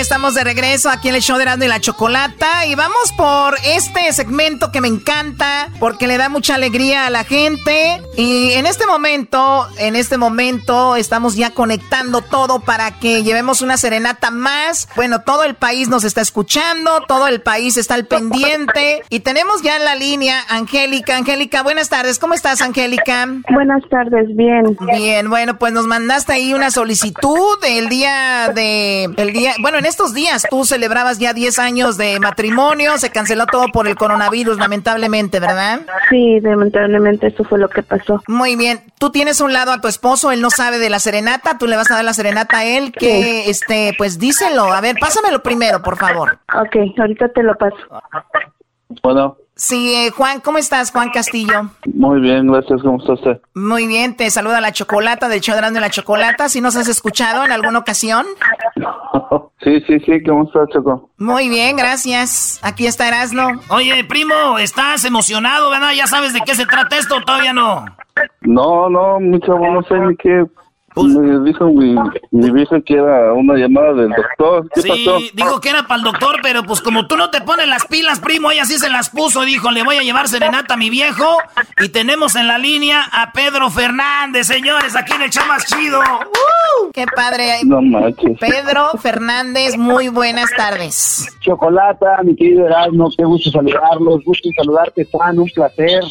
Estamos de regreso aquí en el show de Erasmo y la Chocolata y vamos por este segmento que me encanta porque le da mucha alegría a la gente y en este momento, en este momento estamos ya conectando todo para que llevemos una serenata más. Bueno, todo el país nos está escuchando, todo el país está al pendiente y tenemos ya en la línea Angélica. Angélica, buenas tardes. ¿Cómo estás, Angélica? Buenas tardes, bien. Bien, bueno, pues nos mandaste ahí una solicitud el día de el día bueno, en estos días tú celebrabas ya 10 años de matrimonio, se canceló todo por el coronavirus, lamentablemente, ¿verdad? Sí, lamentablemente eso fue lo que pasó. Muy bien, tú tienes un lado a tu esposo, él no sabe de la serenata, tú le vas a dar la serenata a él, que, este, pues díselo, a ver, pásamelo primero, por favor. Ok, ahorita te lo paso. Bueno. Sí, eh, Juan, ¿cómo estás, Juan Castillo? Muy bien, gracias, ¿cómo está usted? Muy bien, te saluda la Chocolata del show de la Chocolata, ¿si nos has escuchado en alguna ocasión? Sí, sí, sí, ¿cómo estás, Choco? Muy bien, gracias. Aquí está Erasno. Oye, primo, ¿estás emocionado, verdad? ¿Ya sabes de qué se trata esto o todavía no? No, no, mi chavo, no sé ni qué Pues me dijo mi, mi vieja que era una llamada del doctor. ¿Qué sí, pasó? dijo que era para el doctor, pero pues como tú no te pones las pilas, primo, ella sí se las puso. Dijo, le voy a llevar serenata a mi viejo. Y tenemos en la línea a Pedro Fernández, señores, aquí en el más chido. ¡Uh! ¡Qué padre! No manches. Pedro Fernández, muy buenas tardes. Chocolata, mi querido Erasmo, qué gusto saludarlos, gusto saludarte, Juan, un placer,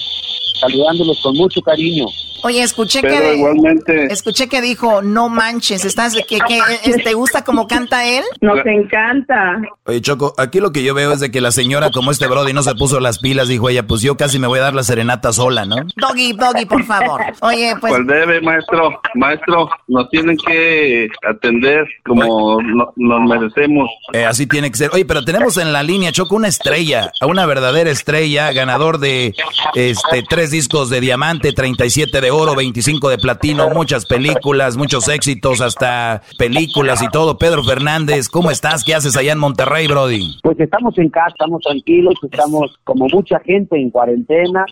saludándolos con mucho cariño. Oye, escuché que igualmente. escuché que dijo, no manches, estás que, que te gusta cómo canta él. Nos encanta. Oye, Choco, aquí lo que yo veo es de que la señora, como este Brody, no se puso las pilas, dijo ella, pues yo casi me voy a dar la serenata sola, ¿no? Doggy, Doggy, por favor. Oye, pues Pues debe, maestro, maestro, nos tienen que atender como no- nos merecemos. Eh, así tiene que ser. Oye, pero tenemos en la línea, Choco, una estrella, una verdadera estrella, ganador de este tres discos de diamante, 37 de oro, 25 de platino, muchas películas, muchos éxitos, hasta películas y todo. Pedro Fernández, ¿cómo estás? ¿Qué haces allá en Monterrey, Brody? Pues estamos en casa, estamos tranquilos, estamos como mucha gente en cuarentena,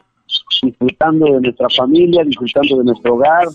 disfrutando de nuestra familia, disfrutando de nuestro hogar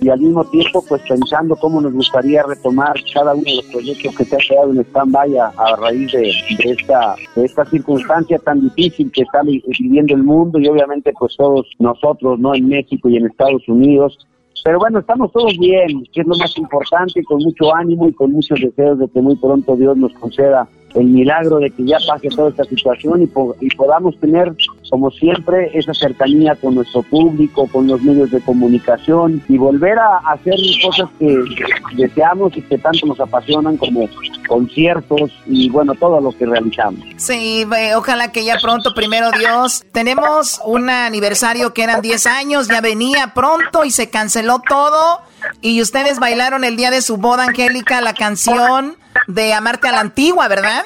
y al mismo tiempo pues pensando cómo nos gustaría retomar cada uno de los proyectos que se ha quedado en stand-by a, a raíz de, esta, de esta circunstancia tan difícil que está vi- viviendo el mundo y obviamente pues todos nosotros, ¿no? En México y en Estados Unidos. Pero bueno, estamos todos bien, que es lo más importante, con mucho ánimo y con muchos deseos de que muy pronto Dios nos conceda el milagro de que ya pase toda esta situación y, po- y podamos tener, como siempre, esa cercanía con nuestro público, con los medios de comunicación y volver a hacer cosas que deseamos y que tanto nos apasionan como conciertos y bueno, todo lo que realizamos. sí, ojalá que ya pronto, primero Dios. Tenemos un aniversario que eran 10 años, ya venía pronto y se canceló todo. Y ustedes bailaron el día de su boda, Angélica, la canción de Amarte a la Antigua, ¿verdad?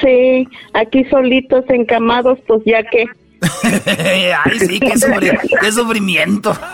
Sí, aquí solitos, encamados, pues ya que. Ay, sí, qué, sufri- qué sufrimiento.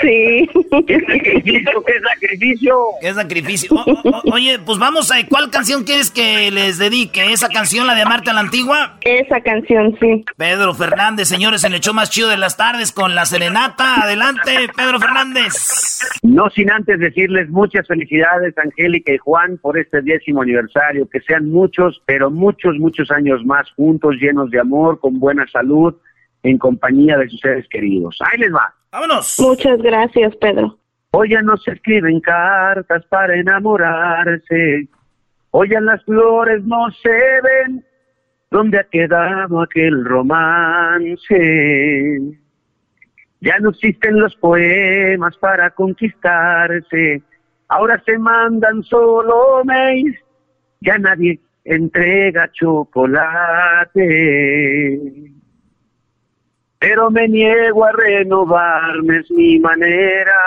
Sí. ¡Qué sacrificio, qué sacrificio! Qué sacrificio. O- o- oye, pues vamos a... ¿Cuál canción quieres que les dedique? ¿Esa canción, la de Amarte a la Antigua? Esa canción, sí. Pedro Fernández, señores, en el show más chido de las tardes con la serenata. Adelante, Pedro Fernández. No sin antes decirles muchas felicidades, Angélica y Juan, por este décimo aniversario. Que sean muchos, pero muchos, muchos años más juntos, llenos de amor, con buena salud, en compañía de sus seres queridos. Ahí les va. Vámonos. Muchas gracias, Pedro. Hoy ya no se escriben cartas para enamorarse. Hoy ya las flores no se ven. ¿Dónde ha quedado aquel romance? Ya no existen los poemas para conquistarse. Ahora se mandan solo mails. Ya nadie entrega chocolate. Pero me niego a renovarme, es mi manera.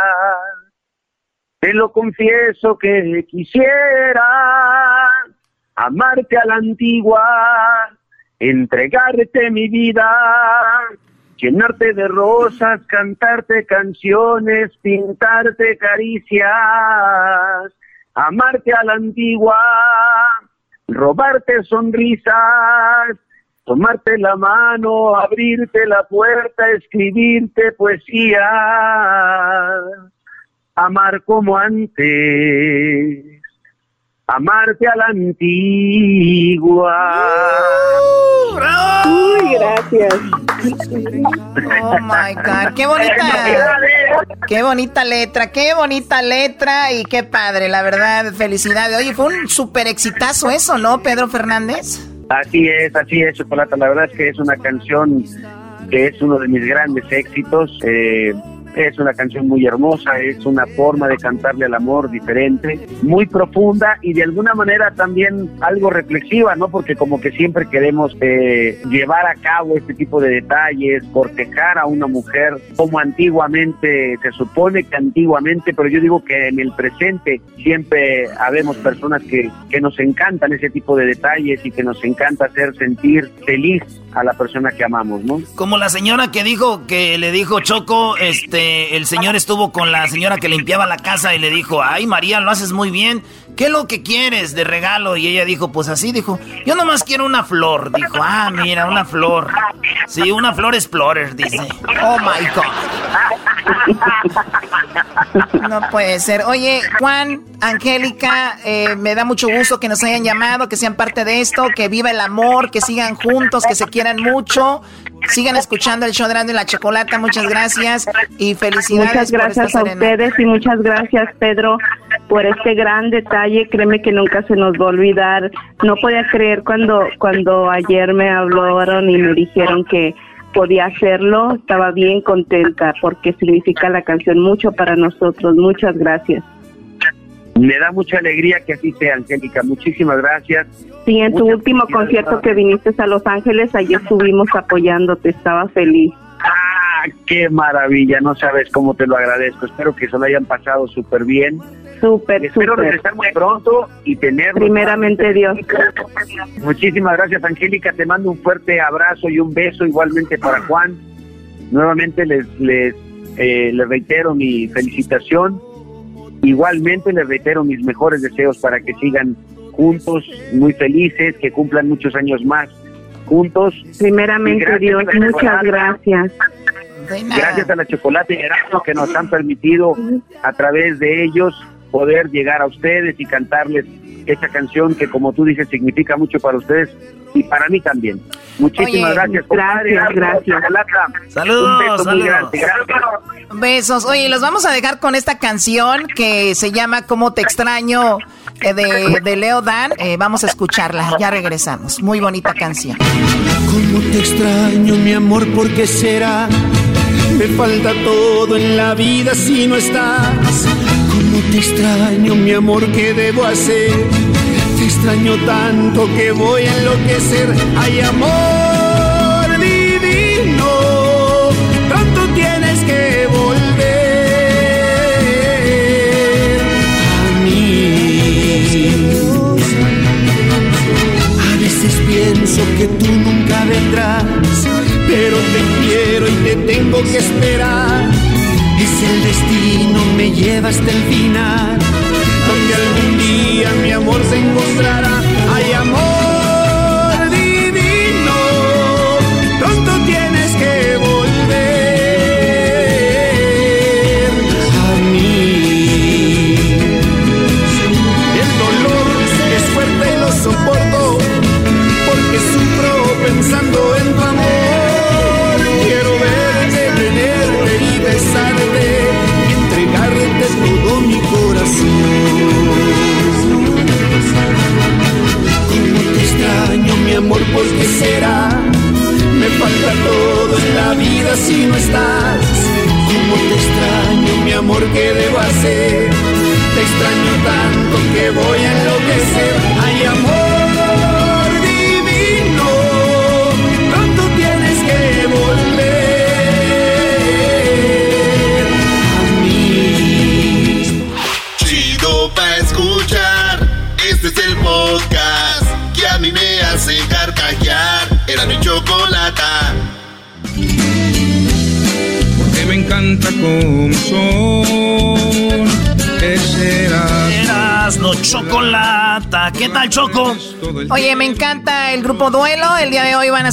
Te lo confieso que quisiera amarte a la antigua, entregarte mi vida llenarte de rosas, cantarte canciones, pintarte caricias, amarte a la antigua, robarte sonrisas, tomarte la mano, abrirte la puerta, escribirte poesía, amar como antes amarte a la antigua. Uy, gracias. Oh my God, qué bonita, qué bonita letra, qué bonita letra y qué padre, la verdad, felicidades. Oye, fue un súper exitazo eso, ¿no, Pedro Fernández? Así es, así es, Chocolata. La verdad es que es una canción que es uno de mis grandes éxitos. Eh, es una canción muy hermosa, es una forma de cantarle al amor diferente, muy profunda y de alguna manera también algo reflexiva, ¿no? Porque como que siempre queremos eh, llevar a cabo este tipo de detalles, cortejar a una mujer como antiguamente, se supone que antiguamente, pero yo digo que en el presente siempre habemos personas que, que nos encantan ese tipo de detalles y que nos encanta hacer sentir feliz a la persona que amamos, ¿no? Como la señora que dijo que le dijo Choco, este, el señor estuvo con la señora que limpiaba la casa y le dijo, ay María, lo haces muy bien, ¿qué es lo que quieres de regalo? Y ella dijo, pues así, dijo, yo nomás quiero una flor. Dijo, ah, mira, una flor. Sí, una flor explorer, dice. Oh my God. No puede ser. Oye, Juan, Angélica, eh, me da mucho gusto que nos hayan llamado, que sean parte de esto, que viva el amor, que sigan juntos, que se quieran mucho. Sigan escuchando el show de y la Chocolata. Muchas gracias y felicidades. Muchas gracias a ustedes y muchas gracias, Pedro, por este gran detalle. Créeme que nunca se nos va a olvidar. No podía creer cuando, cuando ayer me hablaron y me dijeron que podía hacerlo. Estaba bien contenta porque significa la canción mucho para nosotros. Muchas gracias. Me da mucha alegría que así sea, Angélica. Muchísimas gracias. Sí, en tu último concierto que viniste a Los Ángeles, ayer estuvimos apoyándote. Estaba feliz. Ah, qué maravilla. No sabes cómo te lo agradezco. Espero que se lo hayan pasado súper bien. Súper, Espero regresar muy pronto y tener... Primeramente Dios. Muchísimas gracias, Angélica. Te mando un fuerte abrazo y un beso igualmente para Juan. Nuevamente les, les, eh, les reitero mi felicitación Igualmente les reitero mis mejores deseos para que sigan juntos, muy felices, que cumplan muchos años más juntos. Primeramente Dios, muchas gracias. Gracias a la chocolate Erasmo que nos han permitido a través de ellos poder llegar a ustedes y cantarles esa canción que como tú dices significa mucho para ustedes y para mí también. Muchísimas gracias. Gracias, gracias. Saludos, Un beso saludos. Besos. Oye, los vamos a dejar con esta canción que se llama Cómo te extraño eh, de, de Leo Dan. Eh, vamos a escucharla. Ya regresamos. Muy bonita canción. Cómo te extraño, mi amor, ¿por qué será? Me falta todo en la vida si no estás. Te extraño, mi amor, ¿qué debo hacer? Te extraño tanto que voy a enloquecer. Ay, amor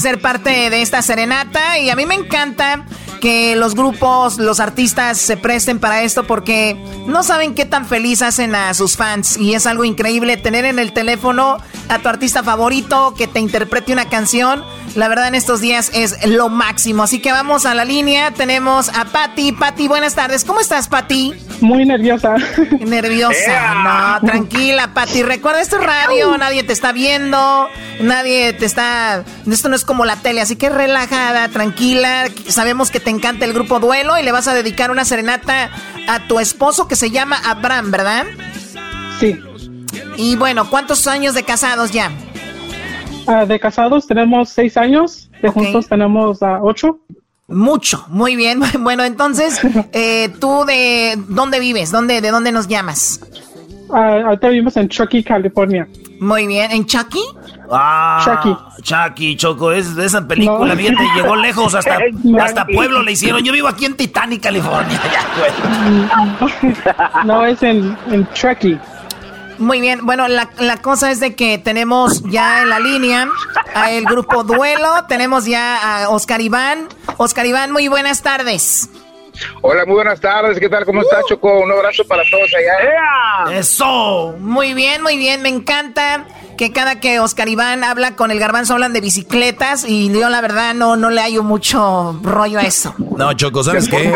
ser parte de esta serenata. Y a mí me encanta que los grupos, los artistas se presten para esto porque no saben qué tan feliz hacen a sus fans y es algo increíble tener en el teléfono a tu artista favorito que te interprete una canción. La verdad en estos días es lo máximo. Así que vamos a la línea. Tenemos a Patti. Patti, buenas tardes. ¿Cómo estás, Patti? Muy nerviosa. Nerviosa. No, tranquila, Patti. Recuerda, esto es radio, nadie te está viendo, nadie te está... Esto no es como la tele, así que relajada, tranquila. Sabemos que te encanta el grupo Duelo y le vas a dedicar una serenata a tu esposo que se llama Abraham, ¿verdad? Sí. Y bueno, ¿cuántos años de casados ya? Ah, de casados tenemos seis años, de juntos tenemos uh, ocho. Mucho, muy bien. Bueno, entonces, eh, ¿tú de dónde vives? ¿Dónde, ¿De dónde nos llamas? Uh, ahorita vivimos en Chucky, California. Muy bien. ¿En Chucky? Ah, Chucky. Chucky, Choco, es de esa película, bien, te llegó lejos, hasta, hasta Pueblo le hicieron. Yo vivo aquí en Titanic, California. no, es en, en Chucky. Muy bien, bueno, la, la, cosa es de que tenemos ya en la línea a el grupo Duelo, tenemos ya a Oscar Iván. Oscar Iván, muy buenas tardes. Hola, muy buenas tardes. ¿Qué tal? ¿Cómo está, uh. Choco? Un abrazo para todos allá. Eso. Muy bien, muy bien. Me encanta que cada que Oscar Iván habla con el garbanzo hablan de bicicletas y yo la verdad no, no le hallo mucho rollo a eso. No, Choco, ¿sabes qué?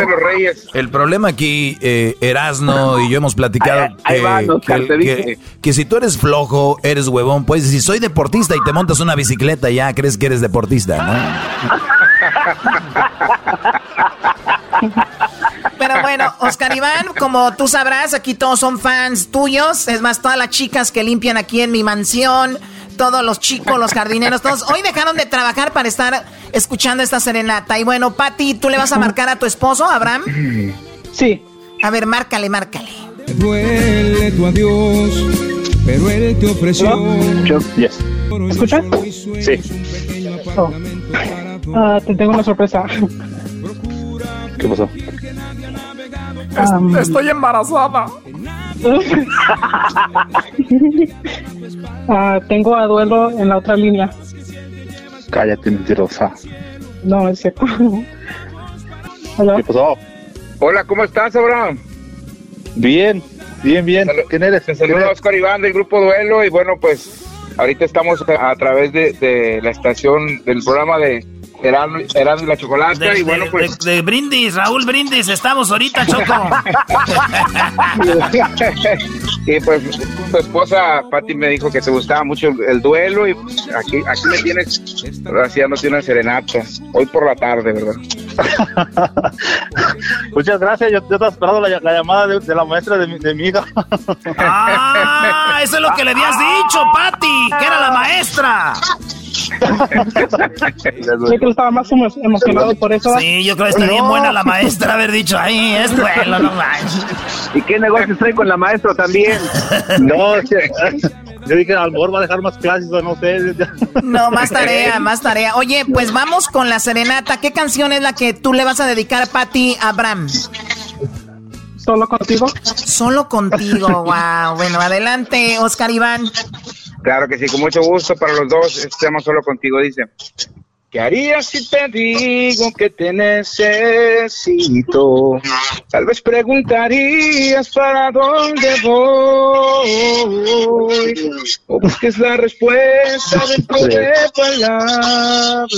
El problema aquí, eh, Erasno y yo hemos platicado que, que, si tú eres flojo, eres huevón, pues si soy deportista y te montas una bicicleta ya crees que eres deportista, ¿no? Pero bueno, Oscar Iván, como tú sabrás, aquí todos son fans tuyos. Es más, todas las chicas que limpian aquí en mi mansión, todos los chicos, los jardineros, todos, hoy dejaron de trabajar para estar escuchando esta serenata. Y bueno, Pati, ¿tú le vas a marcar a tu esposo, Abraham? Sí. A ver, márcale, márcale. Duele tu adiós, pero él te ofreció. ¿Escuchas? Sí. Oh. Uh, te tengo una sorpresa. ¿Qué pasó? Um, Estoy embarazada. uh, tengo a duelo en la otra línea. Cállate, mentirosa. No, es cierto. Hola. ¿Qué pasó? Hola, ¿cómo estás, Abraham? Bien, bien, bien. ¿Quién eres? Te saluda Oscar Iván del Grupo Duelo y bueno, pues ahorita estamos a, a través de, de la estación del programa de Erasmo y la chocolate y bueno pues de, brindis Raúl brindis estamos ahorita choco. Y pues tu esposa Patti me dijo que te gustaba mucho el, duelo y aquí aquí me tienes haciéndote una serenata hoy por la tarde verdad muchas gracias yo, yo estaba esperando la, llamada de, la maestra de mi, de mi hija ah eso es lo que le habías dicho Patti que era la maestra Sé que estaba más emocionado por eso. Sí, yo creo que está bien buena la maestra haber dicho, ahí es bueno, no manches. ¿Y qué negocios trae con la maestra también? no, yo dije, a lo mejor va a dejar más clases o no sé. No, más tarea, más tarea. Oye, pues vamos con la serenata. ¿Qué canción es la que tú le vas a dedicar a Patti Abraham? ¿Solo contigo? Solo contigo, wow. Bueno, adelante, Oscar Iván. Claro que sí, con mucho gusto para los dos. Estamos solo contigo, dice. ¿Qué harías si te digo que te necesito? Tal vez preguntarías para dónde voy. O busques la respuesta dentro de palabras.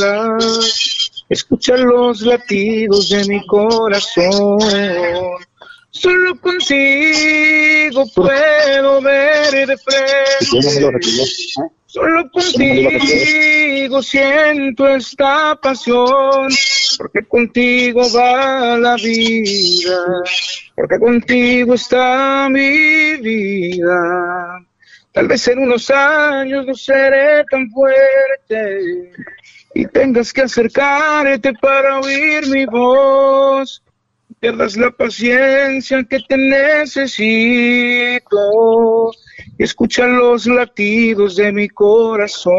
Escucha los latidos de mi corazón. Solo contigo puedo ver de frente. Solo contigo siento esta pasión. Porque contigo va la vida. Porque contigo está mi vida. Tal vez en unos años no seré tan fuerte y tengas que acercarte para oír mi voz pierdas la paciencia que te necesito. escucha los latidos de mi corazón.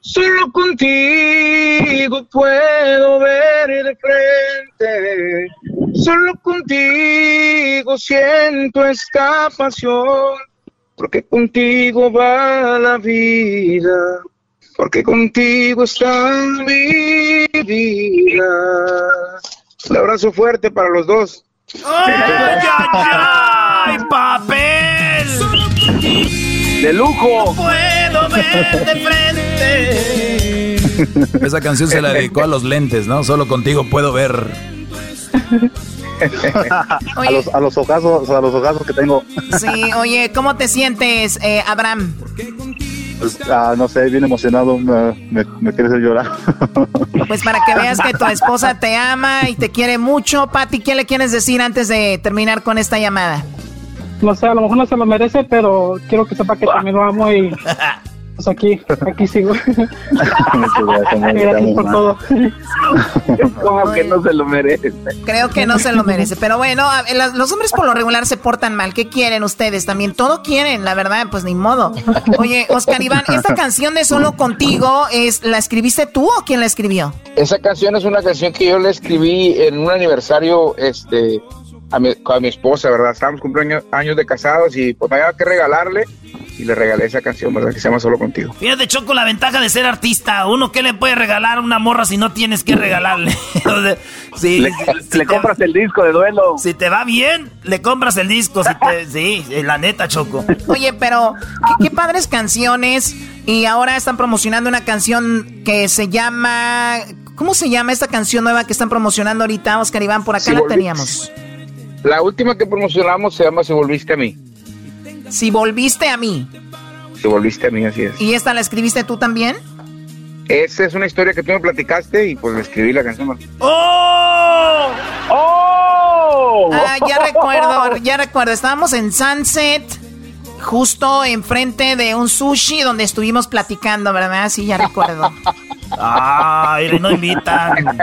Solo contigo puedo ver de frente, solo contigo siento esta pasión, porque contigo va la vida, porque contigo está mi vida. Un abrazo fuerte para los dos. ¡Ay, ay, ay! papel ¡De lujo! No puedo ver de frente. Esa canción se la dedicó a los lentes, ¿no? Solo contigo puedo ver. a, los, a los ojazos, a los ojazos que tengo. Sí, oye, ¿cómo te sientes, eh, Abraham? Pues, ah, no sé, bien emocionado, me, me, quiere hacer llorar. Pues para que veas que tu esposa te ama y te quiere mucho, Pati, ¿qué le quieres decir antes de terminar con esta llamada? No sé, a lo mejor no se lo merece, pero quiero que sepa que también lo amo y pues aquí, aquí sigo. gracias, por todo. Como que no se lo merece. Creo que no se lo merece. Pero bueno, los hombres por lo regular se portan mal. ¿Qué quieren ustedes? También todo quieren, la verdad, pues ni modo. Oye, Oscar Iván, esta canción de Solo Contigo, es ¿la escribiste tú o quién la escribió? Esa canción es una canción que yo le escribí en un aniversario, este, a mi, a mi esposa, ¿verdad? Estábamos cumpliendo años de casados y pues me había que regalarle y le regalé esa canción, ¿verdad? Que se llama Solo Contigo. Fíjate, Choco, la ventaja de ser artista. Uno, ¿qué le puede regalar a una morra si no tienes que regalarle? sí, le, compras el disco de duelo. Si te va bien, le compras el disco. sí, la neta, Choco. Oye, pero qué, padres canciones. Y ahora están promocionando una canción que se llama... ¿Cómo se llama esta canción nueva que están promocionando ahorita, Oscar Iván? Por acá la teníamos. La última que promocionamos se llama Si Volviste a mí. Si volviste a mí. Si volviste a mí, así es. ¿Y esta la escribiste tú también? Esa es una historia que tú me platicaste y pues le escribí la canción. ¡Oh! ¡Oh! Ah, ya recuerdo, ya recuerdo. Estábamos en Sunset, justo enfrente de un sushi donde estuvimos platicando, ¿verdad? Sí, ya recuerdo. Ay, no invitan.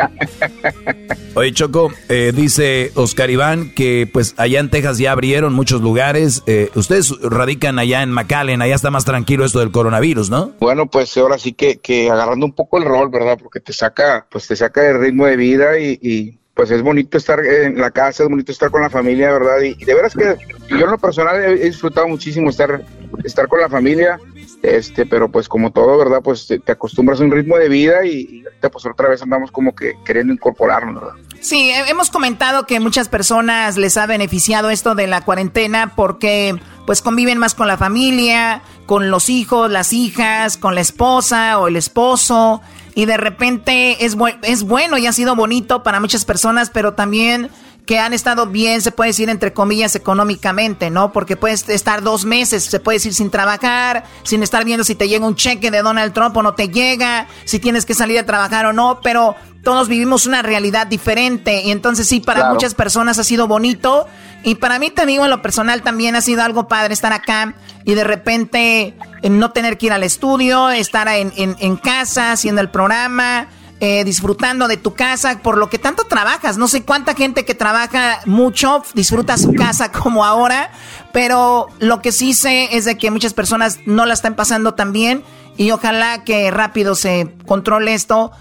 Oye, Choco, eh, dice Oscar Iván que pues allá en Texas ya abrieron muchos lugares. Eh, ustedes radican allá en McAllen, allá está más tranquilo esto del coronavirus, ¿no? Bueno, pues ahora sí que, que agarrando un poco el rol, ¿verdad? Porque te saca, pues te saca el ritmo de vida y, pues es bonito estar en la casa, es bonito estar con la familia, ¿verdad? Y, de veras que yo en lo personal he, disfrutado muchísimo estar, estar con la familia este, pero pues como todo, ¿verdad? Pues te, acostumbras a un ritmo de vida y, y pues otra vez andamos como que queriendo incorporarnos, ¿verdad? Sí, hemos comentado que muchas personas les ha beneficiado esto de la cuarentena porque pues conviven más con la familia, con los hijos, las hijas, con la esposa o el esposo y de repente es, es bueno y ha sido bonito para muchas personas, pero también que han estado bien, se puede decir entre comillas, económicamente, ¿no? Porque puedes estar dos meses, se puede decir sin trabajar, sin estar viendo si te llega un cheque de Donald Trump o no te llega, si tienes que salir a trabajar o no, pero todos vivimos una realidad diferente. Y entonces sí, para muchas personas ha sido bonito. Y para mí también en lo personal también ha sido algo padre estar acá y de repente eh, no tener que ir al estudio, estar en, en, en casa haciendo el programa eh, disfrutando de tu casa, por lo que tanto trabajas. No sé cuánta gente que trabaja mucho disfruta su casa como ahora, pero lo que sí sé es de que muchas personas no la están pasando tan bien y ojalá que rápido se controle esto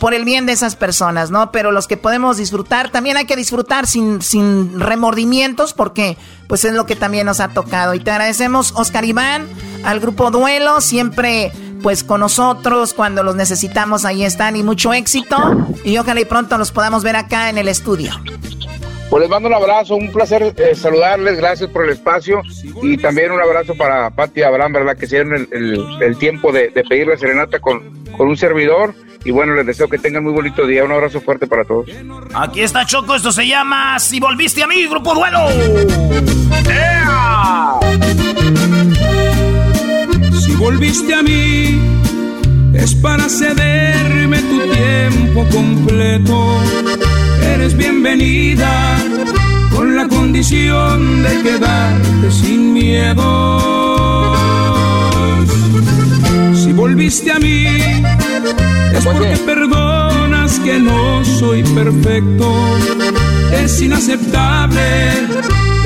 por el bien de esas personas, ¿no? Pero los que podemos disfrutar, también hay que disfrutar sin, sin remordimientos porque pues es lo que también nos ha tocado. Y te agradecemos, Oscar Iván, al grupo Duelo, siempre pues con nosotros cuando los necesitamos ahí están y mucho éxito y ojalá y pronto los podamos ver acá en el estudio. Pues les mando un abrazo, un placer eh, saludarles, gracias por el espacio y también un abrazo para Pati y Abraham, ¿verdad? Que se dieron el, tiempo de, de, pedir la serenata con, con un servidor y bueno, les deseo que tengan muy bonito día, un abrazo fuerte para todos. Aquí está Choco, esto se llama Si volviste a mí, Grupo Duelo. Si volviste a mí, es para cederme tu tiempo completo. Eres bienvenida con la condición de quedarte sin miedo. Si volviste a mí, es porque perdonas que no soy perfecto. Es inaceptable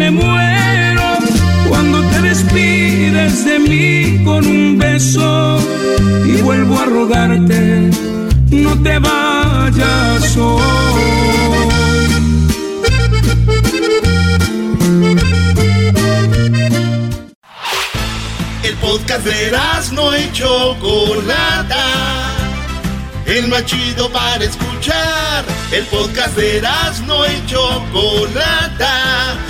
me muero cuando te despides de mí con un beso y vuelvo a rogarte, no te vayas hoy. El podcast de no y Chocolata. El más para escuchar. El podcast de no y Chocolata.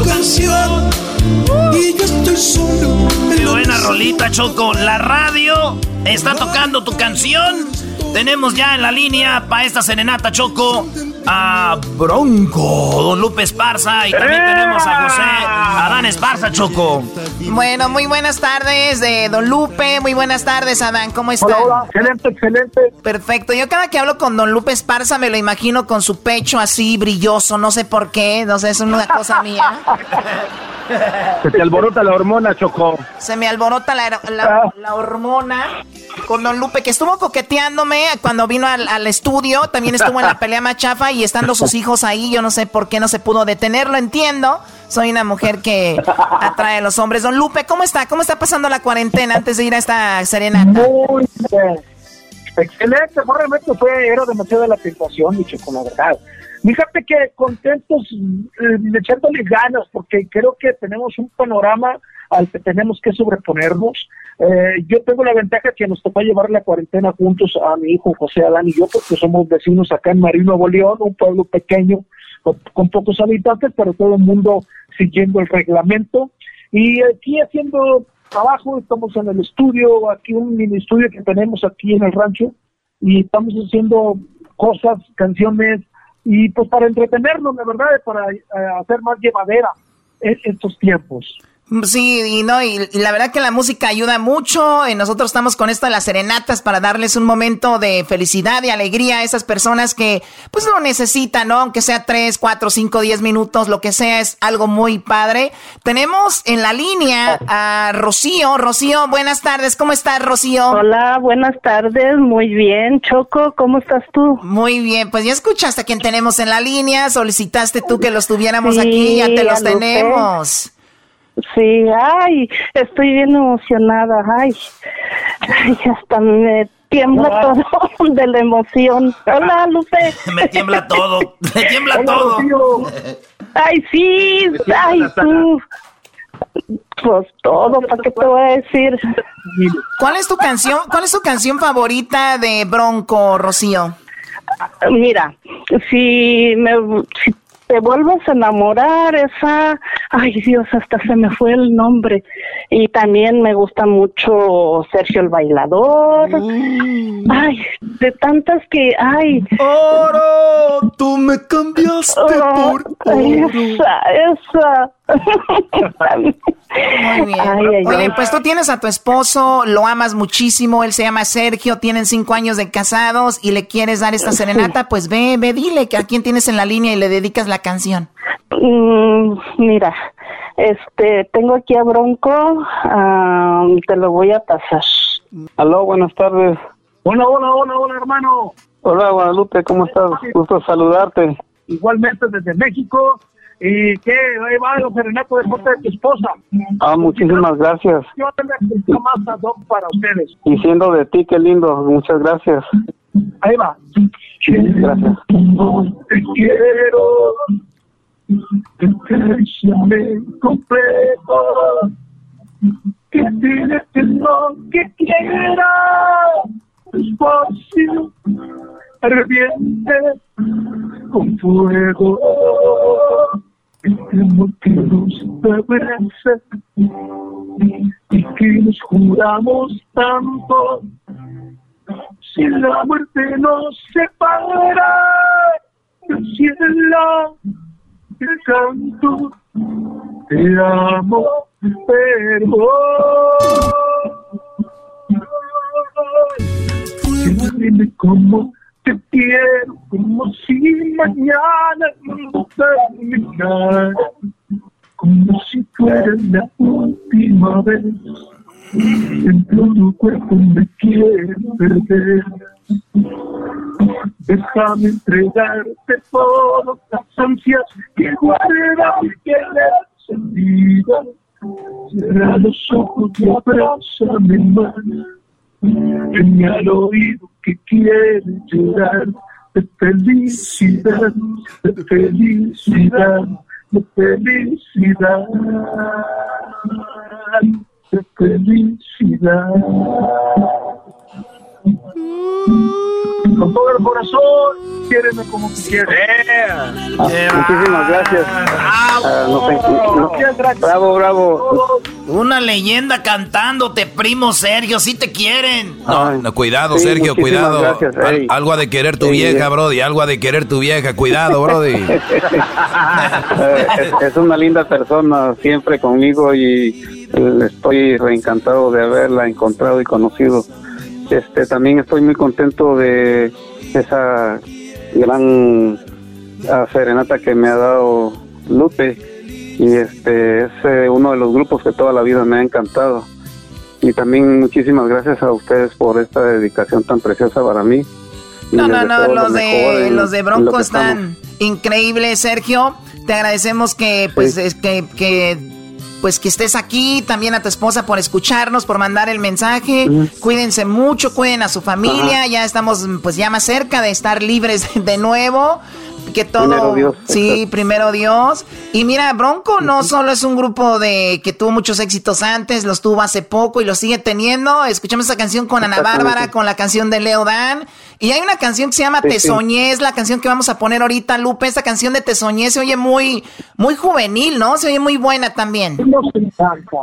Tu canción y yo estoy solo. Qué buena rolita, Choco. La radio está tocando tu canción. Tenemos ya en la línea para esta serenata, Choco, a Bronco, Don Lupe Esparza y también tenemos a José Adán Esparza, Choco. Bueno, muy buenas tardes de Don Lupe, muy buenas tardes Adán, ¿cómo están? Hola, hola, excelente, excelente. Perfecto, yo cada que hablo con Don Lupe Esparza me lo imagino con su pecho así brilloso, no sé por qué, no sé, es una cosa mía. Se te alborota la hormona, Choco. Se me alborota la, la, la hormona con Don Lupe, que estuvo coqueteándome cuando vino al, al, estudio, también estuvo en la pelea machafa y estando sus hijos ahí, yo no sé por qué no se pudo detenerlo, entiendo. Soy una mujer que atrae a los hombres. Don Lupe, ¿cómo está? ¿Cómo está pasando la cuarentena antes de ir a esta serenata? Muy bien. Excelente, realmente fue, era demasiada la tentación, dicho con la verdad. Fíjate que contentos, eh, echándole ganas, porque creo que tenemos un panorama al que tenemos que sobreponernos. Eh, yo tengo la ventaja que nos tocó llevar la cuarentena juntos a mi hijo José Adán y yo, porque somos vecinos acá en Marino, Nuevo León, un pueblo pequeño con, con, pocos habitantes, pero todo el mundo siguiendo el reglamento. Y aquí haciendo trabajo, estamos en el estudio, aquí un mini estudio que tenemos aquí en el rancho, y estamos haciendo cosas, canciones, y pues para entretenernos, la verdad, para eh, hacer más llevadera estos tiempos. Sí, y no, y, y, la verdad que la música ayuda mucho. Y nosotros estamos con esto de las serenatas para darles un momento de felicidad y alegría a esas personas que pues lo necesitan, ¿no? Aunque sea tres, cuatro, cinco, diez minutos, lo que sea, es algo muy padre. Tenemos en la línea a Rocío. Rocío, buenas tardes. ¿Cómo estás, Rocío? Hola, buenas tardes. Muy bien. Choco, ¿cómo estás tú? Muy bien. Pues ya escuchaste a quien tenemos en la lía. Solicitaste tú que los tuviéramos sí, aquí. Ya te los tenemos. Sí, ay, estoy bien emocionada, ay, ay hasta me tiembla todo de la emoción. Hola, Lupe. me tiembla todo, me tiembla Hola, todo. Tío. Ay, sí, ay, tú. Pues todo, ¿para qué te voy a decir? ¿Cuál es tu canción, cuál es tu canción favorita de Bronco, Rocío? Mira, si me si te vuelves a enamorar, esa, ay Dios, hasta se me fue el nombre. Y también me gusta mucho Sergio el Bailador. Mm. Ay, de tantas que, ay. Oro, tú me cambiaste oh, por oro. Esa, esa. Muy bien. Ay, ay, Oye, ay. pues tú tienes a tu esposo, lo amas muchísimo, él se llama Sergio, tienen cinco años de casados y le quieres dar esta serenata, pues ve, ve, dile que a quién tienes en la línea y le dedicas la canción. Mm, mira, este, tengo aquí a Bronco, uh, te lo voy a pasar. Aló, buenas tardes. Hola, hola, hola, hola, hermano. Hola, Guadalupe, ¿cómo estás? Gusto saludarte. Igualmente desde México. ¿Y qué? Ahí va el serenato de parte de tu esposa. Ah, muchísimas gracias. Yo tendré más para ustedes. Y siendo de ti, qué lindo. Muchas gracias. Ahí va. Gracias. Te quiero. Te completo. Que tienes lo que quiera. Espacio. Arrepiente con fuego. El amor que nos abraza y que nos juramos tanto si la muerte nos separa cielo, el canto, te amo, pero dime cómo te quiero, como si mañana no terminara, como si fuera la última vez. En todo cuerpo me quiero perder. Déjame entregarte todas las ansias que guarda mi sentida. Cierra los ojos y abrázame más. En al oído que quiere llorar de felicidad, de felicidad, de felicidad de felicidad. Con todo el corazón, quiéreme como quieres. muchísimas gracias. Ah, bravo, bravo. Una leyenda cantándote, primo Sergio, si te quieren. No, cuidado, Sergio, cuidado. algo ha de querer tu vieja, Brody, algo ha de querer tu vieja, cuidado, Brody. es una linda persona, siempre conmigo y estoy reencantado de haberla encontrado y conocido. Este, también estoy muy contento de esa gran ah, serenata que me ha dado Lupe y este es eh, uno de los grupos que toda la vida me ha encantado y también muchísimas gracias a ustedes por esta dedicación tan preciosa para mí. No, no, no, los de, los de Bronco están increíbles, Sergio. Te agradecemos que, pues, es que, que pues que estés aquí, también a tu esposa por escucharnos, por mandar el mensaje. Cuídense mucho, cuiden a su familia, ya estamos pues ya más cerca de estar libres de nuevo. Que todo, primero Dios, sí, primero Dios. Y mira, Bronco no solo es un grupo de que tuvo muchos éxitos antes, los tuvo hace poco y los sigue teniendo. Escuchamos esa canción con Ana Bárbara, con la canción de Leo Dan. Y hay una canción que se llama Te Soñé, es la canción que vamos a poner ahorita, Lupe. Esta canción de Te Soñé se oye muy, muy juvenil, ¿no? Se oye muy buena también. Nos encanta.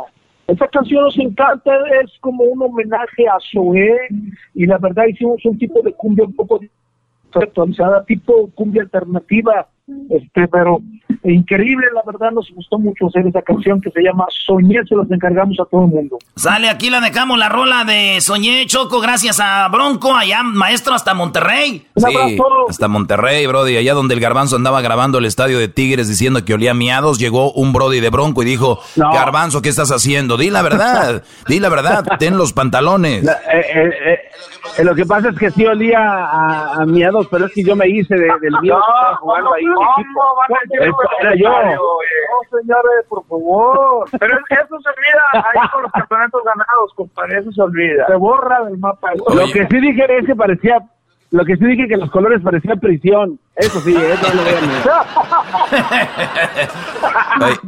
Esta canción nos encanta, es como un homenaje a Zoé y la verdad hicimos un tipo de cumbia un poco actualizada, tipo cumbia alternativa, este, pero increíble, la verdad nos gustó mucho hacer esa canción que se llama Soñé, se las encargamos a todo el mundo. Sale, aquí la dejamos la rola de Soñé, Choco, gracias a Bronco, allá maestro hasta Monterrey. Sí, hasta Monterrey, Brody, allá donde el Garbanzo andaba grabando el estadio de Tigres diciendo que olía miados, llegó un Brody de Bronco y dijo, Garbanzo, ¿qué estás haciendo? Di la verdad, di la verdad, ten los pantalones. Eh, eh, eh, lo que pasa es que sí olía a, miados, pero es que yo me hice del miedo jugando ahí. Era yo. No, señores, por favor. Pero eso se olvida ahí con los campeonatos ganados, compadre. Eso se olvida. Se borra del mapa. Lo que sí dije es que parecía lo que sí dije que los colores parecían prisión. Eso sí, eso no lo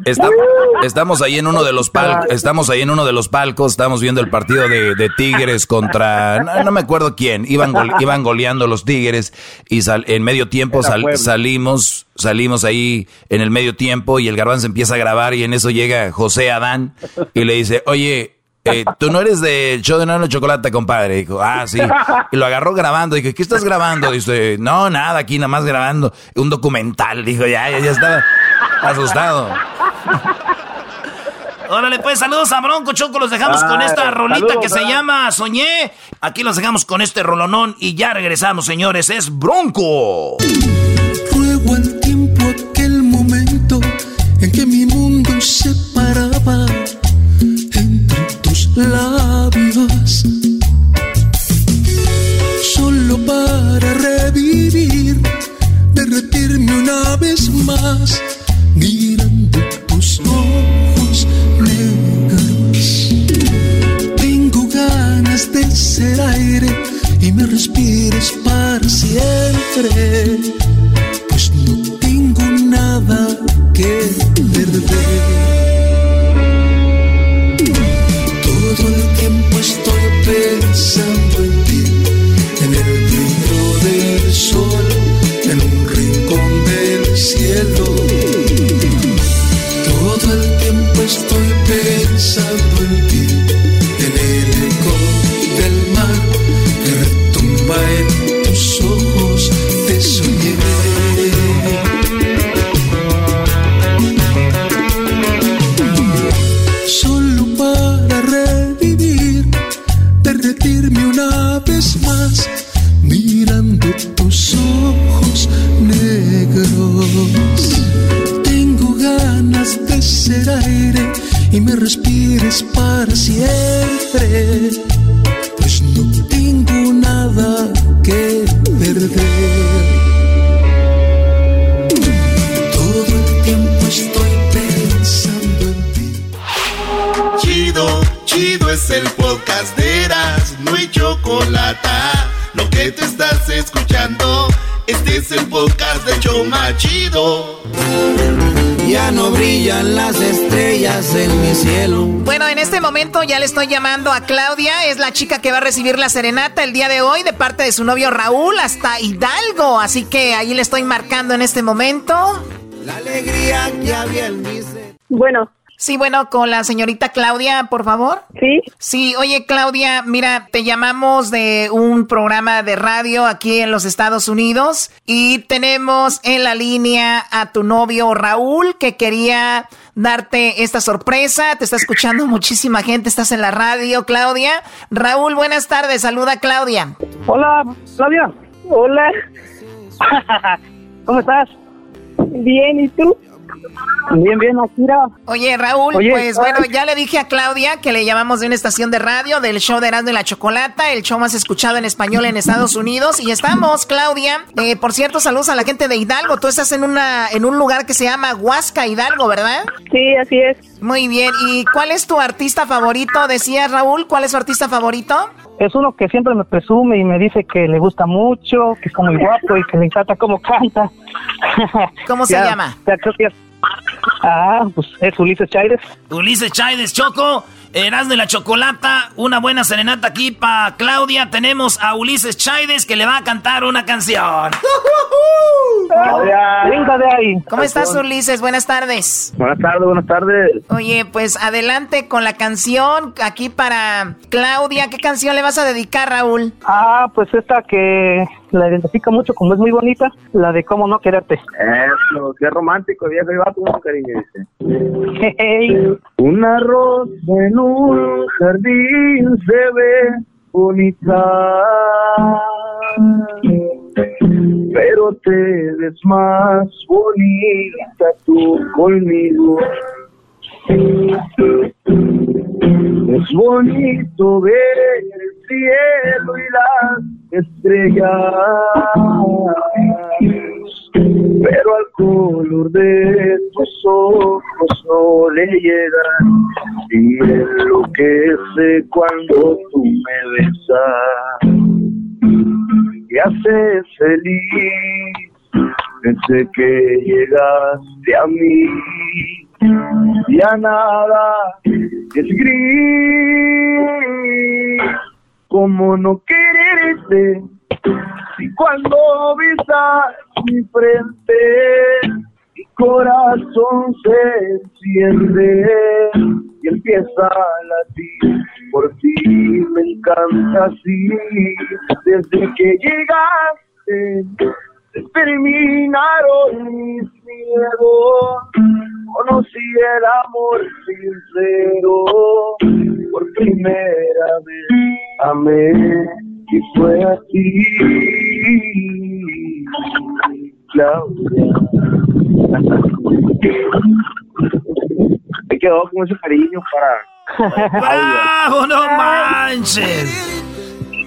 estamos ahí en uno de los palcos, estamos ahí en uno de los palcos, estamos viendo el partido de, Tigres contra, no, me acuerdo quién, iban, iban goleando los Tigres y en medio tiempo salimos, salimos ahí en el medio tiempo y el garbanzo empieza a grabar y en eso llega José Adán y le dice, oye, eh, tú no eres del show de Nano Chocolate, compadre. Dijo, ah, sí. Y lo agarró grabando. Dije, ¿qué estás grabando? Dice, no, nada, aquí nada más grabando un documental. Dijo, ya, ya, ya estaba asustado. Órale, pues saludos a Bronco Choco. Los dejamos con esta rolita que se llama Soñé. Aquí los dejamos con este rolonón y ya regresamos, señores. Es Bronco. Ruego el tiempo aquel momento en que mi mundo se paraba labios solo para revivir, derretirme una vez más, mirando tus ojos negros. Tengo ganas de ser aire y me respires para siempre, pues no tengo nada que perder. Pensando le estoy llamando a Claudia, es la chica que va a recibir la serenata el día de hoy de parte de su novio Raúl hasta Hidalgo, así que ahí le estoy marcando en este momento. La alegría que había en mi ser. Bueno. Sí, bueno, con la señorita Claudia, por favor. Sí. Sí, oye Claudia, mira, te llamamos de un programa de radio aquí en los Estados Unidos y tenemos en la línea a tu novio Raúl que quería darte esta sorpresa. Te está escuchando muchísima gente, estás en la radio, Claudia. Raúl, buenas tardes, saluda a Claudia. Hola, Claudia. Hola. ¿Cómo estás? Bien, ¿y tú? Bien, bien, Akira. Oye, Raúl, Oye, pues bueno, ya le dije a Claudia que le llamamos de una estación de radio del show de Erasmo y la Chocolata, el show más escuchado en español en Estados Unidos. Y estamos, Claudia. Eh, por cierto, saludos a la gente de Hidalgo. Tú estás en una en un lugar que se llama Huasca, Hidalgo, ¿verdad? Sí, así es. Muy bien. ¿Y cuál es tu artista favorito? Decías, Raúl, ¿cuál es su artista favorito? Es uno que siempre me presume y me dice que le gusta mucho, que está muy guapo y que le encanta cómo canta. ¿Cómo se Ya- llama? ya creo que ya- Ah, pues es Ulises Chaires. Ulises Chaides Choco, Erasmo y la Chocolata, una buena serenata aquí para Claudia. Tenemos a Ulises Chaides que le va a cantar una canción. Venga de ahí. ¿Cómo estás, Ulises? Buenas tardes. Buenas tardes, buenas tardes. Oye, pues adelante con la canción aquí para Claudia. ¿Qué canción le vas a dedicar, Raúl? Ah, pues esta que la identifica mucho como es muy bonita, la de cómo no quererte. Eso, qué romántico, viejo y vato, un cariño, dice. Hey. Una rosa en un jardín se ve bonita, pero te ves más bonita tú conmigo. Es bonito ver el cielo y las estrellas, pero al color de tus ojos no le llegan y enloquece cuando tú me besas. Y haces feliz desde que llegaste a mí. Ya nada es gris, como no quererte, cuando besas mi frente, mi corazón se enciende y empieza a latir. Por ti me encanta así, desde que llegaste terminaron mis miedos. Conocí el amor sincero, por primera vez amé y fue así. Claudia. Me quedó con ese cariño para. ¡Bravo, no manches!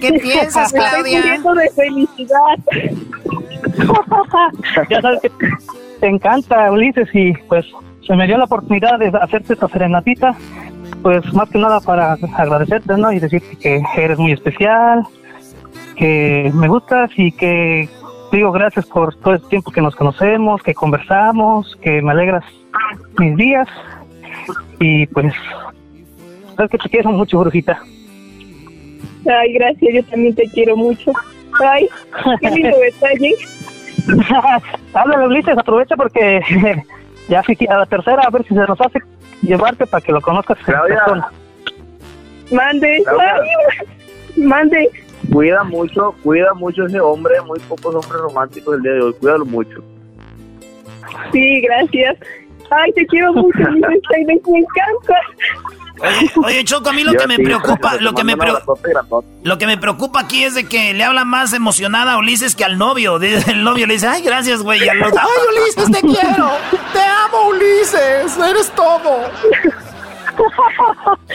¿Qué piensas, Me estoy Claudia? muriendo de felicidad. ya sabes que te encanta, Ulises, y pues se me dio la oportunidad de hacerte esta serenatita, pues más que nada para agradecerte, ¿no? Y decirte que eres muy especial, que me gustas y que digo gracias por todo el tiempo que nos conocemos, que conversamos, que me alegras mis días y pues sabes que te quiero mucho, brujita. Ay, gracias, yo también te quiero mucho. Ay, qué lindo detalle. Háblale, Ulises, aprovecha porque ya fui a la tercera, a ver si se nos hace llevarte para que lo conozcas en Claudia. persona. Mande. Claudia. Ay, mande. Cuida mucho, cuida mucho ese hombre, muy pocos hombres románticos del día de hoy, cuídalo mucho. Sí, gracias. Ay, te quiero mucho, Ulises Chávez, me encanta. Oye, Choco, a mí lo que me preocupa, lo que me, lo que me preocupa aquí es de que le habla más emocionada a Ulises que al novio. El novio le dice, ay, gracias, güey. Ay, Ulises, te quiero. Te amo, Ulises. Eres todo.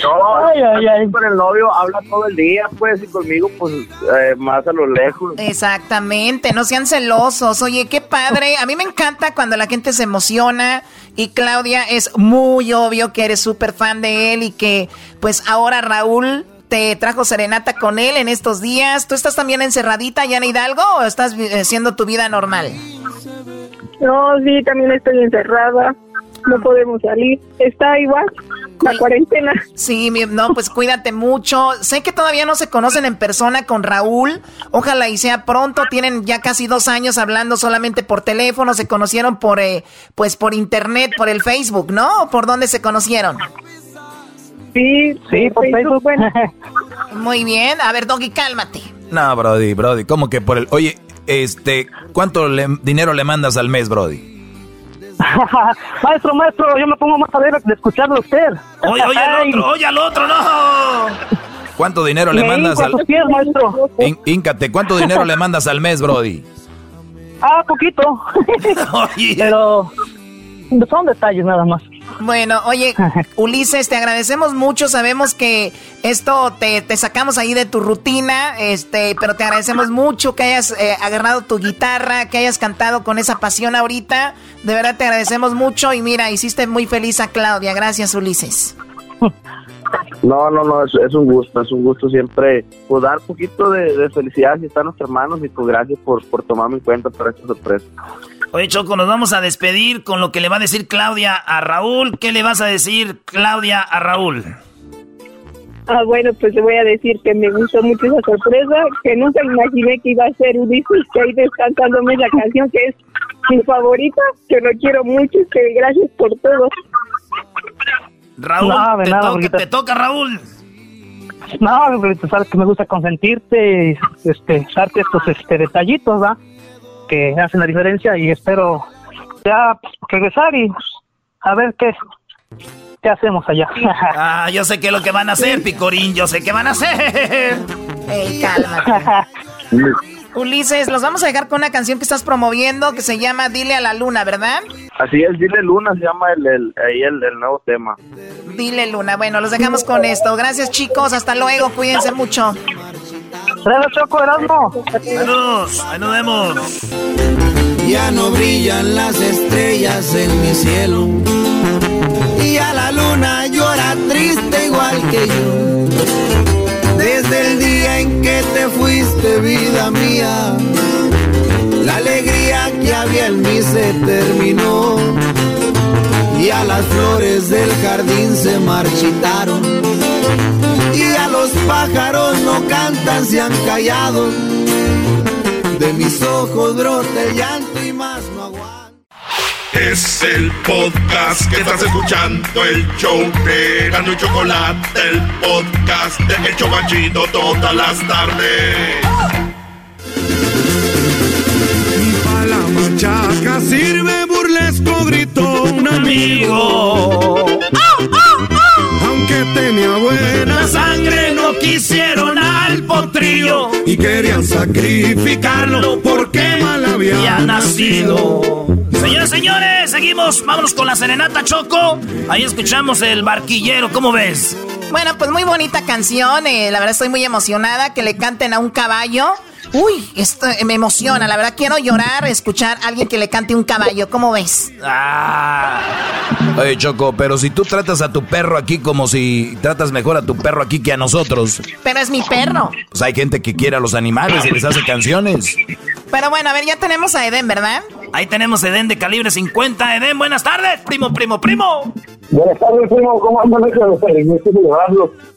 No, ay, ay, ay. con el novio habla todo el día, pues, y conmigo, pues, eh, más a lo lejos. Exactamente, no sean celosos. Oye, qué padre. A mí me encanta cuando la gente se emociona. Y Claudia, es muy obvio que eres súper fan de él y que, pues, ahora Raúl te trajo serenata con él en estos días. ¿Tú estás también encerradita ya en Hidalgo o estás haciendo tu vida normal? No, sí, también estoy encerrada no podemos salir. Está igual la cuarentena. Sí, no, pues cuídate mucho. Sé que todavía no se conocen en persona con Raúl. Ojalá y sea pronto. Tienen ya casi dos años hablando solamente por teléfono. Se conocieron por, eh, pues por internet, por el Facebook, ¿no? ¿Por dónde se conocieron? Sí, sí, por Facebook. Muy bien. A ver, Doggy, cálmate. No, Brody, Brody, ¿cómo que por el... Oye, este, ¿cuánto dinero le mandas al mes, Brody? maestro, maestro, yo me pongo más a ver de escucharlo a usted. Oye, oye al otro, oye al otro, no. ¿Cuánto dinero le mandas al pies, maestro? Íncate, ¿cuánto dinero le mandas al mes, Brody? Ah, poquito. Pero son detalles nada más. Bueno, oye, Ulises, te agradecemos mucho. Sabemos que esto te, sacamos ahí de tu rutina, este, pero te agradecemos mucho que hayas eh, agarrado tu guitarra, que hayas cantado con esa pasión ahorita. De verdad te agradecemos mucho y mira, hiciste muy feliz a Claudia. Gracias, Ulises. No, no, no, es, un gusto, es un gusto siempre pues, dar un poquito de, felicidad si están nuestros hermanos y pues gracias por, por tomarme en cuenta para esta sorpresa. Oye, Choco, nos vamos a despedir con lo que le va a decir Claudia a Raúl. ¿Qué le vas a decir, Claudia, a Raúl? Ah, bueno, pues le voy a decir que me gustó mucho esa sorpresa, que nunca imaginé que iba a ser Ulises, que ahí descansándome la canción que es mi favorita, que lo quiero mucho, que gracias por todo. Raúl, te, toca, te toca, Raúl. No, sabes que me gusta consentirte y este, darte estos este, detallitos, ¿va? Que hacen la diferencia y espero ya regresar y a ver qué, qué hacemos allá. Ah, yo sé qué es lo que van a hacer, Picorín, yo sé qué van a hacer. Ey, cálmate. Ulises, los vamos a dejar con una canción que estás promoviendo que se llama Dile a la Luna, ¿verdad? Así es, Dile Luna se llama el, el, el, el nuevo tema. Dile Luna, bueno, los dejamos con esto. Gracias chicos, hasta luego, cuídense mucho. Saludos, Choco, Erasmo. Saludos, ahí nos vemos. Ya no brillan las estrellas en mi cielo. Y a la luna llora triste igual que yo. Desde el día en que te fuiste, vida mía, la alegría que había en mí se terminó. Y a las flores del jardín se marchitaron los pájaros no cantan, se han callado. De mis ojos brota el llanto y más no aguanto. Es el podcast que estás escuchando, el show de Gano y Chocolate, el podcast de Hecho Chocachito todas las tardes. Para la machaca sirve burlesco, gritó un amigo. Quisieron al potrillo. Y querían sacrificarlo porque mal había nacido. Señores, señores, seguimos. Vámonos con la serenata Choco. Ahí escuchamos el barquillero. ¿Cómo ves? Bueno, pues muy bonita canción. Eh, la verdad estoy muy emocionada que le canten a un caballo. Uy, esto me emociona. La verdad quiero llorar, escuchar a alguien que le cante un caballo. ¿Cómo ves? Ah. Oye, Choco, pero si tú tratas a tu perro aquí como si tratas mejor a tu perro aquí que a nosotros. Pero es mi perro. Pues hay gente que quiere a los animales y les hace canciones. Pero bueno, a ver, ya tenemos a Eden, ¿verdad? Ahí tenemos a Eden de calibre 50. Eden, buenas tardes, primo, primo, primo. Buenas tardes, primo. ¿Cómo andan? Este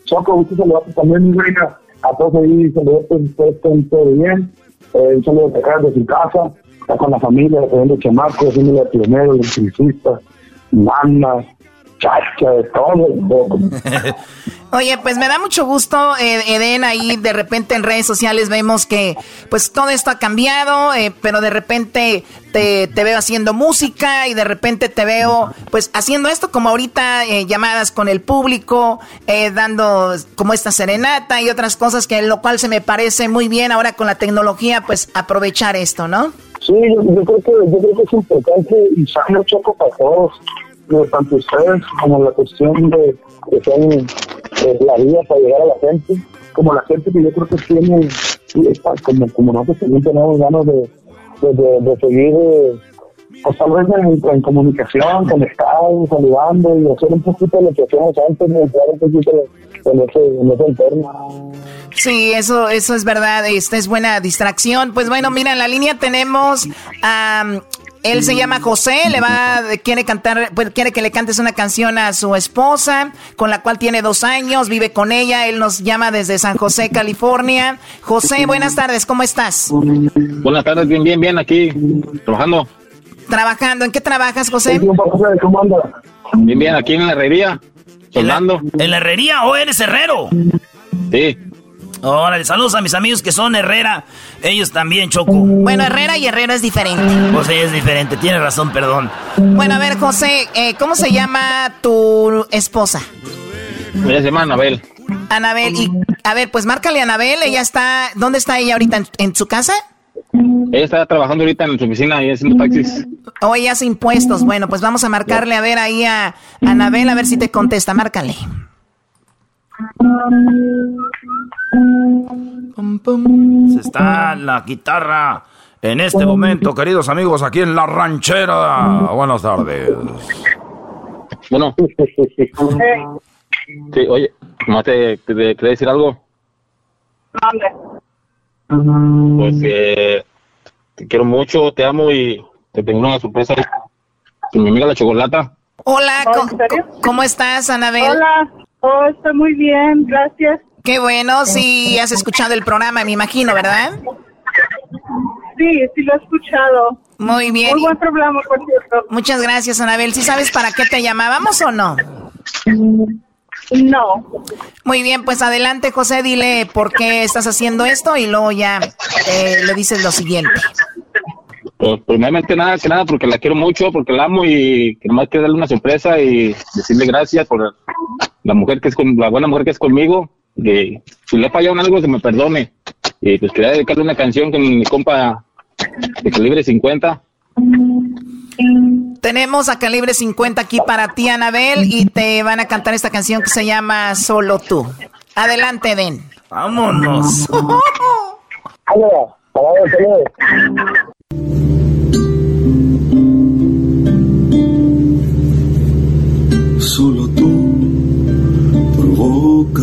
Choco, usted se lo también, mi reina a todos ahí, saludos, estén todo bien. Eh, un saludo de acá de su casa, está con la familia, teniendo chamacos, haciendo el pionero, electricista, manas, de todo. Oye, pues me da mucho gusto, eh, Eden, ahí de repente en redes sociales vemos que pues todo esto ha cambiado, eh, pero de repente te, veo haciendo música y de repente te veo pues haciendo esto como ahorita, eh, llamadas con el público, dando como esta serenata y otras cosas que lo cual se me parece muy bien ahora con la tecnología, pues aprovechar esto, ¿no? Sí, yo, creo, que, yo creo que es importante y sano choco para todos, tanto ustedes como la cuestión de que son la vía para llegar a la gente, como la gente que yo creo que tiene, como, como nosotros también tenemos ganas de, de, de, seguir, pues tal vez en, comunicación, conectados, saludando y hacer un poquito de lo que hacíamos antes, de entrar un poquito en ese, en entorno. Sí, eso, eso es verdad, esta es buena distracción. Pues bueno, mira, en la línea tenemos a él se llama José, le va, quiere cantar, pues, quiere que le cantes una canción a su esposa, con la cual tiene dos años, vive con ella. Él nos llama desde San José, California. José, buenas tardes, ¿cómo estás? Buenas tardes, bien, bien, bien, aquí, trabajando. Trabajando, ¿en qué trabajas, José? Bien, bien, aquí en la herrería, soldando. ¿En la, herrería o eres herrero? Sí. Órale, saludos a mis amigos que son Herrera. Ellos también, Choco. Bueno, Herrera y Herrero es diferente. Pues sí, es diferente. Tiene razón, perdón. Bueno, a ver, José, eh, ¿cómo se llama tu esposa? Ella se llama Anabel. Anabel, y a ver, pues márcale a Anabel. Ella está, ¿dónde está ella ahorita? ¿En, su casa? Ella está trabajando ahorita en su oficina y haciendo taxis. O ella hace impuestos. Bueno, pues vamos a marcarle a ver ahí a Anabel a ver si te contesta. Márcale. Se está la guitarra en este momento, queridos amigos, aquí en la ranchera. Buenas tardes. Bueno. Sí, oye, ¿no te, te, decir algo? Pues eh, te quiero mucho, te amo y te tengo una sorpresa con mi amiga la chocolata. Hola, ¿cómo, estás, Anabel? Hola, oh, estoy muy bien, gracias. Qué bueno, sí, has escuchado el programa, me imagino, ¿verdad? Sí, sí lo he escuchado. Muy bien. Muy buen programa, por cierto. Muchas gracias, Anabel. ¿Sí sabes para qué te llamábamos o no? No. Muy bien, pues adelante, José, dile por qué estás haciendo esto y luego ya eh, le dices lo siguiente. Pues primeramente nada que nada porque la quiero mucho, porque la amo y que nomás quiero darle una sorpresa y decirle gracias por la mujer que es con, la buena mujer que es conmigo que si le he fallado en algo se me perdone. Y pues quería dedicarle una canción con mi compa de calibre 50. Tenemos a calibre 50 aquí para ti, Anabel, y te van a cantar esta canción que se llama Solo tú. Adelante, Den. Vámonos. Solo tú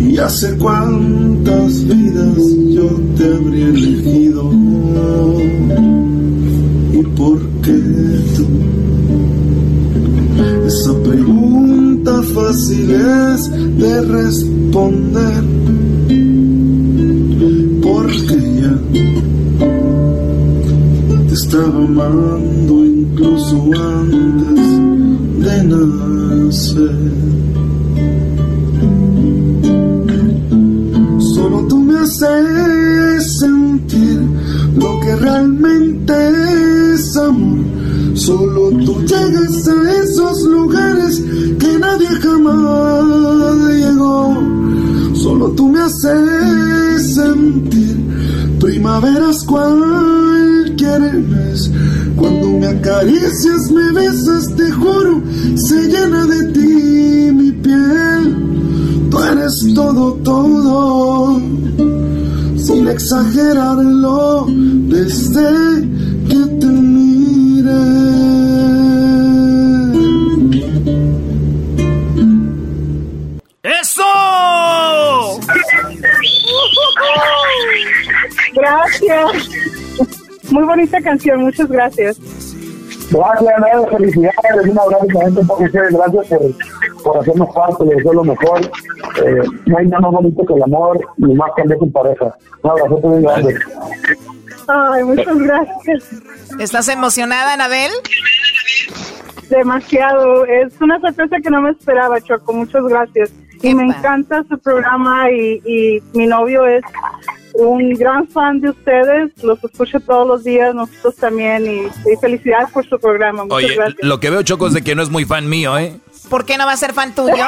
Y hace cuántas vidas yo te habría elegido. ¿Y por qué tú? Esa pregunta fácil es de responder. Porque ya te estaba amando incluso antes de nacer. Solo tú me haces sentir lo que realmente es amor. Solo tú llegas a esos lugares que nadie jamás llegó. Solo tú me haces sentir primaveras cualquier mes cuando me acaricias, me besas, te juro, se llena de todo, todo, sin exagerarlo, desde que te mire. ¡Eso! Gracias. Muy bonita canción, muchas gracias. Gracias, felicidades, un abrazo, gente, gracias por por hacernos parte de hacer lo mejor. Eh, no hay nada más bonito que el amor, ni más que andar con pareja. Un abrazo muy grande. Ay, muchas gracias. ¿Estás emocionada, Anabel? Demasiado. Es una sorpresa que no me esperaba, Choco. Muchas gracias. Y me encanta su programa y, y mi novio es un gran fan de ustedes, los escucho todos los días, nosotros también, y, felicidades por su programa. Muchas Oye, gracias. lo que veo, Choco, es de que no es muy fan mío, ¿eh? ¿Por qué no va a ser fan tuyo?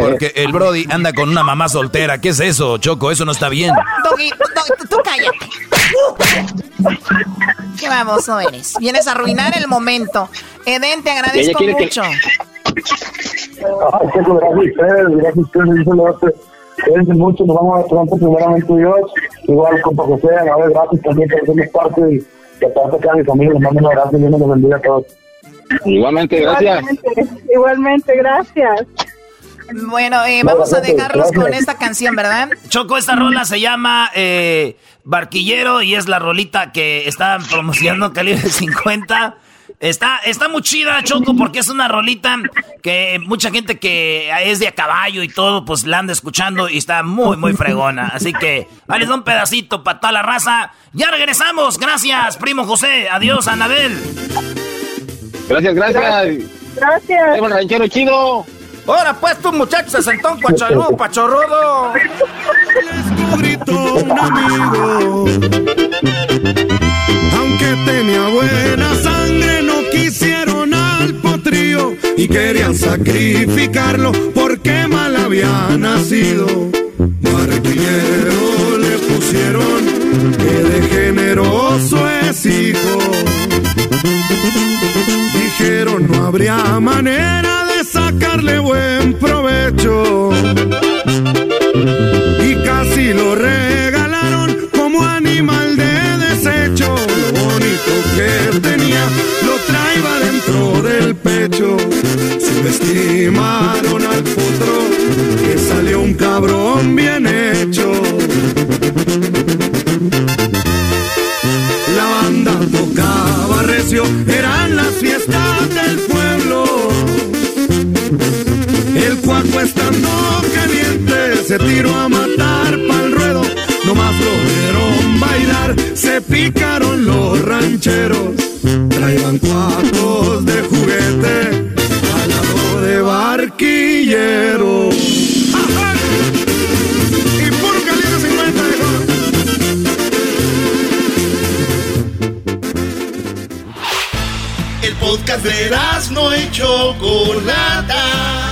porque el Brody anda con una mamá soltera. ¿Qué es eso, Choco? Eso no está bien. Doggy, Doggy, tú cállate. ¿Qué baboso eres? Vienes a arruinar el momento. Eden, te agradezco mucho. Ay, Choco, gracias a ustedes, gracias a ustedes, Cuídense mucho, nos vamos a ver pronto, primeramente Dios. Igual, compa José, a ver, gracias también por hacernos parte y que aparte que a mi familia les mando un abrazo y Dios nos bendiga a todos. Igualmente, gracias. Igualmente, igualmente gracias. Bueno, eh, vamos a dejarlos con esta canción, ¿verdad? Choco, esta rola se llama eh, Barquillero y es la rolita que está promocionando Calibre 50. Está, está muy chida, Choco, porque es una rolita que mucha gente que es de a caballo y todo, pues la anda escuchando y está muy, muy fregona. Así que, vale, un pedacito para toda la raza. Ya regresamos. Gracias, primo José. Adiós, Anabel. Gracias, gracias. Gracias. Bueno, ranchero chido. Ahora pues tu muchacho se sentó un cuachalú, pachorrudo. un amigo. Aunque tenía buena sangre, no quisieron al potrío y querían sacrificarlo porque mal había nacido. Barquillero le pusieron que de generoso es habría manera de sacarle buen provecho. Y casi lo regalaron como animal de desecho. Lo bonito que tenía lo traía dentro del pecho. Subestimaron al potro que salió un cabrón bien hecho. La banda tocaba recio, eran las fiestas del caliente se tiró a matar pa'l ruedo. Nomás lo vieron bailar, se picaron los rancheros. Traían cuacos de juguete al lado de barquillero. Y por calibre 50 dijo. El podcast de no y Chocolata.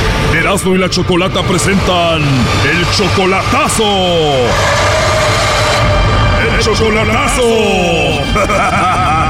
Erasmo y la Chocolata presentan el chocolatazo. El chocolatazo.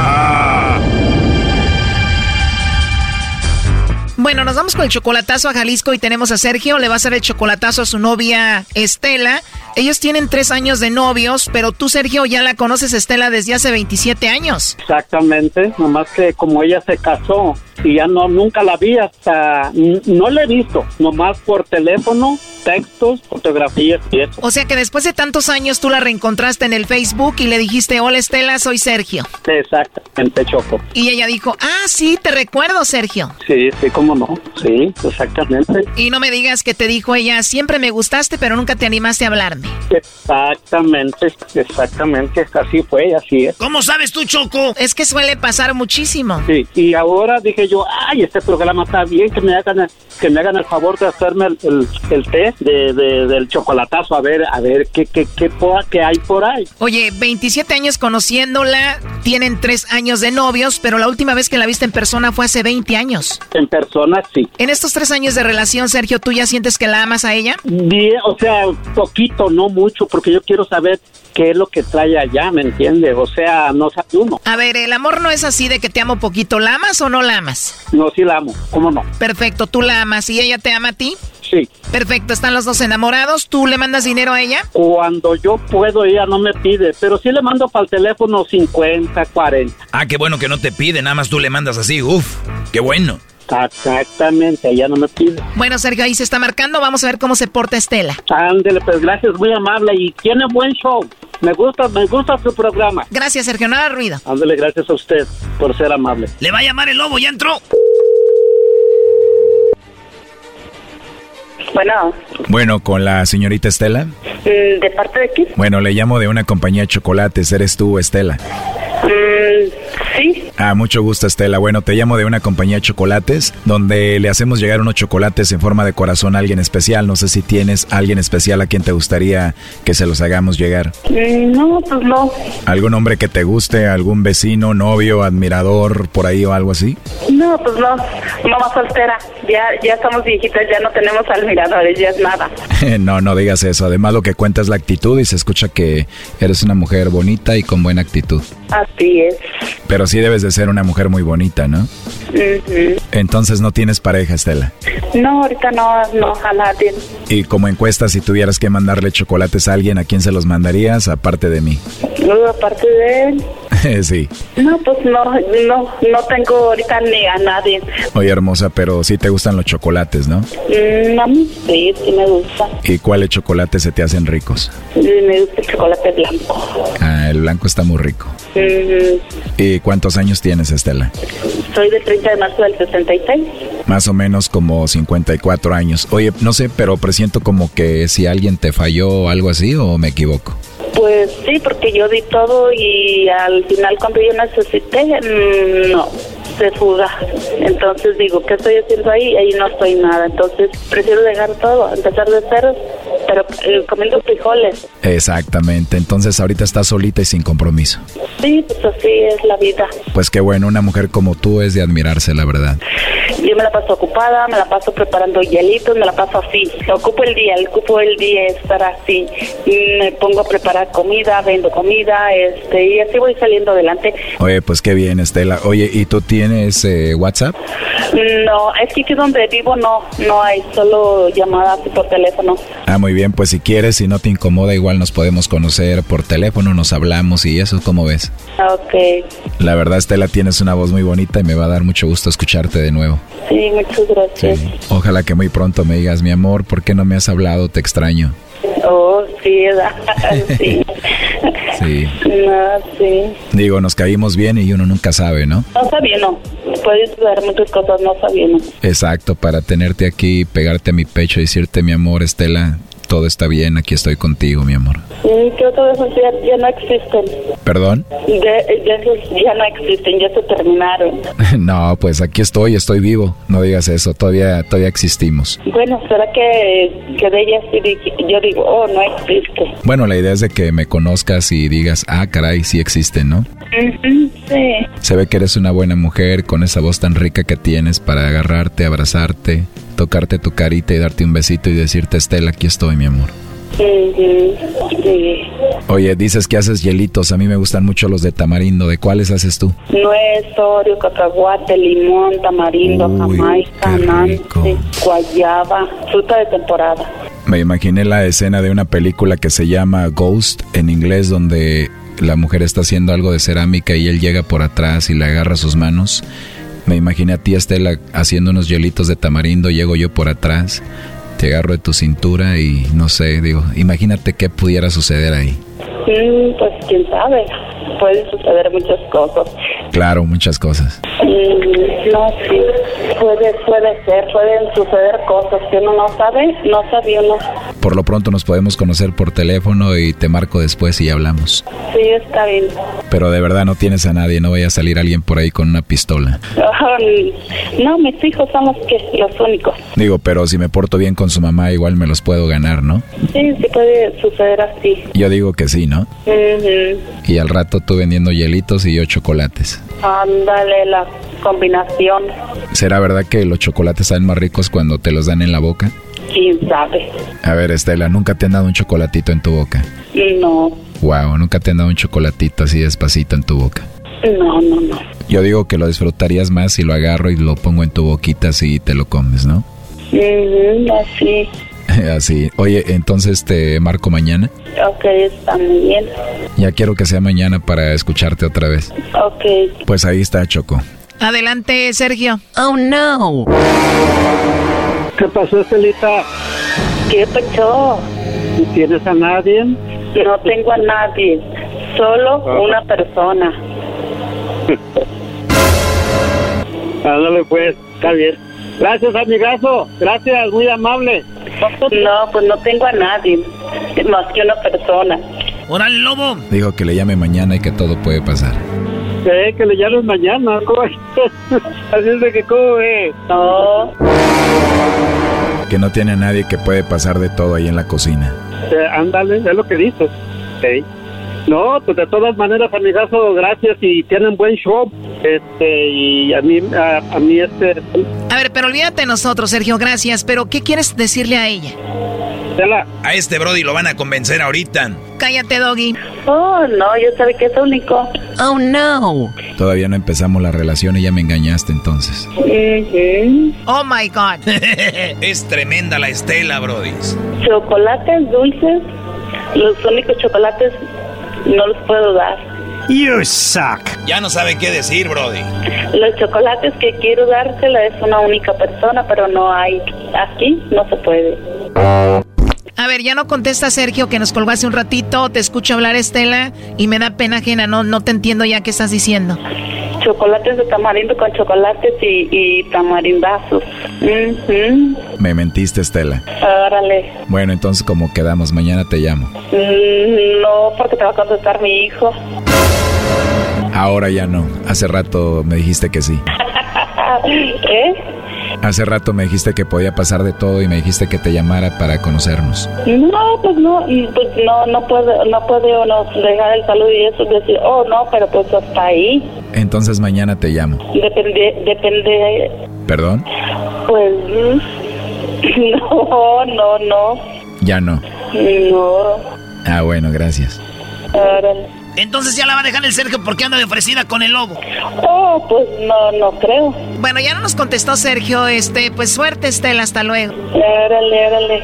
Bueno, nos vamos con el chocolatazo a Jalisco y tenemos a Sergio. Le va a hacer el chocolatazo a su novia Estela. Ellos tienen tres años de novios, pero tú, Sergio, ya la conoces, Estela, desde hace 27 años. Exactamente, nomás que como ella se casó y ya no nunca la vi hasta no la he visto, nomás por teléfono, textos, fotografías y eso. O sea que después de tantos años tú la reencontraste en el Facebook y le dijiste, hola Estela, soy Sergio. Exactamente, Choco. Y ella dijo, ah, sí, te recuerdo, Sergio. Sí, sí, cómo no. Sí, exactamente. Y no me digas que te dijo ella, siempre me gustaste, pero nunca te animaste a hablarme. Exactamente, exactamente, así fue, así es. ¿Cómo sabes tú, Choco? Es que suele pasar muchísimo. Sí, y ahora dije yo, ay, este programa está bien, que me hagan, que me hagan el favor de hacerme el, el, el té de, de- del chocolatazo, a ver, a ver qué, qué, qué, qué hay por ahí. Oye, 27 años conociéndola, tienen tres años de novios, pero la última vez que la viste en persona fue hace 20 años. En persona, sí. En estos tres años de relación, Sergio, ¿tú ya sientes que la amas a ella? Bien, o sea, poquito, no mucho porque yo quiero saber qué es lo que trae allá, ¿me entiende? O sea, no sabe uno. A ver, el amor no es así de que te amo poquito. ¿La amas o no la amas? No, sí la amo. ¿Cómo no? Perfecto, tú la amas y ella te ama a ti. Sí. Perfecto, están los dos enamorados. ¿Tú le mandas dinero a ella? Cuando yo puedo, ella no me pide, pero sí le mando para el teléfono 50, 40. Ah, qué bueno que no te pide, nada más tú le mandas así. Uf, qué bueno. Exactamente, ella no me pide. Bueno, Sergio, ahí se está marcando. Vamos a ver cómo se porta Estela. Ándele, pues gracias, muy amable y tiene buen show. Me gusta, me gusta su programa. Gracias, Sergio, no haga ruido. Ándele, gracias a usted por ser amable. Le va a llamar el lobo, ya entró. Bueno, Bueno, con la señorita Estela. mm, ¿de parte de quién? Bueno, le llamo de una compañía de chocolates. ¿Eres tú, Estela? Mm, sí, Ah, mucho gusto, Estela. Bueno, te llamo de una compañía de chocolates donde le hacemos llegar unos chocolates en forma de corazón a alguien especial. No sé si tienes alguien especial a quien te gustaría que se los hagamos llegar. Mm, no, pues no. ¿Algún hombre que te guste? ¿Algún vecino, novio, admirador, por ahí o algo así? No, pues no. Mamá soltera. Ya, ya estamos viejitas, ya no tenemos admiradores, ya es nada. no, no digas eso. Además, lo que cuenta es la actitud y se escucha que eres una mujer bonita y con buena actitud. Así es. Pero sí debes de ser una mujer muy bonita, ¿no? Ujú. Entonces no tienes pareja, Estela. No, ahorita no, no, a nadie. Y como encuesta, si tuvieras que mandarle chocolates a alguien, ¿a quién se los mandarías aparte de mí? No, aparte de él. sí. No, pues no, no, no tengo ahorita ni a nadie. Oye, hermosa, pero sí te gustan los chocolates, ¿no? Mm, a mí sí, sí me gusta. ¿Y cuáles chocolates se te hacen ricos? Me gusta el chocolate blanco. Ah, el blanco está muy rico. Mm, ¿Y cuántos años tienes, Estela? soy del 30 de marzo del 66. Más o menos como 54 años. Oye, no sé, pero presiento como que si alguien te falló o algo así, ¿o me equivoco? Pues sí, porque yo di todo y al final cuando yo necesité, mm, no, se fuga. Entonces digo, ¿qué estoy haciendo ahí? Ahí no estoy nada. Entonces prefiero dejar todo, empezar de cero, pero eh, comiendo frijoles. Exactamente. Entonces ahorita estás solita y sin compromiso. Sí, pues así es la vida. Pues qué bueno, una mujer como tú es de admirarse, la verdad. Yo me la paso ocupada, me la paso preparando hielitos, me la paso así. Ocupo el día, ocupo el día estar así. Me pongo a preparar comida, vendo comida, este, y así voy saliendo adelante. Oye, pues qué bien, Estela. Oye, ¿y tú tienes eh, WhatsApp? No, es que aquí donde vivo no, no hay, solo llamadas por teléfono. Ah, muy bien, pues si quieres, si no te incomoda, igual nos podemos conocer por teléfono, nos hablamos y eso, ¿cómo ves? Ok, La verdad, Estela, tienes una voz muy bonita y me va a dar mucho gusto escucharte de nuevo. Sí, muchas gracias. Ojalá que muy pronto me digas, mi amor, ¿por qué no me has hablado? Te extraño. Oh, sí, sí. Sí. No, sí. Digo, nos caímos bien y uno nunca sabe, ¿no? No sabía, no. Puedes ver muchas cosas, no sabía, no. Exacto, para tenerte aquí, pegarte a mi pecho y decirte, mi amor, Estela, todo está bien, aquí estoy contigo, mi amor. Creo que esos ya, ya no existen. ¿Perdón? De, de esos ya no existen, ya se terminaron. No, pues aquí estoy, estoy vivo. No digas eso, todavía, todavía existimos. Bueno, será que, que de ellas sí yo digo, oh, no existe. Bueno, la idea es de que me conozcas y digas, ah, caray, sí existen, ¿no? Sí. Se ve que eres una buena mujer con esa voz tan rica que tienes para agarrarte, abrazarte, tocarte tu carita y darte un besito y decirte, Estela, aquí estoy, mi amor. Ujú, sí. Oye, dices que haces hielitos, a mí me gustan mucho los de tamarindo, ¿de cuáles haces tú? Nuez, oreo, cacahuate, limón, tamarindo, jamaica, nancy, guayaba, fruta de temporada. Me imaginé la escena de una película que se llama Ghost en inglés, donde la mujer está haciendo algo de cerámica y él llega por atrás y le agarra sus manos. Me imaginé a ti, Estela, haciendo unos hielitos de tamarindo, llego yo por atrás, te agarro de tu cintura y no sé, digo, imagínate qué pudiera suceder ahí. Mm, pues quién sabe, pueden suceder muchas cosas. Claro, muchas cosas. Mm, no, sí, puede, puede ser, pueden suceder cosas que uno no sabe, no sabe uno. Por lo pronto nos podemos conocer por teléfono y te marco después y hablamos. Sí, está bien. Pero de verdad no tienes a nadie, no vaya a salir alguien por ahí con una pistola. No, mis hijos que, los únicos. Digo, pero si me porto bien con su mamá, igual me los puedo ganar, ¿no? Sí, sí puede suceder así. Yo digo que ¿no? Y al rato tú vendiendo hielitos y yo chocolates. Ándale, la combinación. ¿Será verdad que los chocolates saben más ricos cuando te los dan en la boca? quién sabe. A ver, Estela, ¿nunca te han dado un chocolatito en tu boca? No. Wow, nunca te han dado un chocolatito así despacito en tu boca. No, no, no. Yo digo que lo disfrutarías más si lo agarro y lo pongo en tu boquita así y te lo comes, ¿no? así. así. Oye, entonces te marco mañana. Ok, está muy bien. Ya quiero que sea mañana para escucharte otra vez. Ok. Pues ahí está, Choco. Adelante, Sergio. Oh, no. ¿Qué pasó, Estelita? ¿Qué pasó? ¿Tienes a nadie? No tengo a nadie, solo Ah. una persona. Ándale, pues, está bien. Gracias, amigazo. Gracias, muy amable. No, pues no tengo a nadie, más que una persona. ¡Órale, lobo! Dijo que le llame mañana y que todo puede pasar. Eh, que le llames mañana. ¿cómo? Así es de que, ¿cómo ve? No. Que no tiene a nadie que puede pasar de todo ahí en la cocina. Eh, ándale, es lo que dices. Sí. No, pues de todas maneras, amigazo, gracias y tienen buen show. Este, y a mí, a, a mí este... A ver, pero olvídate de nosotros, Sergio, gracias. Pero, ¿qué quieres decirle a ella? A este Brody lo van a convencer ahorita. Cállate, Doggy. Oh, no, yo sabía que es único. Oh, no. Todavía no empezamos la relación y ya me engañaste entonces. Oh, my God. es tremenda la Estela, Brody. Chocolates dulces, los únicos chocolates no los puedo dar. You suck. Ya no sabe qué decir, Brody. Los chocolates que quiero dársela es una única persona, pero no hay. Aquí no se puede. A ver, ya no contesta Sergio que nos colgó hace un ratito. Te escucho hablar, Estela, y me da pena ajena. No, no te entiendo ya qué estás diciendo. Chocolates de tamarindo con chocolates y, y tamarindazos. Ujú. Me mentiste, Estela. Órale. Bueno, entonces como quedamos, mañana te llamo. Mm, No, porque te va a contestar mi hijo. Ahora ya no. Hace rato me dijiste que sí. ¿Eh? Hace rato me dijiste que podía pasar de todo y me dijiste que te llamara para conocernos. No, pues no, pues no, no puede, no puede uno dejar el saludo y eso decir, oh no, pero pues hasta ahí. Entonces mañana te llamo. Depende, depende, ¿Perdón? pues, no, no, no, Ya no. no, Ah, bueno, gracias. órale. Entonces ya la va a dejar el Sergio porque anda de ofrecida con el lobo. Oh, pues no, no creo. Bueno, ya no nos contestó Sergio. Este, pues suerte, Estela. Hasta luego. Órale, órale.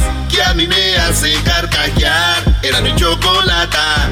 que a mí me hace carcajear. Era mi chocolata.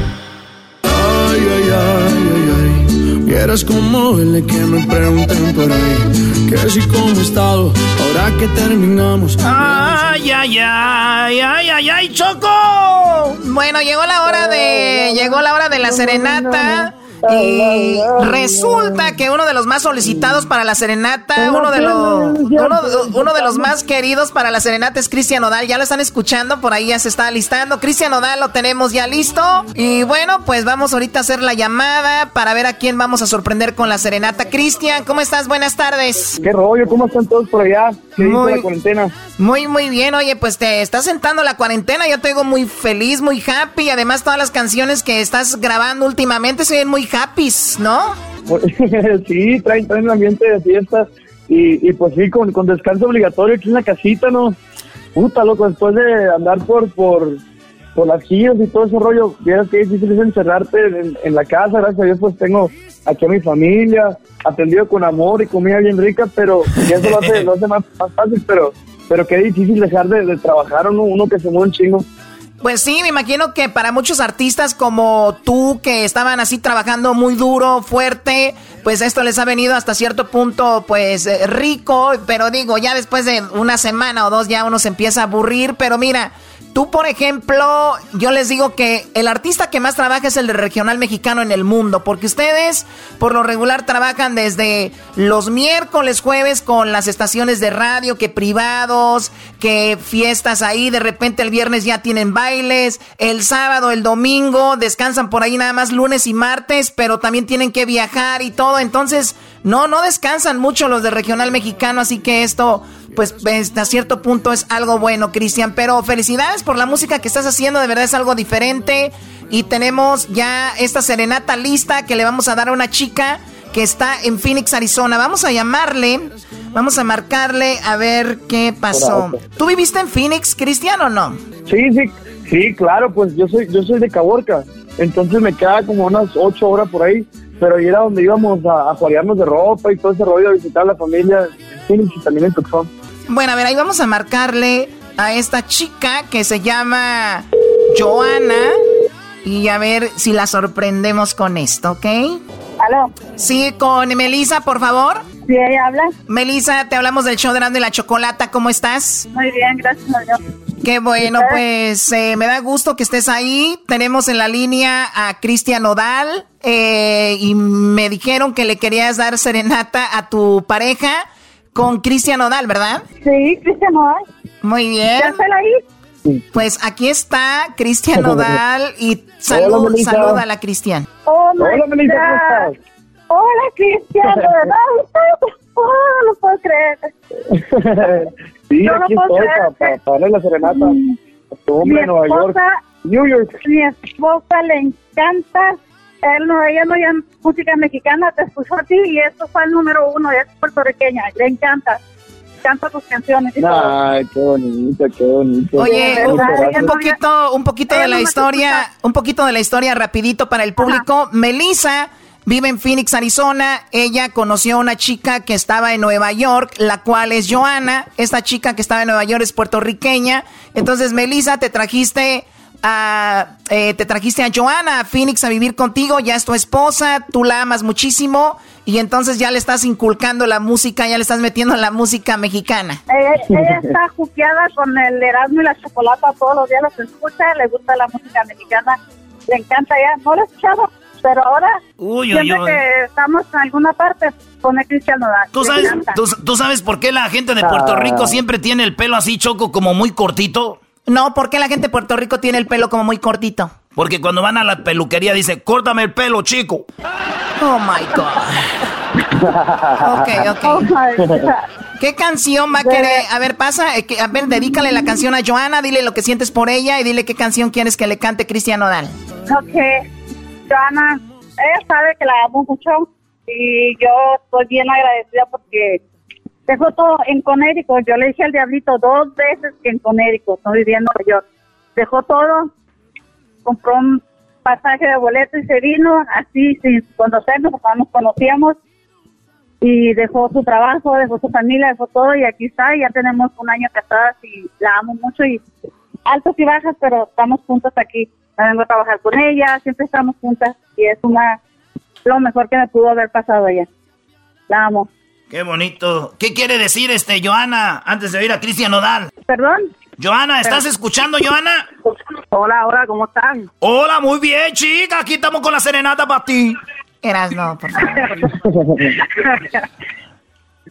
Ay, ay, ay, ay, ay. Vieras como duele que me pregunten por ahí. Que si cómo he estado, ahora que terminamos. Ay, ay, ay, ay, ay, ay, Choco. Bueno, llegó la hora de, llegó la hora de la serenata. Y resulta que uno de los más solicitados para la serenata, uno de los, uno, uno de los más queridos para la serenata es Cristian Odal. Ya lo están escuchando, por ahí ya se está listando. Cristian Odal lo tenemos ya listo. Y bueno, pues vamos ahorita a hacer la llamada para ver a quién vamos a sorprender con la serenata. Cristian, ¿cómo estás? Buenas tardes. ¿Qué rollo? ¿Cómo están todos por allá? ¿Qué Muy- la cuarentena? Muy, muy bien. Oye, pues te estás sentando la cuarentena. Yo te digo muy feliz, muy happy. Además, todas las canciones que estás grabando últimamente se ven muy happy, ¿no? sí, traen, traen un ambiente de fiesta y, y pues sí, con, con descanso obligatorio aquí en la casita, ¿no? Puta, loco, después de andar por, por, por las giras y todo ese rollo, vieras que difícil es encerrarte en, en la casa, gracias a Dios pues tengo aquí a mi familia, atendido con amor y comida bien rica, pero y eso lo hace, lo hace más, más fácil, pero, pero qué difícil dejar de, de trabajar uno, uno que se mueve un chingo. Pues sí, me imagino que para muchos artistas como tú, que estaban así trabajando muy duro, fuerte, pues esto les ha venido hasta cierto punto, pues eh, rico, pero digo, ya después de una semana o dos ya uno se empieza a aburrir, pero mira, Tú, por ejemplo, yo les digo que el artista que más trabaja es el de regional mexicano en el mundo, porque ustedes por lo regular trabajan desde los miércoles, jueves con las estaciones de radio, que privados, que fiestas ahí, de repente el viernes ya tienen bailes, el sábado, el domingo, descansan por ahí nada más lunes y martes, pero también tienen que viajar y todo, entonces no, no descansan mucho los de regional mexicano, así que esto pues hasta cierto punto es algo bueno, Cristian. Pero felicidades por la música que estás haciendo, de verdad es algo diferente. Y tenemos ya esta serenata lista que le vamos a dar a una chica que está en Phoenix, Arizona. Vamos a llamarle, vamos a marcarle a ver qué pasó. ¿Tú viviste en Phoenix, Cristian, o no? Sí, sí, sí, claro, pues yo soy, yo soy de Caborca, entonces me queda como unas ocho horas por ahí, pero ahí era donde íbamos a, a de ropa y todo ese rollo, a visitar a la familia y también en Tucson. Bueno, a ver, ahí vamos a marcarle a esta chica que se llama Joana y a ver si la sorprendemos con esto, ¿ok? ¿Aló? Sí, con Melisa, por favor. Sí, ella habla. Melisa, te hablamos del show de la Chocolata, ¿cómo estás? Muy bien, gracias a Dios. Qué bueno, pues eh, me da gusto que estés ahí. Tenemos en la línea a Cristian Odal eh, y me dijeron que le querías dar serenata a tu pareja con Cristian Odal, ¿verdad? Sí, Cristian Odal. Muy bien. ¿Ya está ahí? Pues aquí está Cristian Odal y salud, Hola, saluda a la Cristian. Oh, Hola, Melissa. Hola, Cristian, verdad. Oh, no puedo creer. sí, Yo no aquí puedo estoy creer para que- darle la serenata a tu hombre en Nueva York. esposa, New York. mi esposa le encanta. Él no, ella no oye música mexicana, te escuchó a ti y esto fue el número uno, es puertorriqueña, le encanta. Canta tus canciones y todo. Ay, qué bonito, qué bonito. Oye, un, un poquito, un poquito de no la historia, un poquito de la historia rapidito para el público. Melissa vive en Phoenix, Arizona. Ella conoció a una chica que estaba en Nueva York, la cual es Joana. Esta chica que estaba en Nueva York es puertorriqueña. Entonces, Melissa, te trajiste a, eh, te trajiste a Joana a Phoenix a vivir contigo. Ya es tu esposa, tú la amas muchísimo y entonces ya le estás inculcando la música, ya le estás metiendo la música mexicana. Ella, está juqueada con el Erasmo y la Chocolata todos los días, los escucha, le gusta la música mexicana, le encanta ya. No la he escuchado, pero ahora, Uy, uy, siempre uy. que estamos en alguna parte, pone Cristian Nodal. ¿Tú sabes, tú, tú sabes por qué la gente de Puerto Ah. Rico siempre tiene el pelo así, Choco, como muy cortito? No, ¿por qué la gente de Puerto Rico tiene el pelo como muy cortito? Porque cuando van a la peluquería dice, córtame el pelo, chico. Oh my God. Ok, ok. Oh, my God. ¿Qué canción va a querer? A ver, pasa, eh, que- a ver, dedícale la canción a Joana, dile lo que sientes por ella y dile qué canción quieres que le cante Cristian Nodal. Ok, Joana, ella sabe que la amo mucho y yo estoy bien agradecida porque dejó todo en Connecticut. Yo le dije al diablito dos veces que en Connecticut, no vivía en Nueva York. Dejó todo, compró un pasaje de boleto y se vino así sin conocernos, porque no nos conocíamos. Y dejó su trabajo, dejó su familia, dejó todo y aquí está. Ya tenemos un año casadas y la amo mucho y altos y bajas, pero estamos juntas aquí. Me vengo a trabajar con ella, siempre estamos juntas y es una lo mejor que me pudo haber pasado a ella. La amo. Qué bonito. ¿Qué quiere decir este, Joana, antes de oír a Cristian Nodal? Perdón. Joana, ¿estás escuchando, Joana? Hola, hola, ¿cómo están? Hola, muy bien, chica. Aquí estamos con la serenata para ti. Eras no, por favor.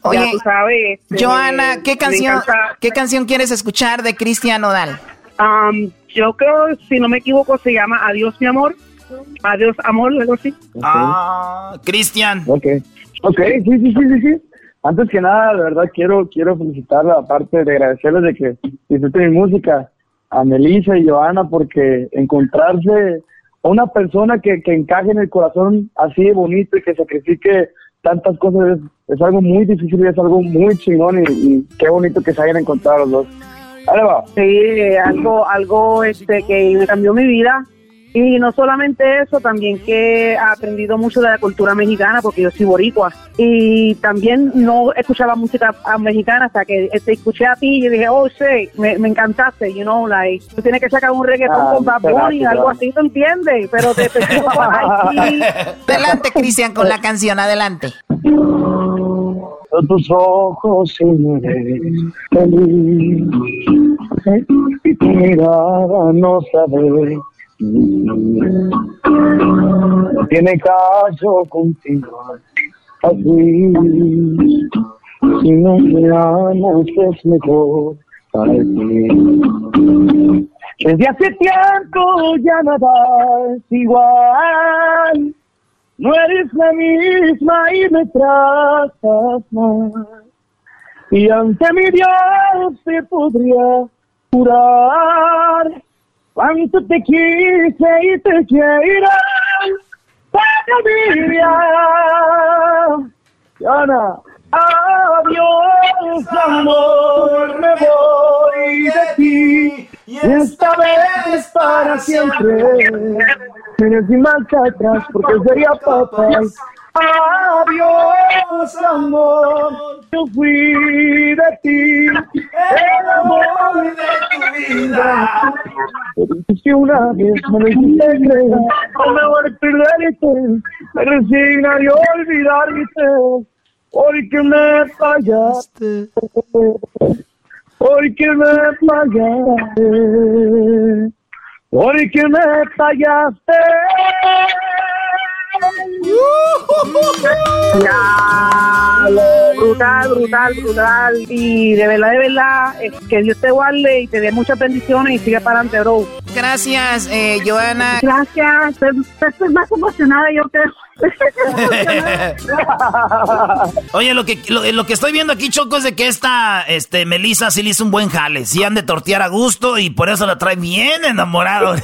Oye, Ya tú sabes, este, Joana, ¿qué canción, ¿qué canción quieres escuchar de Cristian Nodal? Am, yo creo, si no me equivoco, se llama Adiós, mi amor. Adiós, amor, algo así. Ah, Cristian. Ok, ok, sí, sí, sí, sí, sí. Antes que nada, de verdad quiero quiero felicitarla, aparte de agradecerles de que disfruten mi música, a Melissa y Joana, porque encontrarse a una persona que, que encaje en el corazón así de bonito y que sacrifique tantas cosas es, es algo muy difícil y es algo muy chingón y, y qué bonito que se hayan encontrado los dos. Ahí va. Sí, algo, algo este, que me cambió mi vida. Y no solamente eso, también que he aprendido mucho de la cultura mexicana, porque yo soy boricua. Y también no escuchaba música ah, mexicana hasta que te escuché a ti y dije, oh, sí, me, me encantaste, you know, like, tú tienes que sacar un reggaetón Ah, con Bad Bunny, algo así, ¿tú entiendes? Pero te te. Adelante, Cristian, con la canción, adelante. Tus ojos me feliz. Y tu mirada no sabe. Tiene caso contigo. Así. Si no me amas es mejor para ti. Desde hace tiempo ya nada es igual. No eres la misma y me tratas mal. Y ante mi Dios te podría jurar cuánto te quise y te quiero para mi vida. Yana, adiós amor, me voy de ti y esta vez para siempre. Tienes sin marcha atrás porque sería papá. Adiós, amor, yo fui de ti, el amor de tu vida. Si una vez me lo hiciste creer, no me voy a perderte, me resignaré a olvidarte, porque me fallaste, porque me fallaste porque me fallaste. brutal, brutal, brutal. Y de verdad, de verdad, que Dios te guarde y te dé muchas bendiciones y sigue para adelante, bro. Gracias, eh, Joana. Gracias. Estoy más emocionada, yo creo. Oye, lo que, lo, que estoy viendo aquí, Choco, es de que esta este, Melissa sí le hizo un buen jale. Sí han de tortear a gusto y por eso la trae bien enamorado.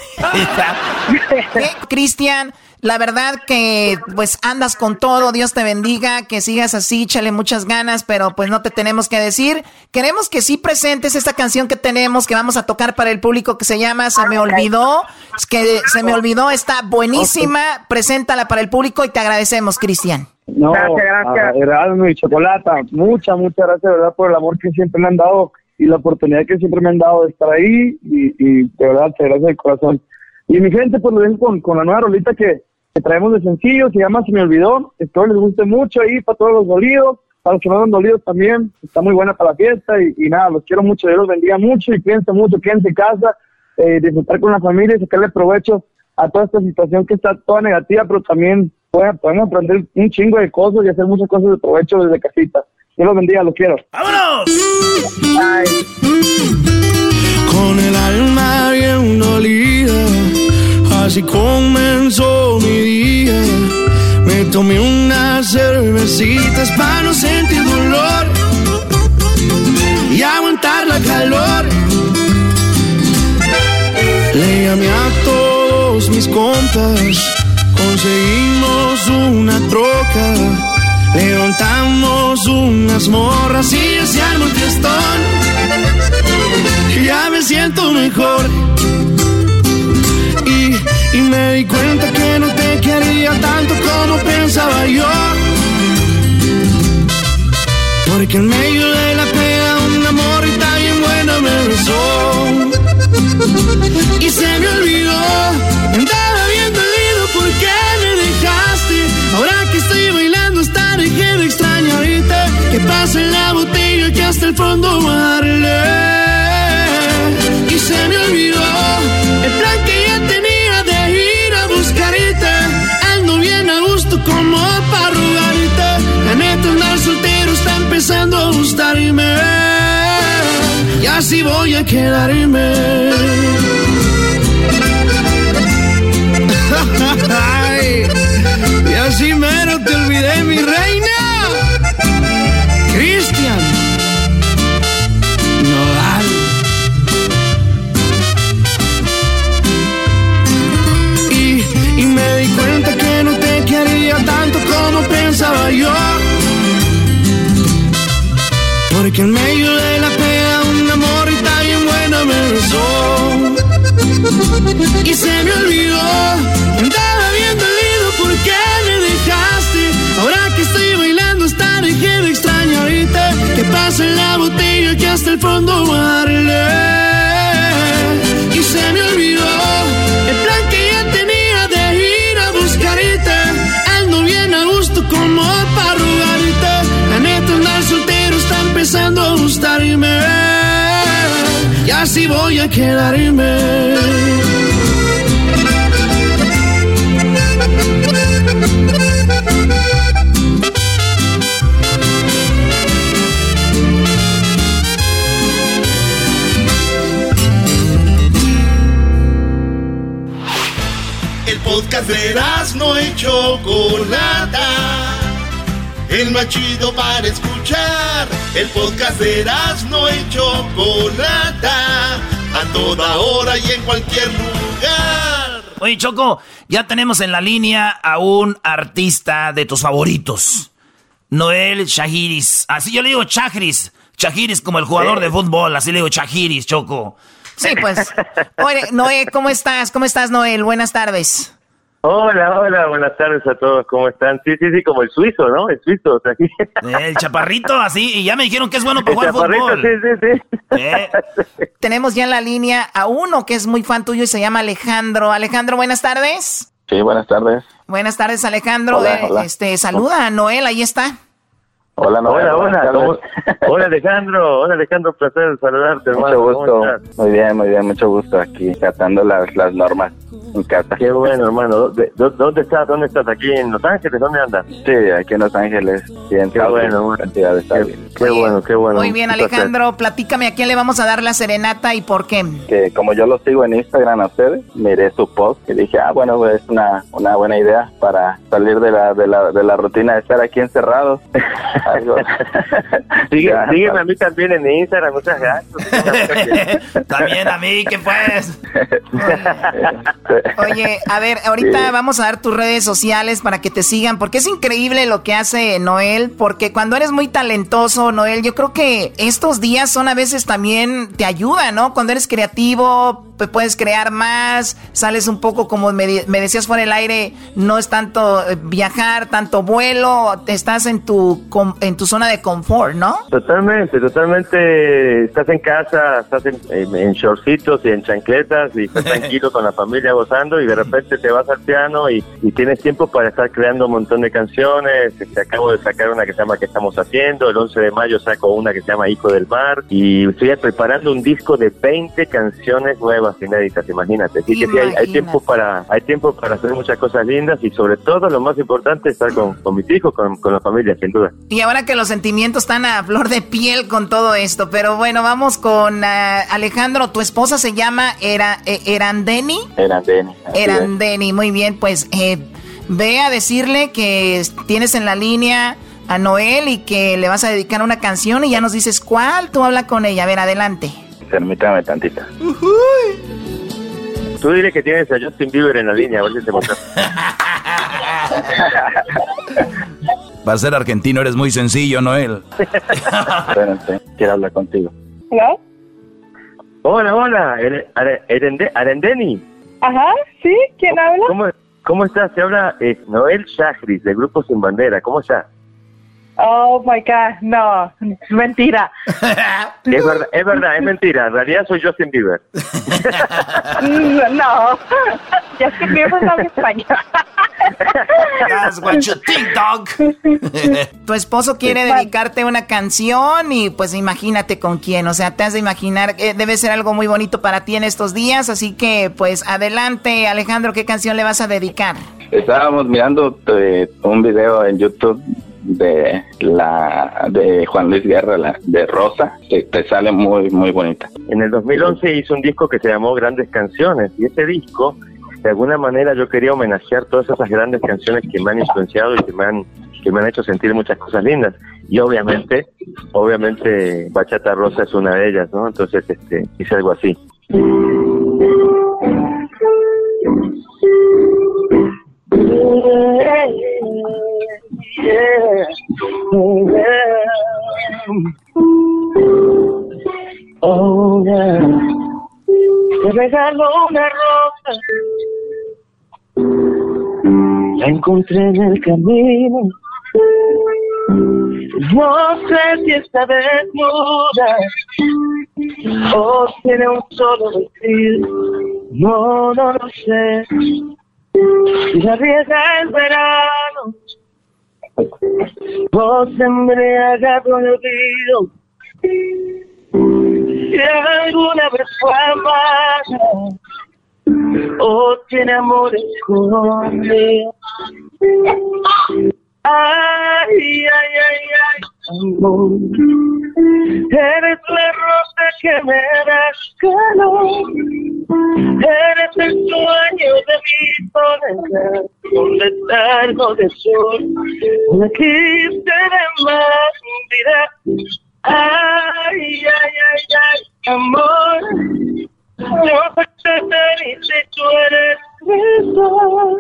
Cristian, la verdad que pues andas con todo, Dios te bendiga, que sigas así, échale muchas ganas, pero pues no te tenemos que decir. Queremos que sí presentes esta canción que tenemos, que vamos a tocar para el público que se llama Se me olvidó, es que se me olvidó, está buenísima, preséntala para el público y te agradecemos, Cristian. No, gracias, gracias. Erasmo y Chocolata, muchas, muchas gracias, de verdad, por el amor que siempre me han dado y la oportunidad que siempre me han dado de estar ahí y, y de verdad, te gracias de corazón. Y mi gente, pues lo dejo con, con la nueva rolita que que traemos de sencillo, se llama Se me olvidó, espero les guste mucho ahí para todos los dolidos, para los que no han dolidos también, está muy buena para la fiesta y, nada, los quiero mucho, Dios los bendiga mucho y cuídense mucho, quédense en casa, eh, disfrutar con la familia y sacarle provecho a toda esta situación que está toda negativa, pero también podemos aprender un chingo de cosas y hacer muchas cosas de provecho desde casita. Dios los bendiga, los quiero. ¡Vámonos! Con el alma bien dolida Así comenzó mi día. Me tomé unas cervecitas para no sentir dolor y aguantar la calor. Le llamé a todos mis compas, conseguimos una troca, levantamos unas morras y armó el fiestón. Ya me siento mejor y me di cuenta que no te quería tanto como pensaba yo. Porque en medio de la pena un amor tan bien buena me besó. A quedarme. y así mero te olvidé, mi reina. Cristian. Nodal. Y, y me di cuenta que no quería tanto como pensaba yo. Porque en hasta el fondo Marley. Y se me olvidó el plan que ya tenía de ir a buscarte. Ando bien a gusto como para rogarte la neta andar soltero está empezando a gustarme. Y así voy a quedarme. Podcast de no hecho Chocolata el más chido para escuchar. El podcast de no y Chocolata, a toda hora y en cualquier lugar. Oye, Choco, ya tenemos en la línea a un artista de tus favoritos. Noel Shahiris. Así yo le digo Chahiris. Chahiris como el jugador de fútbol, así le digo Chahiris, Choco. Sí, pues. Oye, Noel, ¿cómo estás? ¿Cómo estás, Noel? Buenas tardes. Hola, hola, buenas tardes a todos, ¿cómo están? Sí, sí, sí, como el suizo, ¿no? El suizo, aquí. El chaparrito, así, y ya me dijeron que es bueno para jugar fútbol. Sí, sí, sí. ¿Eh? Tenemos ya en la línea a uno que es muy fan tuyo y se llama Alejandro. Alejandro, buenas tardes. Sí, buenas tardes. Buenas tardes, Alejandro. Eh, este, saluda a Noel, ahí está. Hola, hola, hola, hola Alejandro, hola Alejandro, placer saludarte, hermano. Mucho gusto, muy bien, muy bien, mucho gusto aquí tratando las, las normas en casa. Qué bueno, hermano. ¿Dónde, estás? ¿Dónde estás? ¿Aquí en Los Ángeles? ¿Dónde andas? Sí, aquí en Los Ángeles. Bien, qué bueno, cantidad de qué, qué bueno, qué bueno. Muy bien, Alejandro, platícame a quién le vamos a dar la serenata y por qué. Que como yo lo sigo en Instagram a ustedes, miré su post y dije, ah, bueno, es una, una buena idea para salir de la, de la, de la rutina de estar aquí encerrados. sígueme a mí también en Instagram, muchas gracias. también a mí, ¿qué pues? Oye, a ver, ahorita vamos a dar tus redes sociales para que te sigan, porque es increíble lo que hace Noel, porque cuando eres muy talentoso, Noel, yo creo que estos días son a veces también te ayuda, ¿no? Cuando eres creativo, pues puedes crear más, sales un poco como me, decías fuera el aire, no es tanto eh, viajar, tanto vuelo, estás en tu en tu zona de confort, ¿no? Totalmente, totalmente. Estás en casa, estás en, en, shortcitos y en chancletas y estás tranquilo con la familia gozando y de repente te vas al piano y, tienes tiempo para estar creando un montón de canciones. Este, acabo de sacar una que se llama ¿Qué estamos haciendo? El 11 de mayo saco una que se llama Hijo del Mar y estoy preparando un disco de 20 canciones nuevas inéditas, imagínate. Así que sí, hay, tiempo para hay tiempo para hacer muchas cosas lindas y sobre todo lo más importante es estar con, mis hijos, con, con la familia, sin duda. Y ahora que los sentimientos están a flor de piel con todo esto, pero bueno, vamos con eh, Alejandro, tu esposa se llama Era, eh, Erandeni. Erandeni. Erandeni, muy bien, pues eh, ve a decirle que tienes en la línea a Noel y que le vas a dedicar una canción y ya nos dices cuál, tú habla con ella, a ver, adelante. Permítame tantita. Tú dile que tienes a Justin Bieber en la línea, a ver si te Va a ser argentino, eres muy sencillo, Noel. Espérate, quiero hablar contigo. ¿Hola? Hola, hola, Arendeni. Ajá, ¿sí? ¿Quién habla? ¿Cómo, cómo estás? Se habla eh, Noel Shahris, del Grupo Sin Bandera. ¿Cómo estás? Oh my God, no, mentira. es verdad, es verdad, es mentira. En realidad soy Justin Bieber. no, Justin Bieber no habla español. That's what you think, dog. tu esposo quiere dedicarte una canción y pues imagínate con quién. O sea, te has de imaginar, que debe ser algo muy bonito para ti en estos días. Así que pues adelante, Alejandro, ¿qué canción le vas a dedicar? Estábamos mirando eh, un video en YouTube de la de Juan Luis Guerra, la, de Rosa, que te sale muy muy bonita. En el 2011 hizo un disco que se llamó Grandes Canciones y ese disco de alguna manera yo quería homenajear todas esas grandes canciones que me han influenciado y que me han que me han hecho sentir muchas cosas lindas y obviamente obviamente Bachata Rosa es una de ellas, ¿no? Entonces este hice algo así. Oh, Te regalo una rosa. La encontré en el camino. No sé si está desnuda o tiene un solo vestido. No, no lo sé. Si la riega el verano Vos embriaga con el olvido si alguna vez fue amada o tiene amor escondido. Ay, ay, ay, ay, amor. Eres la rosa que me das calor. Eres el sueño de mi soledad. Un letargo de sol. Quiste de más vida. Ay, ay, ay, ay, amor. Soy feliz y tú eres mi sol.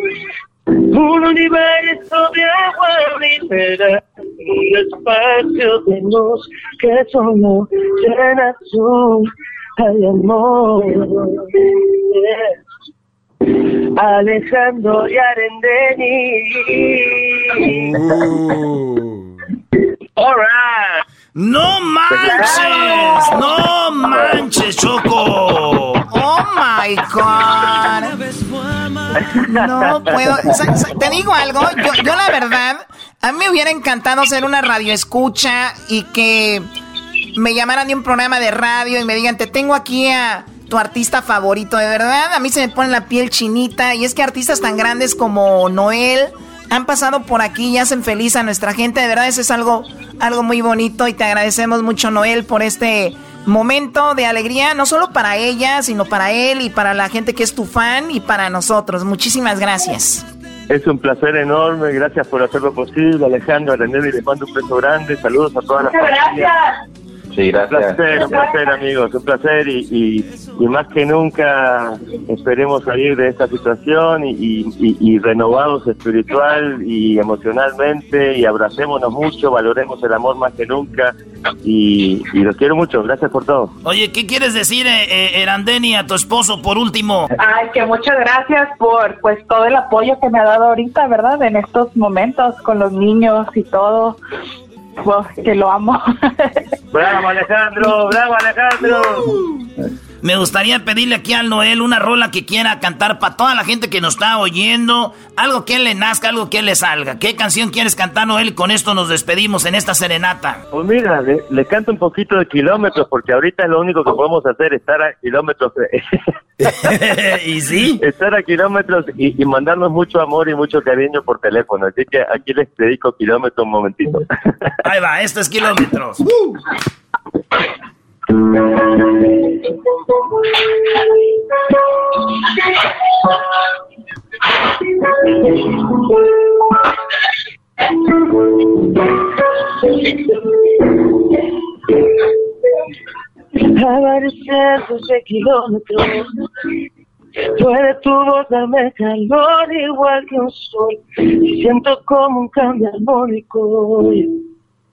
Un universo de agua libera, un espacio de luz que llena tu ay, amor. Alejandro y Arendeni. All right. No manches, no manches, Choco. Oh my God. No puedo. Te digo algo. Yo, yo, la verdad, a mí me hubiera encantado ser una radio escucha y que me llamaran de un programa de radio y me digan, te tengo aquí a tu artista favorito. De verdad, a mí se me pone la piel chinita. Y es que artistas tan grandes como Noel han pasado por aquí y hacen feliz a nuestra gente. De verdad, eso es algo, algo muy bonito y te agradecemos mucho, Noel, por este momento de alegría, no solo para ella, sino para él y para la gente que es tu fan y para nosotros. Muchísimas gracias. Es un placer enorme, gracias por hacerlo posible, Alejandro, a René, le mando un beso grande, saludos a todas las familias. Sí, gracias. Un placer, un placer, amigos, un placer y, y, más que nunca esperemos salir de esta situación y, y, renovados espiritual y emocionalmente y abracémonos mucho, valoremos el amor más que nunca y, los quiero mucho. Gracias por todo. Oye, ¿qué quieres decir, eh, eh, Erandeni, a tu esposo por último? Ay, que muchas gracias por pues todo el apoyo que me ha dado ahorita, ¿verdad? En estos momentos con los niños y todo que lo amo. Bravo Alejandro, bravo Alejandro. Me gustaría pedirle aquí al Noel una rola que quiera cantar para toda la gente que nos está oyendo. Algo que le nazca, algo que le salga. ¿Qué canción quieres cantar, Noel? Con esto nos despedimos en esta serenata. Pues mira, le, canto un poquito de kilómetros porque ahorita lo único que podemos hacer es estar a kilómetros. ¿Y sí? Estar a kilómetros y, mandarnos mucho amor y mucho cariño por teléfono. Así que aquí les dedico kilómetros un momentito. Ahí va, esto es kilómetros. cientos de kilómetros Puede tu voz darme calor igual que un sol. Siento como un cambio armónico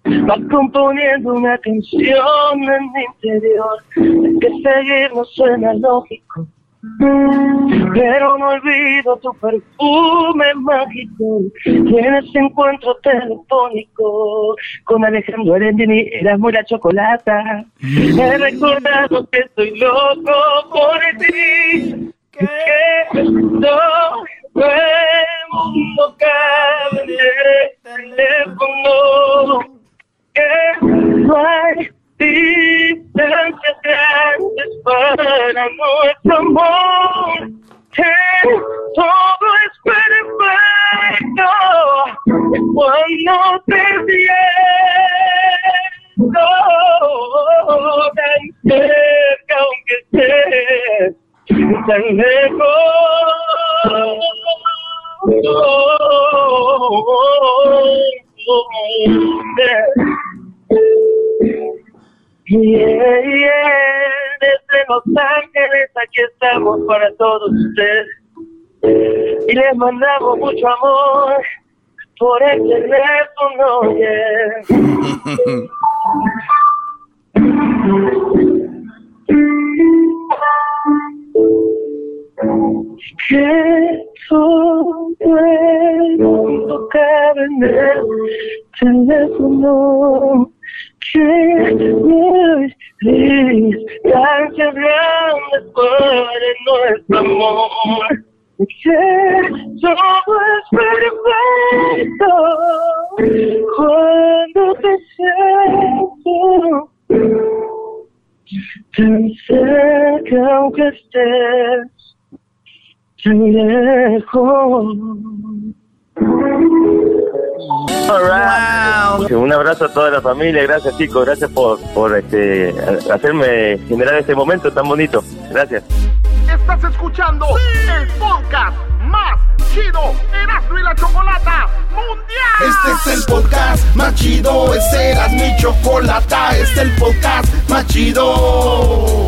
va componiendo una canción en mi interior, que seguir no suena lógico. Pero no olvido tu perfume mágico en ese encuentro telefónico con Alejandro Arendini era muy la chocolata. He recordado que estoy loco por ti, que no el mundo el teléfono que no hay distancias grandes para nuestro amor, que todo es perfecto cuando te siento tan cerca aunque estés tan lejos. Yeah, yeah. Desde Los Ángeles aquí estamos para todos ustedes y les mandamos mucho amor por el teléfono. Yeah. que todo el mundo cabe en el teléfono que mis distancias grandes para nuestro amor. Que todo es perfecto. Cuando te siento sé que aunque estés lejos. Un abrazo a toda la familia, gracias chicos, gracias por, por este, hacerme generar este momento tan bonito. Gracias. Estás escuchando el podcast más chido Erasmo y la Chocolata Mundial. Este es el podcast más chido, este era mi chocolata, este es el podcast más chido.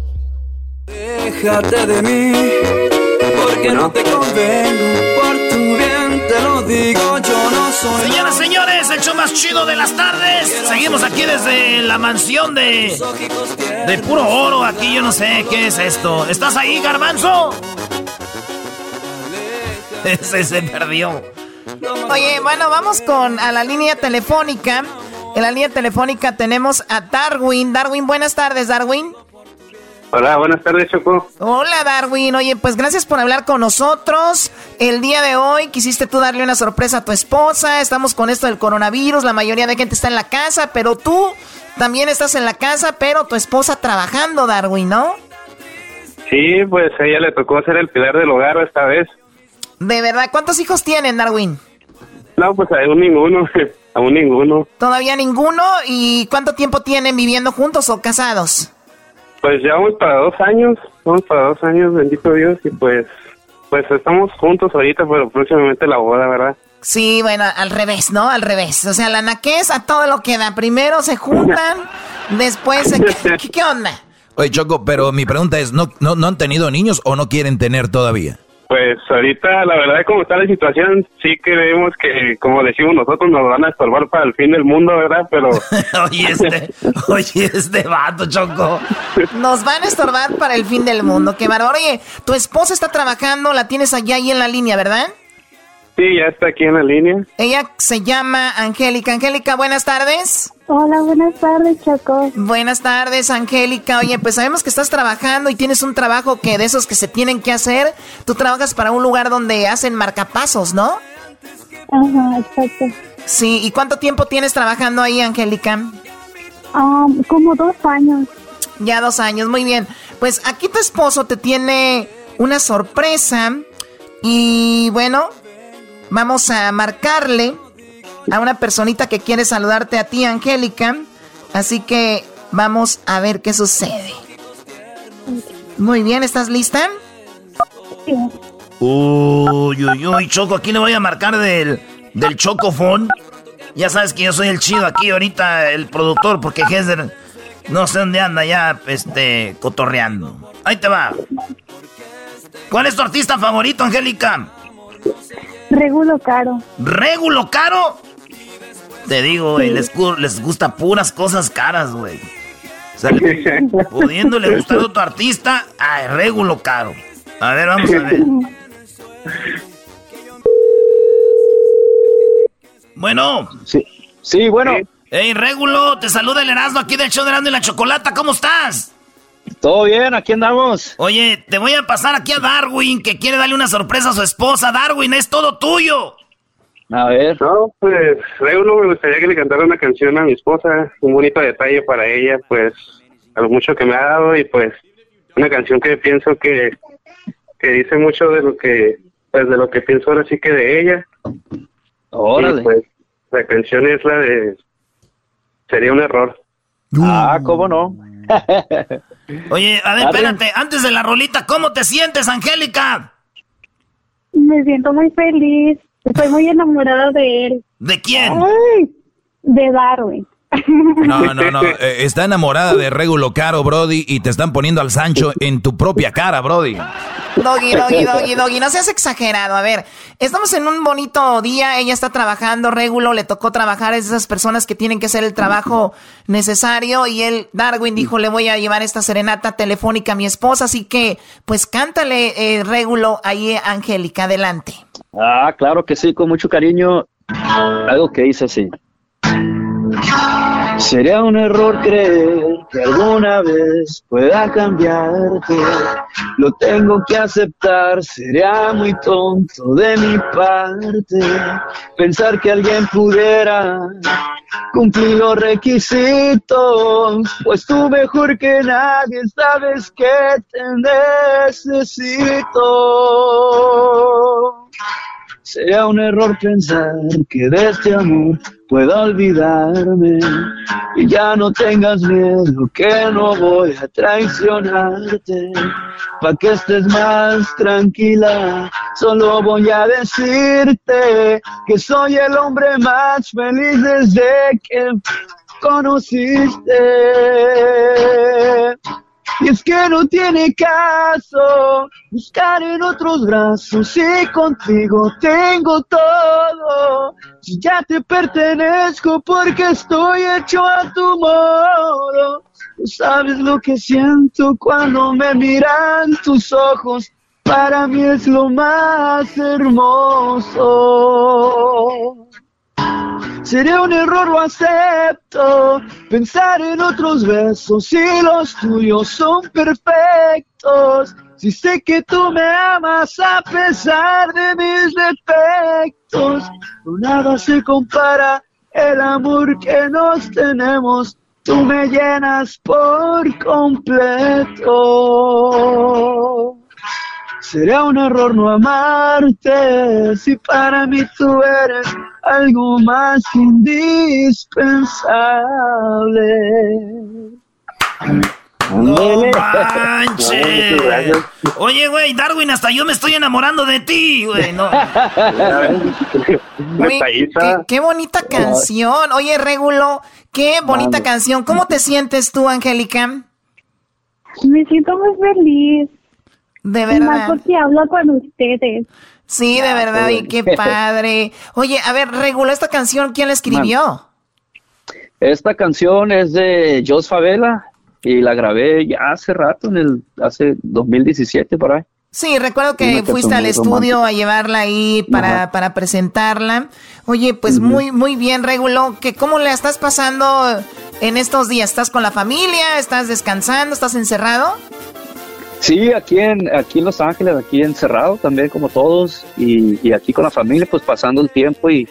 Déjate de mí, porque no te convengo. Por tu bien te lo digo, yo no soy. Señoras, señores, el show más chido de las tardes. Seguimos aquí desde la mansión de. de puro oro. Aquí yo no sé qué es esto. ¿Estás ahí, Garbanzo? Ese se perdió. Oye, bueno, vamos con a la línea telefónica. En la línea telefónica tenemos a Darwin. Darwin, buenas tardes, Darwin. Hola, buenas tardes, Choco. Hola, Darwin. Oye, pues gracias por hablar con nosotros. El día de hoy quisiste tú darle una sorpresa a tu esposa. Estamos con esto del coronavirus. La mayoría de gente está en la casa, pero tú también estás en la casa, pero tu esposa trabajando, Darwin, ¿no? Sí, pues a ella le tocó hacer el pilar del hogar esta vez. De verdad, ¿cuántos hijos tienen, Darwin? No, pues aún ninguno, aún ninguno. Todavía ninguno. ¿Y cuánto tiempo tienen viviendo juntos o casados? Pues ya vamos para dos años, vamos para dos años, bendito Dios, y pues, pues estamos juntos ahorita, pero próximamente la boda, ¿verdad? Sí, bueno, al revés, ¿no? Al revés. O sea, la naquez a todo lo que da. Primero se juntan, después se... ¿Qué, qué onda? Oye, Choco, pero mi pregunta es, ¿no, no, ¿no han tenido niños o no quieren tener todavía? Pues ahorita, la verdad, como está la situación, sí creemos que, como decimos nosotros, nos van a estorbar para el fin del mundo, ¿verdad? Pero... oye, este, oye, este vato, Choco. Nos van a estorbar para el fin del mundo, qué bárbaro. Oye, tu esposa está trabajando, la tienes allá ahí en la línea, ¿verdad? Sí, ya está aquí en la línea. Ella se llama Angélica. Angélica, buenas tardes. Hola, buenas tardes, Choco. Buenas tardes, Angélica. Oye, pues sabemos que estás trabajando y tienes un trabajo que de esos que se tienen que hacer. Tú trabajas para un lugar donde hacen marcapasos, ¿no? Ajá, exacto. Sí, ¿y cuánto tiempo tienes trabajando ahí, Angélica? Um, como dos años. Ya dos años, muy bien. Pues aquí tu esposo te tiene una sorpresa y bueno, vamos a marcarle a una personita que quiere saludarte a ti, Angélica. Así que vamos a ver qué sucede. Muy bien, ¿estás lista? Uy, uy, uy, Choco, aquí le voy a marcar del, del Chocofón. Ya sabes que yo soy el chido aquí ahorita, el productor, porque Hesder no sé dónde anda ya, este, cotorreando. Ahí te va. ¿Cuál es tu artista favorito, Angélica? Regulo caro. ¿Regulo caro? Te digo, güey, les, les gusta puras cosas caras, güey. O sea, le- pudiéndole gustar a otro artista, ay, regulo caro. A ver, vamos a ver. Bueno. Sí, sí bueno. Hey, Regulo, te saluda el Erasmo aquí del show de Erasmo y la Chocolata. ¿Cómo estás? Todo bien, aquí andamos. Oye, te voy a pasar aquí a Darwin, que quiere darle una sorpresa a su esposa. Darwin, es todo tuyo. A ver. No, pues, Regulo, me gustaría que le cantara una canción a mi esposa, un bonito detalle para ella, pues, a lo mucho que me ha dado y pues, una canción que pienso que, que dice mucho de lo que, pues, de lo que pienso ahora sí que de ella. Órale. Y, pues, la canción es la de, sería un error. Ah, ¿cómo no? Oye, a ver, espérate, antes de la rolita, ¿cómo te sientes, Angélica? Me siento muy feliz. Estoy muy enamorada de él. ¿De quién? Ay, de Darwin. No, no, no. Eh, está enamorada de Regulo Caro, Brody, y te están poniendo al Sancho en tu propia cara, Brody. Doggy, doggy, doggy, doggy. No seas exagerado. A ver, estamos en un bonito día. Ella está trabajando, Regulo le tocó trabajar. Es de esas personas que tienen que hacer el trabajo necesario. Y él, Darwin, dijo: Le voy a llevar esta serenata telefónica a mi esposa. Así que, pues cántale, eh, Regulo, ahí, Angélica. Adelante. Ah, claro que sí, con mucho cariño. Algo que dice así. Sería un error creer que alguna vez pueda cambiarte. Lo tengo que aceptar, sería muy tonto de mi parte pensar que alguien pudiera cumplir los requisitos. Pues tú mejor que nadie sabes que te necesito. Sería un error pensar que de este amor pueda olvidarme y ya no tengas miedo que no voy a traicionarte. Pa' que estés más tranquila, solo voy a decirte que soy el hombre más feliz desde que conociste. Y es que no tiene caso buscar en otros brazos si contigo tengo todo. Si ya te pertenezco porque estoy hecho a tu modo. Tú sabes lo que siento cuando me miran tus ojos. Para mí es lo más hermoso. Sería un error, lo acepto. Pensar en otros besos si los tuyos son perfectos. Si sé que tú me amas a pesar de mis defectos, nada se compara el amor que nos tenemos. Tú me llenas por completo. Sería un error no amarte si para mí tú eres algo más indispensable. No manches. Oye, güey, Darwin, hasta yo me estoy enamorando de ti, güey. No. qué, bonita canción. Oye, Regulo, qué bonita canción. ¿Cómo te sientes tú, Angélica? Me siento muy feliz. De verdad. más porque hablo con ustedes. Sí, de verdad, y qué padre. Oye, a ver, Regulo, esta canción, ¿quién la escribió? Esta canción es de Jos Favela y la grabé ya hace rato, en el hace 2017 por ahí. Sí, recuerdo que fuiste al estudio a llevarla ahí para, para presentarla. Oye, pues muy, muy bien, Regulo. ¿Que ¿Cómo la estás pasando en estos días? ¿Estás con la familia? ¿Estás descansando? ¿Estás encerrado? Sí, aquí en, aquí en Los Ángeles, aquí encerrado también como todos y, y aquí con la familia pues pasando el tiempo y,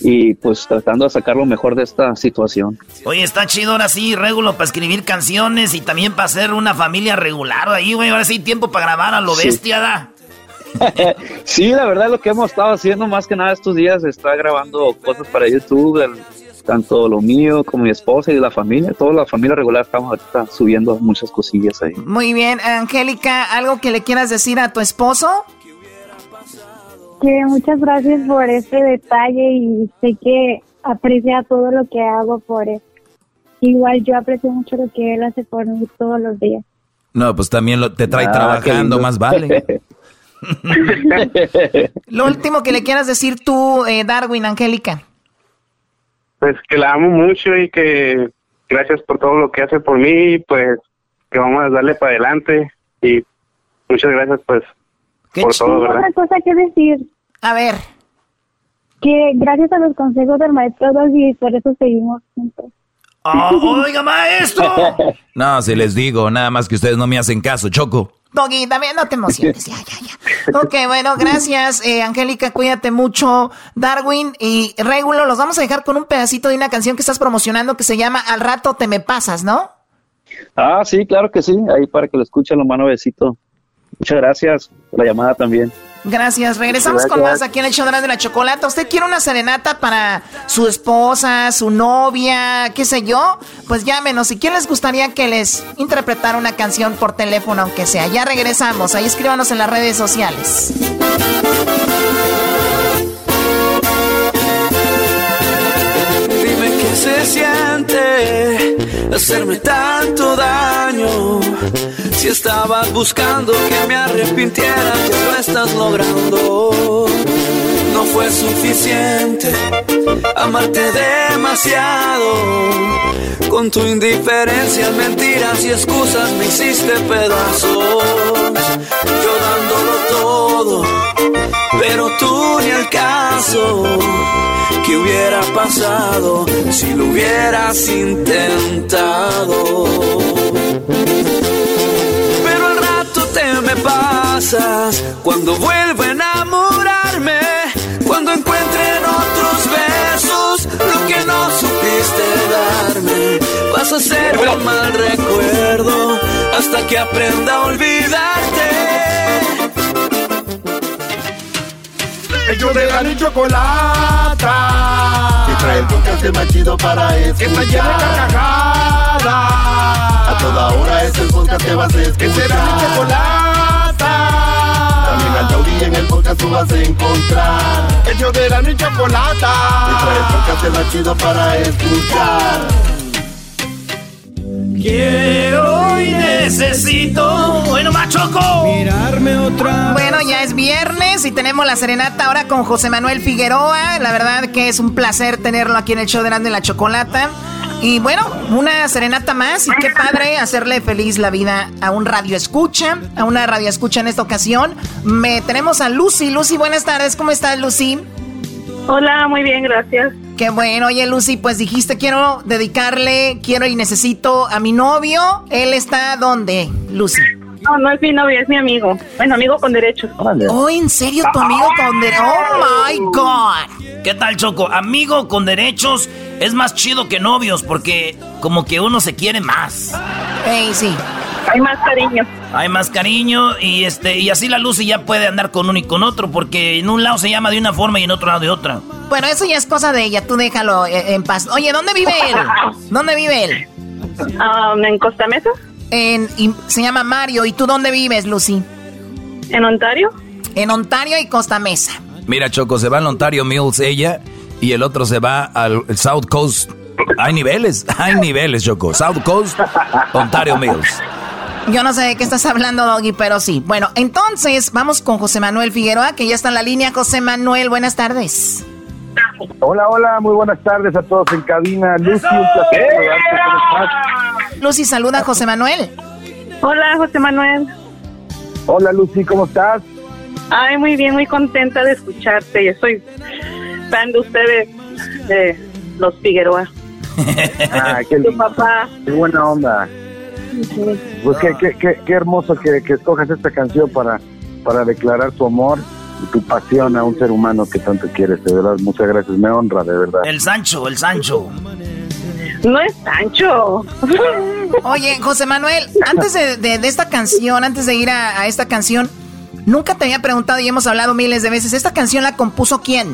y pues tratando de sacar lo mejor de esta situación. Oye, está chido ahora sí, regulo para escribir canciones y también para ser una familia regular ahí, güey. Ahora sí, tiempo para grabar a lo bestia, ¿da? sí, la verdad lo que hemos estado haciendo más que nada estos días está grabando cosas para YouTube, tanto lo mío como mi esposa y la familia, toda la familia regular estamos ahorita subiendo muchas cosillas ahí. Muy bien, Angélica, ¿algo que le quieras decir a tu esposo? Que muchas gracias por este detalle y sé que aprecia todo lo que hago por él. Igual yo aprecio mucho lo que él hace por mí todos los días. No, pues también lo, te trae ah, trabajando, más vale. lo último que le quieras decir tú, eh, Darwin, Angélica. Pues que la amo mucho y que gracias por todo lo que hace por mí, pues que vamos a darle para adelante y muchas gracias pues por todo, ¿verdad? otra cosa que decir. A ver. Que gracias a los consejos del maestro y por eso seguimos juntos. Oh, ¡Oiga, maestro! no, si les digo, nada más que ustedes no me hacen caso, Choco. Doggy, también no te emociones, ya, ya, ya. Ok, bueno, gracias, eh, Angélica, cuídate mucho. Darwin y Regulo, los vamos a dejar con un pedacito de una canción que estás promocionando que se llama Al rato te me pasas, ¿no? Ah, sí, claro que sí, ahí para que lo escuchen, lo mano besito. Muchas gracias por la llamada también. Gracias. Regresamos con más aquí en el show de la chocolata. ¿Usted quiere una serenata para su esposa, su novia, qué sé yo? Pues llámenos. Si quién les gustaría que les interpretara una canción por teléfono, aunque sea. Ya regresamos. Ahí escríbanos en las redes sociales. Dime qué se siente hacerme tanto daño. Si estabas buscando que me arrepintiera, estás logrando. No fue suficiente amarte demasiado. Con tu indiferencia, mentiras y excusas me hiciste pedazos. Yo dándolo todo, pero tú ni al caso. ¿Qué hubiera pasado si lo hubieras intentado? Pero al rato te me pasas cuando vuelvo a enamorarme, cuando encuentre en otros besos lo que no supiste darme. Vas a ser un mal recuerdo hasta que aprenda a olvidarte. Ellos de la y chocolata. Que trae el podcast más chido para escuchar. Que está llena de carcajadas. A toda hora es el podcast que vas a escuchar. Que será mi chocolata. En el podcast tú vas a encontrar. Ellos de la y chocolata. Que trae el podcast más chido para escuchar. Quiero y necesito. Bueno, machoco. Mirarme otra. Bueno, ya es viernes y tenemos la serenata ahora con José Manuel Figueroa. La verdad que es un placer tenerlo aquí en el show de Grande la Chocolata. Y bueno, una serenata más y qué padre hacerle feliz la vida a un radio escucha, a una radio escucha en esta ocasión. Me tenemos a Lucy. Lucy, buenas tardes. ¿Cómo estás, Lucy? Hola, muy bien, gracias. Qué bueno, oye Lucy, pues dijiste quiero dedicarle, quiero y necesito a mi novio. ¿Él está dónde, Lucy? No, no es mi novio, es mi amigo. Bueno, amigo con derechos. Oh, ¿en serio tu amigo con derechos? Oh my God. ¿Qué tal, Choco? Amigo con derechos es más chido que novios porque como que uno se quiere más. Ey, sí. Hay más cariño. Hay más cariño y este y así la Lucy ya puede andar con uno y con otro porque en un lado se llama de una forma y en otro lado de otra. Bueno, eso ya es cosa de ella, tú déjalo eh, en paz. Oye, ¿dónde vive él? ¿Dónde vive él? Um, ¿En Costa Mesa? En, y se llama Mario. ¿Y tú dónde vives, Lucy? ¿En Ontario? En Ontario y Costa Mesa. Mira, Choco, se va al Ontario Mills ella y el otro se va al South Coast. Hay niveles, hay niveles, Choco. South Coast, Ontario Mills. Yo no sé de qué estás hablando, Doggy, pero sí. Bueno, entonces vamos con José Manuel Figueroa, que ya está en la línea. José Manuel, buenas tardes. Hola, hola, muy buenas tardes a todos en cabina. Lucy. Lucy, saluda a José Manuel. Hola, José Manuel. Hola, Lucy, ¿cómo estás? Ay, muy bien, muy contenta de escucharte. Yo soy fan de ustedes, de los Figueroa. Ah, qué Tu lindo. papá. Qué buena onda. Pues qué, qué, qué, qué hermoso que, que escojas esta canción para, para declarar tu amor y tu pasión a un ser humano que tanto quieres. De verdad, muchas gracias. Me honra, de verdad. El Sancho, el Sancho. No es Sancho. Oye, José Manuel, antes de, de- de esta canción, antes de ir a, a esta canción, nunca te había preguntado y hemos hablado miles de veces, ¿esta canción la compuso quién?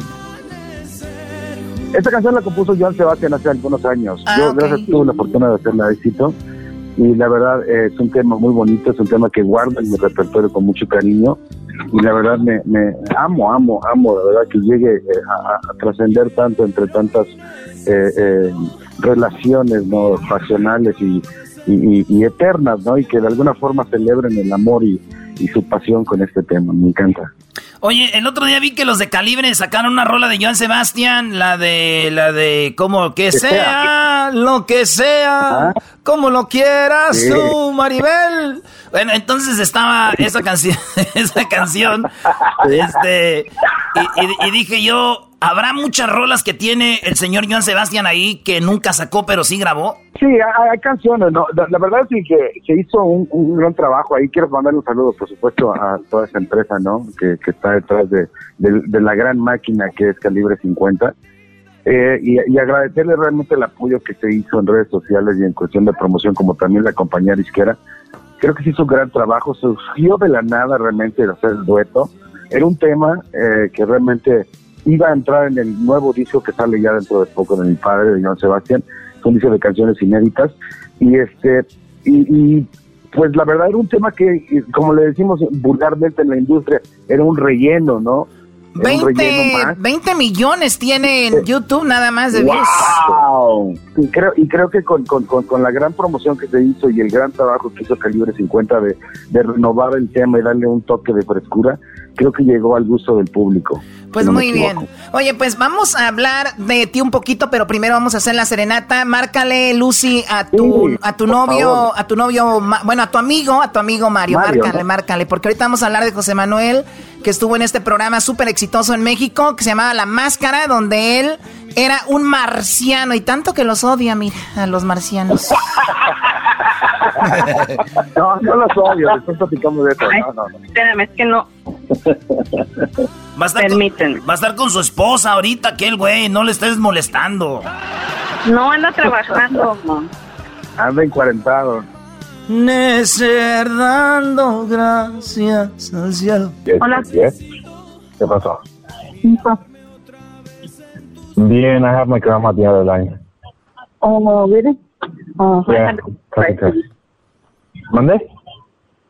Esta canción la compuso Joan Sebastián hace algunos años. Ah, Yo, ok. gracias, tuve la fortuna de hacerla éxito. Y la verdad eh, es un tema muy bonito, es un tema que guardo en mi repertorio con mucho cariño. Y la verdad me, me amo, amo, amo, de verdad que llegue eh, a, trascender tanto entre tantas eh, eh, relaciones no pasionales y, y, eternas, ¿no? Y que de alguna forma celebren el amor y, y su pasión con este tema. Me encanta. Oye, el otro día vi que los de Calibre sacaron una rola de Joan Sebastián, la de, la de, como que sea, sea. lo que sea, como lo quieras Sí. tú, Maribel. Bueno, entonces estaba esa canción, esa canción, este, y, dije yo, ¿habrá muchas rolas que tiene el señor Joan Sebastián ahí que nunca sacó, pero sí grabó? Sí, hay, canciones, ¿no? La, verdad sí que se hizo un, gran trabajo ahí. Quiero mandarle un saludo, por supuesto, a toda esa empresa, ¿no? Que, que está detrás de, de- la gran máquina que es Calibre 50. Eh, y, y agradecerle realmente el apoyo que se hizo en redes sociales y en cuestión de promoción, como también la compañía disquera. Creo que se hizo un gran trabajo, surgió de la nada realmente de hacer el dueto. Era un tema eh, que realmente iba a entrar en el nuevo disco que sale ya dentro de poco de mi padre, de Joan Sebastián. Un disco de canciones inéditas. Y este, y, y, pues la verdad era un tema que, como le decimos vulgarmente en la industria, era un relleno, ¿no? 20, 20 millones tiene en YouTube nada más de views. ¡Wow! Y creo, y creo que con, con, con, con la gran promoción que se hizo y el gran trabajo que hizo Calibre 50 de, de renovar el tema y darle un toque de frescura, creo que llegó al gusto del público. Pues no muy bien. Oye, pues vamos a hablar de ti un poquito, pero primero vamos a hacer la serenata. Márcale, Lucy, a tu, Sí, a tu novio, favor. a tu novio, bueno, a tu amigo, a tu amigo Mario. Mario, márcale, ¿no? márcale, porque ahorita vamos a hablar de José Manuel, que estuvo en este programa súper exitoso en México, que se llamaba La Máscara, donde él era un marciano y tanto que los odia, mira, a los marcianos. No, no los odio, después platicamos de eso. Ay. No, no, no. Espérame, es que no. Va a, estar con, va a estar con su esposa ahorita, aquel güey, no le estés molestando. No anda trabajando. Anda encuarentado. Necer dando gracias al cielo. Hola. ¿Qué pasó? Bien, I have my grandma the other line. Oh, really? Oh, I Yeah, had for you. ¿Mande?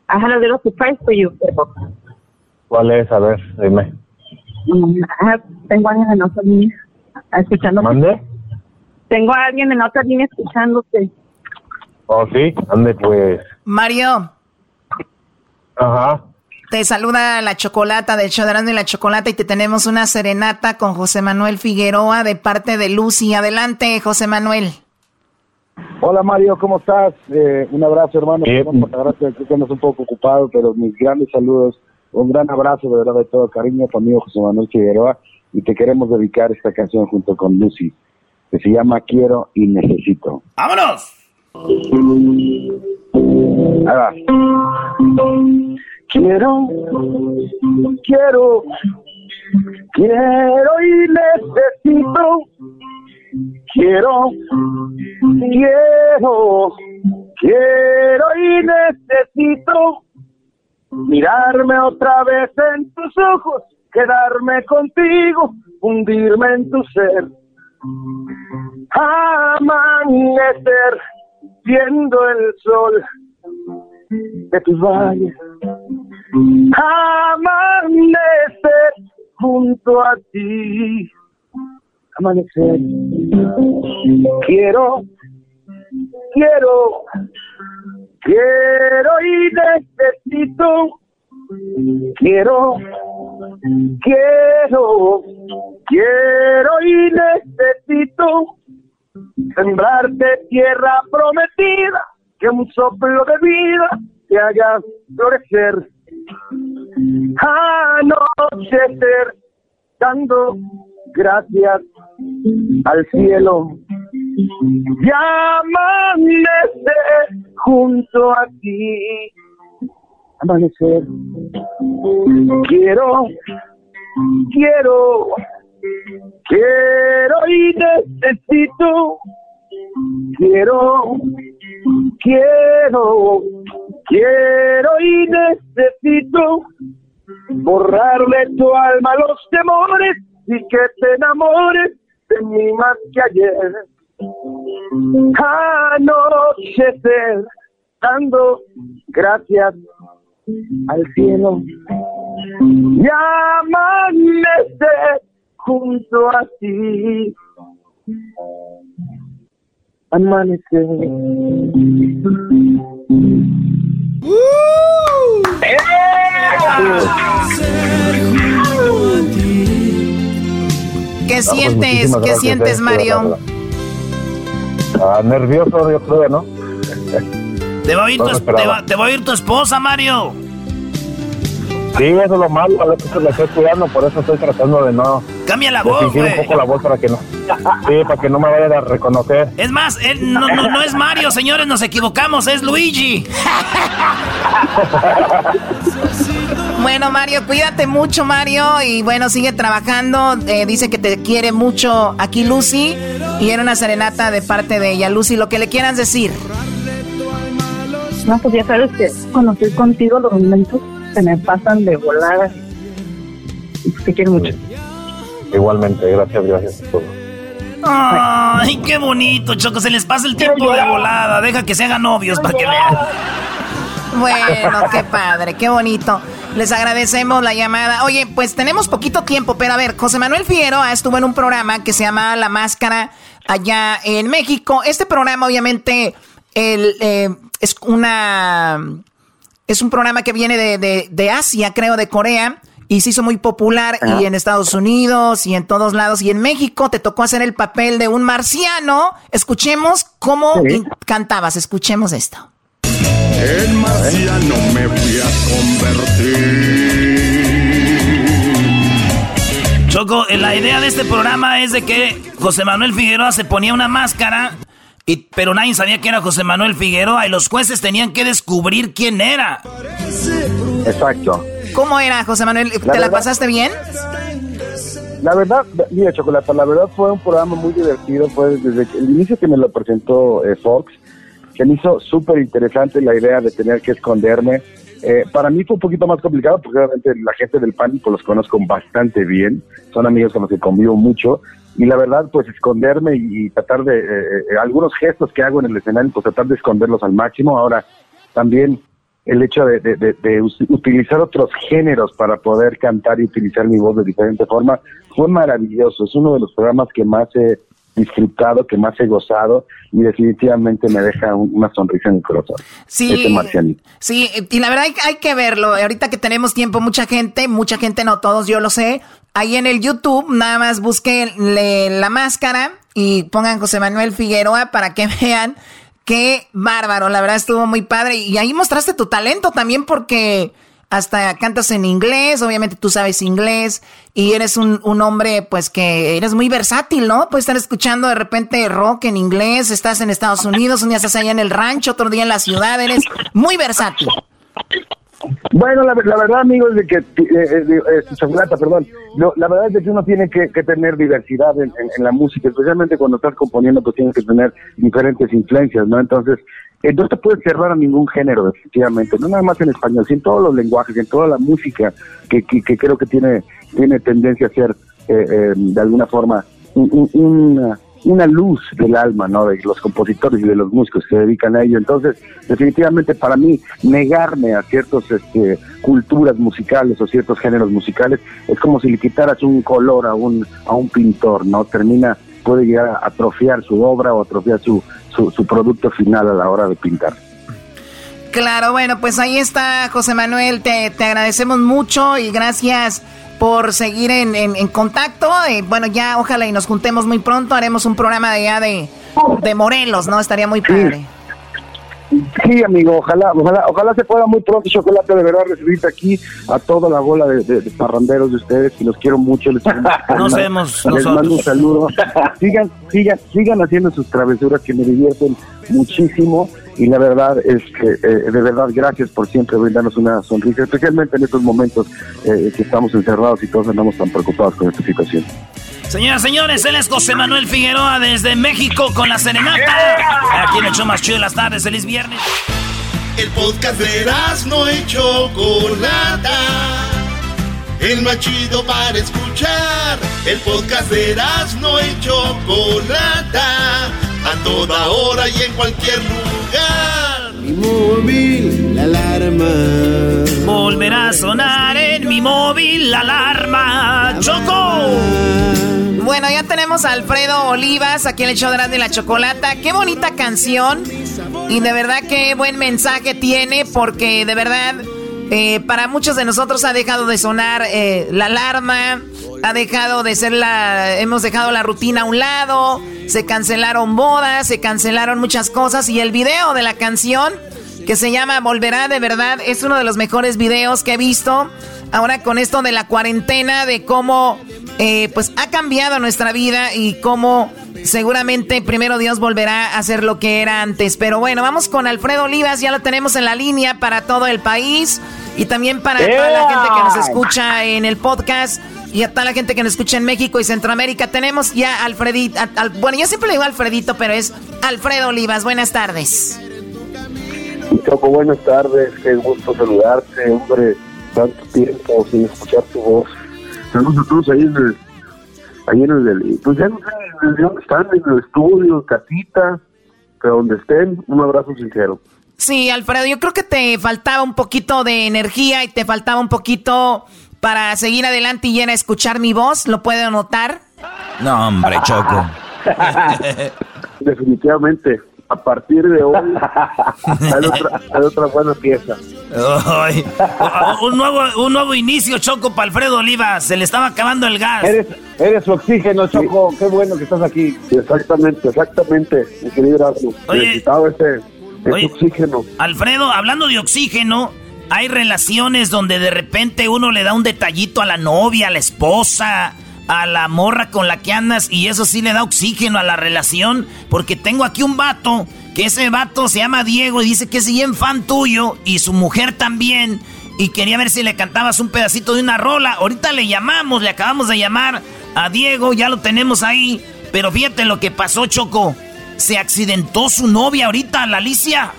I had a little surprise for you. ¿Cuál es? A ver, dime. Tengo a alguien en otra línea escuchándote. ¿Mande? Tengo a alguien en otra línea escuchándote. Oh, sí, ande pues. Mario, Ajá. te saluda la chocolata del show de Erasmo y la chocolata y te tenemos una serenata con José Manuel Figueroa de parte de Lucy. Adelante, José Manuel. Hola Mario, ¿cómo estás? Eh, un abrazo hermano, Perdón por la gracia, creo que andas un poco ocupado, pero mis grandes saludos, un gran abrazo de verdad de todo cariño a tu amigo José Manuel Figueroa y te queremos dedicar esta canción junto con Lucy, que se llama Quiero y Necesito. ¡Vámonos! Ahí va. Quiero, quiero, quiero y necesito. Quiero, quiero, quiero y necesito mirarme otra vez en tus ojos, quedarme contigo, hundirme en tu ser, amanecer viendo el sol de tus valles, amanecer junto a ti, amanecer. Quiero, quiero, quiero y necesito, quiero, quiero, quiero y necesito sembrarte tierra prometida, que un soplo de vida te haga florecer, anochecer, dando gracias al cielo y amanecer junto a ti. Amanecer. Quiero, quiero, quiero y necesito. Quiero, quiero, quiero y necesito borrarle tu alma los temores y que te enamores de mí más que ayer. Anochecer, dando gracias al cielo y amanecer junto a ti. Amanecer. ¿Qué pues, sientes? muchísimas ¿Qué gracias, sientes, eh, Mario? Ah, nervioso, yo creo, ¿no? Te va a tu, esperaba. te va, te va a oír tu esposa, Mario. Sí, eso es lo malo, a veces la estoy cuidando, por eso estoy tratando de no... Cambia la voz, fingir un güey. poco la voz para que no... Sí, para que no me vayan a reconocer. Es más, él no, no, no es Mario, señores, nos equivocamos, es Luigi. Bueno, Mario, cuídate mucho, Mario. Y bueno, sigue trabajando. Eh, dice que te quiere mucho aquí Lucy. Y era una serenata de parte de ella. Lucy, lo que le quieras decir. No, pues ya sabes que cuando estoy contigo los momentos se me pasan de volada. Y Te quiero mucho. Igualmente, gracias, gracias por todo. Ay, qué bonito, Choco. Se les pasa el tiempo de volada. Deja que se hagan novios para que vean. Bueno, qué padre, qué bonito. Les agradecemos la llamada. Oye, pues tenemos poquito tiempo, pero a ver, José Manuel Figueroa estuvo en un programa que se llama La Máscara allá en México. Este programa, obviamente, el, eh, es una es un programa que viene de, de, Asia, creo, de Corea. Y se hizo muy popular y en Estados Unidos y en todos lados. Y en México te tocó hacer el papel de un marciano. Escuchemos cómo cantabas. Escuchemos esto. En marciano me fui a convertir. Choco, la idea de este programa es de que José Manuel Figueroa se ponía una máscara y, pero nadie sabía que era José Manuel Figueroa y los jueces tenían que descubrir quién era. Exacto. ¿Cómo era, José Manuel? ¿Te la, pasaste bien? La verdad, mira, Chocolata, la verdad fue un programa muy divertido. Fue desde el inicio que me lo presentó eh, Fox, que me hizo súper interesante la idea de tener que esconderme. Eh, para mí fue un poquito más complicado porque obviamente la gente del pánico los conozco bastante bien, son amigos con los que convivo mucho y la verdad pues esconderme y, tratar de eh, eh, algunos gestos que hago en el escenario pues tratar de esconderlos al máximo. Ahora también el hecho de, de, utilizar otros géneros para poder cantar y utilizar mi voz de diferente forma fue maravilloso es uno de los programas que más he disfrutado que más he gozado y definitivamente me deja una sonrisa en el corazón. Sí, sí, y la verdad hay, hay, que verlo. Ahorita que tenemos tiempo, mucha gente, mucha gente, no todos, yo lo sé, ahí en el YouTube, nada más busquen la máscara y pongan José Manuel Figueroa para que vean qué bárbaro, la verdad estuvo muy padre. Y ahí mostraste tu talento también porque hasta cantas en inglés, obviamente tú sabes inglés y eres un, un, hombre pues que eres muy versátil, ¿no? Puedes estar escuchando de repente rock en inglés, estás en Estados Unidos, un día estás allá en el rancho, otro día en la ciudad, eres muy versátil. Bueno, la, verdad, amigo, es de que, eh, eh, eh perdón, la verdad es que uno tiene que, tener diversidad en, la música, especialmente cuando estás componiendo, pues tienes que tener diferentes influencias, ¿no? Entonces, no te puedes cerrar a ningún género, efectivamente, no nada más en español, sino en todos los lenguajes, en toda la música que, que, creo que tiene, tiene tendencia a ser, de alguna forma, una una luz del alma, ¿no? De los compositores y de los músicos que se dedican a ello. Entonces, definitivamente para mí, negarme a ciertas este, culturas musicales o ciertos géneros musicales es como si le quitaras un color a un, a un pintor, ¿no? Termina, puede llegar a atrofiar su obra o atrofiar su, su, su producto final a la hora de pintar. Claro, bueno, pues ahí está José Manuel, te, te agradecemos mucho y gracias por seguir en, en, contacto. Eh, bueno, ya ojalá y nos juntemos muy pronto. Haremos un programa de allá de, de Morelos, ¿no? Estaría muy padre. Sí. Amigo, ojalá, ojalá, ojalá se pueda muy pronto, Chocolate, de verdad, recibirte aquí a toda la bola de, parranderos de ustedes, que los quiero mucho. Les, nos vemos les mando un saludo. sigan, sigan, sigan haciendo sus travesuras que me divierten muchísimo y la verdad es que, eh, de verdad, gracias por siempre brindarnos una sonrisa, especialmente en estos momentos eh, que estamos encerrados y todos andamos tan preocupados con esta situación. Señoras, señores, él es José Manuel Figueroa desde México con la serenata. Aquí en el show más chido de las tardes, feliz viernes. El podcast de no hecho Chocolata. El más chido para escuchar. El podcast de no hecho Chocolata a toda hora y en cualquier lugar. Mi móvil, la alarma. Volverá a sonar en mi móvil la alarma. ¡Choco! Bueno, ya tenemos a Alfredo Olivas aquí en el show de la Chocolata. Qué bonita canción. Y de verdad qué buen mensaje tiene porque de verdad eh, para muchos de nosotros ha dejado de sonar eh, la alarma ha dejado de ser la, hemos dejado la rutina a un lado, se cancelaron bodas, se cancelaron muchas cosas y el video de la canción que se llama Volverá de verdad es uno de los mejores videos que he visto. Ahora con esto de la cuarentena, de cómo eh, pues ha cambiado nuestra vida y cómo seguramente primero Dios volverá a ser lo que era antes. Pero bueno, vamos con Alfredo Olivas, ya lo tenemos en la línea para todo el país y también para toda la gente que nos escucha en el podcast y a toda la gente que nos escucha en México y Centroamérica. Tenemos ya Alfredito, bueno, yo siempre le digo Alfredito, pero es Alfredo Olivas. Buenas tardes. Choco, buenas tardes, qué gusto saludarte, hombre, tanto tiempo sin escuchar tu voz. Saludos a todos ahí en el, ahí en el, pues ya no sé dónde están, en el estudio, casita, pero donde estén, un abrazo sincero. Sí, Alfredo, yo creo que te faltaba un poquito de energía y te faltaba un poquito para seguir adelante y era escuchar mi voz, ¿lo puedo notar? No, hombre, Choco. Definitivamente a partir de hoy hay otra, otra buena pieza. un, nuevo, un nuevo inicio, Choco, para Alfredo Oliva. Se le estaba acabando el gas. Eres, eres su oxígeno, Choco. Qué bueno que estás aquí. Exactamente, exactamente, mi querido Necesitaba ese, oxígeno. Alfredo, hablando de oxígeno, hay relaciones donde de repente uno le da un detallito a la novia, a la esposa a la morra con la que andas y eso sí le da oxígeno a la relación porque tengo aquí un vato que ese vato se llama Diego y dice que es bien fan tuyo y su mujer también y quería ver si le cantabas un pedacito de una rola. Ahorita le llamamos, le acabamos de llamar a Diego, ya lo tenemos ahí, pero fíjate lo que pasó, Choco. Se accidentó su novia ahorita, la Alicia.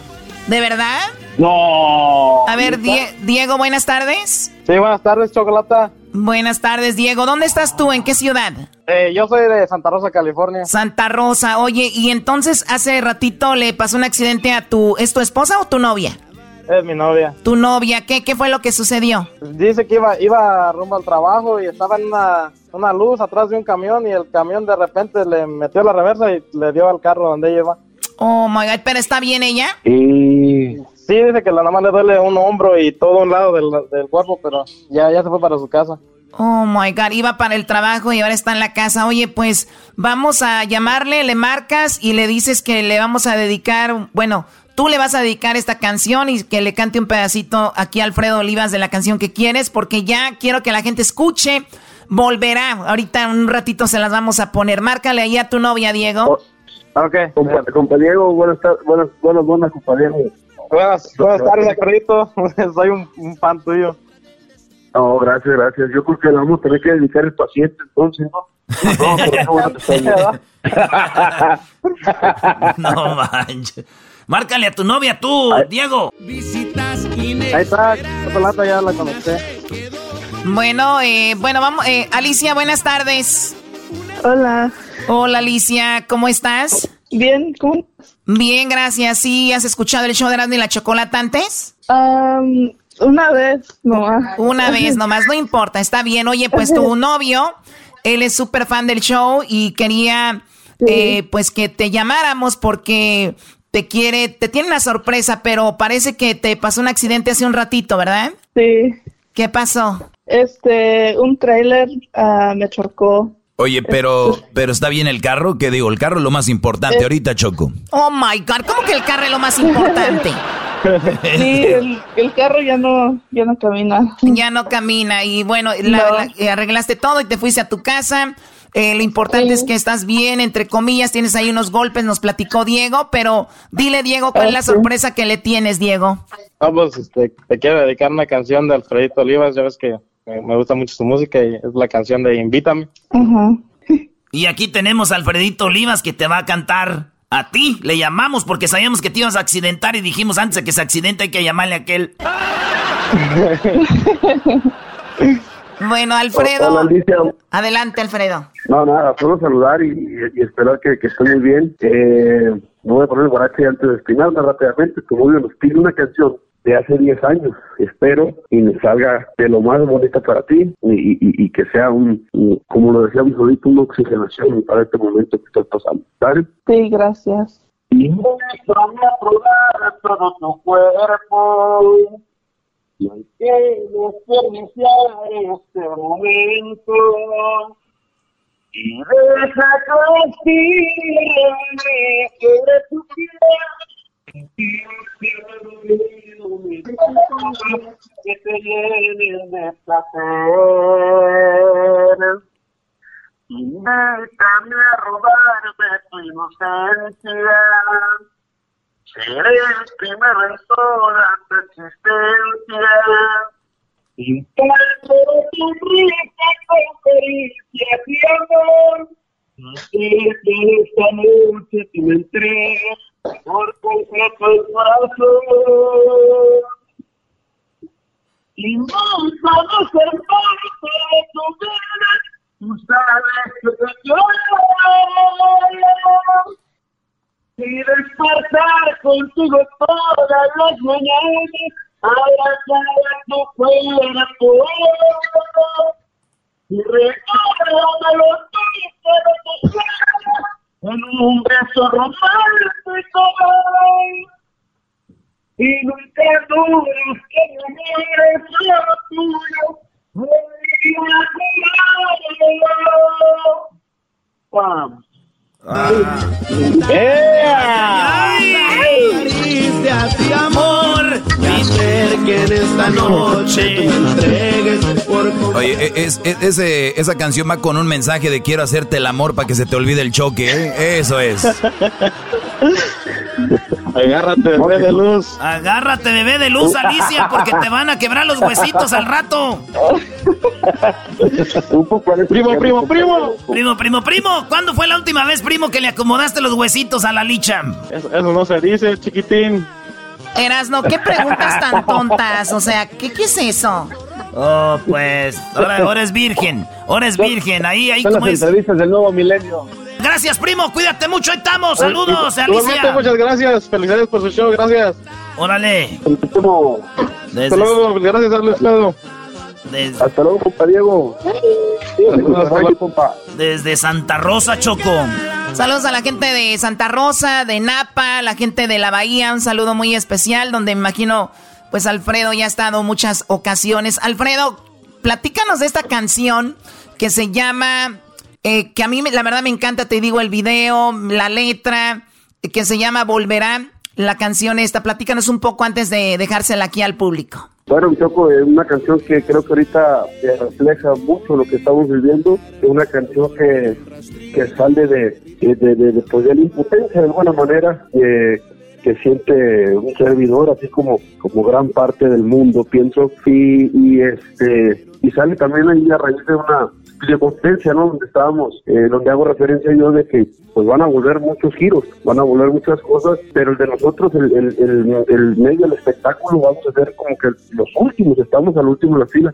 ¿De verdad? No. A ver, Diego, buenas tardes. Sí, buenas tardes, Chocolata. Buenas tardes, Diego. ¿Dónde estás tú? ¿En qué ciudad? Eh, yo soy de Santa Rosa, California. Santa Rosa. Oye, y entonces hace ratito le pasó un accidente a tu... ¿Es tu esposa o tu novia? Es mi novia. ¿Tu novia? ¿Qué, qué fue lo que sucedió? Dice que iba, iba rumbo al trabajo y estaba en una, una luz atrás de un camión y el camión de repente le metió la reversa y le dio al carro donde ella iba. Oh my god, ¿pero está bien ella? Y Sí, dice que la nada más le duele un hombro y todo un lado del, del, cuerpo, pero ya, ya se fue para su casa. Oh my God, iba para el trabajo y ahora está en la casa. Oye, pues vamos a llamarle, le marcas y le dices que le vamos a dedicar, bueno, tú le vas a dedicar esta canción y que le cante un pedacito aquí a Alfredo Olivas de la canción que quieres, porque ya quiero que la gente escuche. Volverá, ahorita un ratito se las vamos a poner. Márcale ahí a tu novia, Diego. Oh, ok. Compa, Diego, buenas tardes, buenas, buenas, buenas, Buenas, buenas tardes, Alfredito. Soy un, un, fan tuyo. No, gracias, gracias. Yo creo que le vamos a tener que dedicar el paciente, entonces, ¿no? No, manches. Márcale a tu novia tú, Diego. Ahí está, Chocolata ya la conecté. Bueno, eh, bueno, vamos. Eh, Alicia, buenas tardes. Hola. Hola, Alicia, ¿cómo estás? Bien, ¿cómo? Bien, gracias. ¿Sí has escuchado el show de Erasmo y la Chocolata antes? una vez nomás. Una vez nomás, no importa, está bien. Oye, pues tu novio, él es súper fan del show y quería eh, pues que te llamáramos porque te quiere, te tiene una sorpresa, pero parece que te pasó un accidente hace un ratito, ¿verdad? Sí. ¿Qué pasó? Este, un trailer ah, me chocó Oye, pero, pero está bien el carro, ¿Qué digo, el carro es lo más importante ahorita, Choco. Oh my God, ¿cómo que el carro es lo más importante? Sí, el, carro ya no, ya no camina. Ya no camina y bueno, eh, arreglaste todo y te fuiste a tu casa. Eh, lo importante es que estás bien, entre comillas, tienes ahí unos golpes, nos platicó Diego, pero dile Diego, ¿cuál es la sorpresa que le tienes, Diego? Vamos, este, te quiero dedicar una canción de Alfredito Olivas, ya ves que me gusta mucho su música y es la canción de Invítame. Y aquí tenemos a Alfredito Olivas que te va a cantar a ti. Le llamamos porque sabíamos que te ibas a accidentar y dijimos antes de que se accidente hay que llamarle a aquel. bueno, Alfredo. Adelante, Alfredo. No, nada, solo saludar y, esperar que, que esté muy bien. Eh, me voy a poner el guarache antes de espinarme rápidamente. Como nos pide una canción de hace 10 años. Espero y me salga de lo más bonito para ti y, que sea un, como lo decíamos ahorita, una oxigenación para este momento que estás pasando. ¿Sabes? Sí, gracias. Y me a probar todo tu cuerpo y hay que desperdiciar este momento y deja que que tu que te llenen de placer. Invítame a robarme tu inocencia. Seré el en toda tu existencia. Impacto tu rica conferencia de amor. No sé que esta noche tú me entregas por completo el corazón. Y no ser parte de tu vida, tú sabes que te quiero. Y despertar contigo todas las mañanas, abrazar a tu cuerpo y recordarme los días de tu vida en un beso romántico y nunca dudes que mi amor es solo tuyo. ¡Pam! Caricias de amor, hacer que en esta noche tú me entregues por Oye, e, es, es- ese- esa canción va con un mensaje de quiero hacerte el amor para que se te olvide el choque, ¿eh? Eso es. Agárrate, bebé de luz. Agárrate, bebé de luz, Alicia, porque te van a quebrar los huesitos al rato. Primo, primo, primo. Primo, primo, primo. ¿Cuándo fue la última vez, primo, que le acomodaste los huesitos a la licha? Eso, eso no se dice, chiquitín. Erasno, ¿qué preguntas tan tontas? O sea, ¿qué, qué es eso? Oh, pues, ahora, ahora es virgen. Ahora es virgen. Ahí, ahí, Son como las es. entrevistas del nuevo milenio. Gracias, primo. Cuídate mucho. Ahí estamos. Saludos, Igualmente, Alicia. muchas gracias. Felicidades por su show, gracias. Órale. Desde- Hasta luego, gracias, Alfredo. Desde, Hasta luego, compa Diego. Desde Santa Rosa, Choco. Saludos a la gente de Santa Rosa, de Napa, la gente de la Bahía, un saludo muy especial donde me imagino, pues Alfredo ya ha estado muchas ocasiones. Alfredo, platícanos de esta canción que se llama, eh, que a mí la verdad me encanta, te digo, el video, la letra, que se llama Volverá, la canción esta. Platícanos un poco antes de dejársela aquí al público. Bueno, Choco, es una canción que creo que ahorita refleja mucho lo que estamos viviendo. Es una canción que, que sale de, de, de, pues, de la impotencia de alguna manera que siente un servidor, así como, como gran parte del mundo, pienso. Y, y este y sale también ahí a raíz de una videoconferencia, ¿no? Donde estábamos, eh, donde hago referencia yo de que pues van a volver muchos giros, van a volver muchas cosas, pero el de nosotros, el, el, el, el medio del espectáculo, vamos a ser como que los últimos, estamos al último de la fila.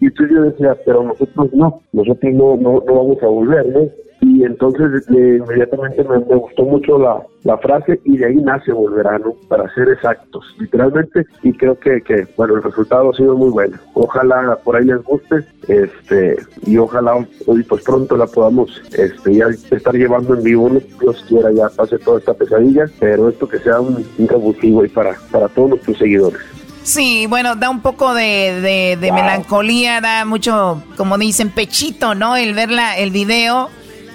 Y entonces yo decía, pero nosotros no, nosotros no, no, no vamos a volver, ¿no? Y entonces eh, inmediatamente me, me gustó mucho la, la frase y de ahí nace Volverá, ¿no? Para ser exactos, literalmente, y creo que, que, bueno, el resultado ha sido muy bueno. Ojalá por ahí les guste, este, y ojalá hoy pues pronto la podamos este, ya estar llevando en vivo, ¿no? Dios quiera ya pase toda esta pesadilla, pero esto que sea un, un revulsivo ahí para, para todos nuestros seguidores. Sí, bueno, da un poco de, de- de melancolía, da mucho, como dicen, pechito, ¿no? El ver la, el video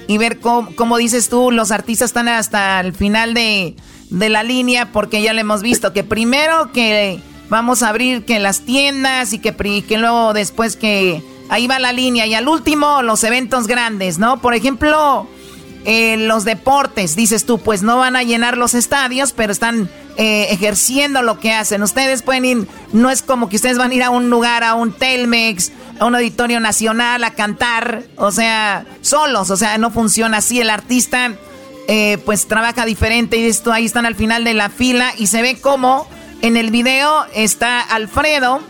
y ver cómo, cómo dices tú, los artistas están hasta el final de, de la línea, porque ya lo hemos visto, que primero que vamos a abrir que las tiendas y que, que luego después que ahí va la línea y al último los eventos grandes, ¿no? Por ejemplo, eh, los deportes, dices tú, pues no van a llenar los estadios, pero están eh, ejerciendo lo que hacen. Ustedes pueden ir, no es como que ustedes van a ir a un lugar, a un Telmex, a un auditorio nacional a cantar, o sea, solos, o sea, no funciona así. El artista, eh, pues trabaja diferente y esto ahí están al final de la fila y se ve como en el video está Alfredo,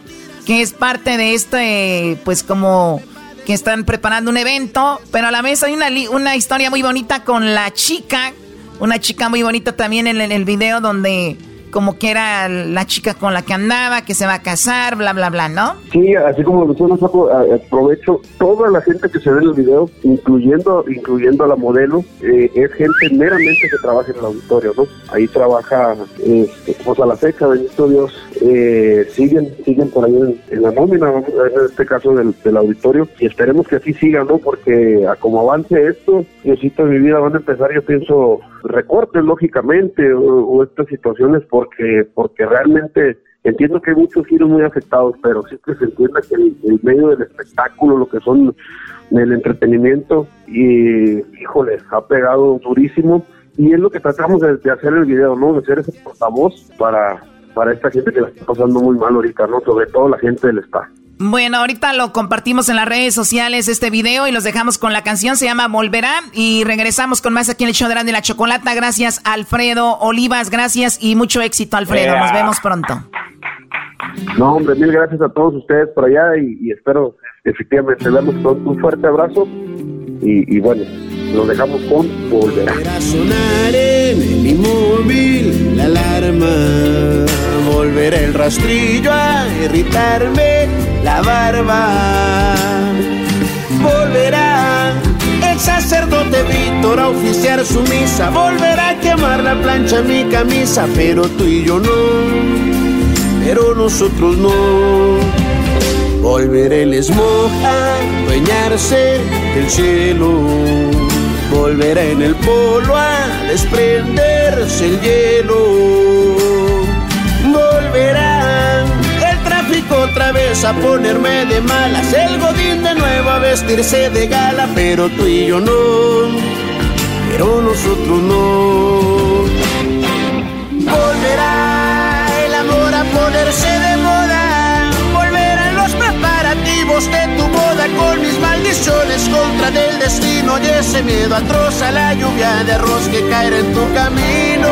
que es parte de este, pues como que están preparando un evento, pero a la vez hay una, una historia muy bonita con la chica, una chica muy bonita también en el video donde como que era la chica con la que andaba, que se va a casar, bla, bla, bla, ¿no? Sí, así como lo mencionas, aprovecho toda la gente que se ve en el video, incluyendo incluyendo a la modelo, eh, es gente meramente que trabaja en el auditorio, ¿no? Ahí trabaja, este, pues a la fecha, bendito Dios, eh, siguen siguen por ahí en, la nómina, en este caso del, del auditorio, y esperemos que así siga, ¿no? Porque a como avance esto, Diosito de mi vida van a empezar, yo pienso, recortes, lógicamente, o, o estas situaciones, porque porque realmente entiendo que hay muchos giros muy afectados, pero que se entiende que el, medio del espectáculo, lo que son el entretenimiento, y híjole, ha pegado durísimo. Y es lo que tratamos de, de hacer el video, ¿no? De ser ese portavoz para, para esta gente que la está pasando muy mal ahorita, ¿no? Sobre todo la gente del spa. Bueno, ahorita lo compartimos en las redes sociales este video y los dejamos con la canción, se llama Volverá y regresamos con más aquí en el show de Grande la Chocolata. Gracias Alfredo Olivas, gracias y mucho éxito Alfredo, nos vemos pronto. No, hombre, mil gracias a todos ustedes por allá y, y espero efectivamente verlos pronto. Un fuerte abrazo y, y bueno, los dejamos con Volverá. sonar en el limón cama. Volverá el rastrillo a irritarme la barba. Volverá el sacerdote Víctor a oficiar su misa. Volverá a quemar la plancha mi camisa, pero tú y yo no. Pero nosotros no. Volverá el smog a dueñarse del cielo volverá en el polo a desprenderse el hielo. Volverá el tráfico otra vez a ponerme de malas, el godín de nuevo a vestirse de gala, pero tú y yo no, pero nosotros no. Maldiciones contra del destino y ese miedo atroz a la lluvia de arroz que caerá en tu camino.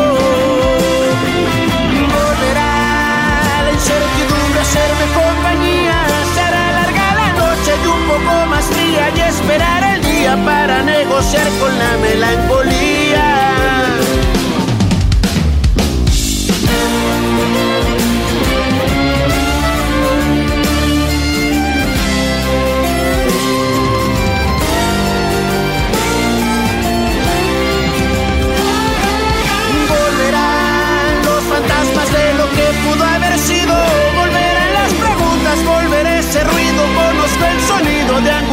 Volverá la incertidumbre a hacerme compañía, será larga la noche y un poco más fría y esperar el día para negociar con la melancolía.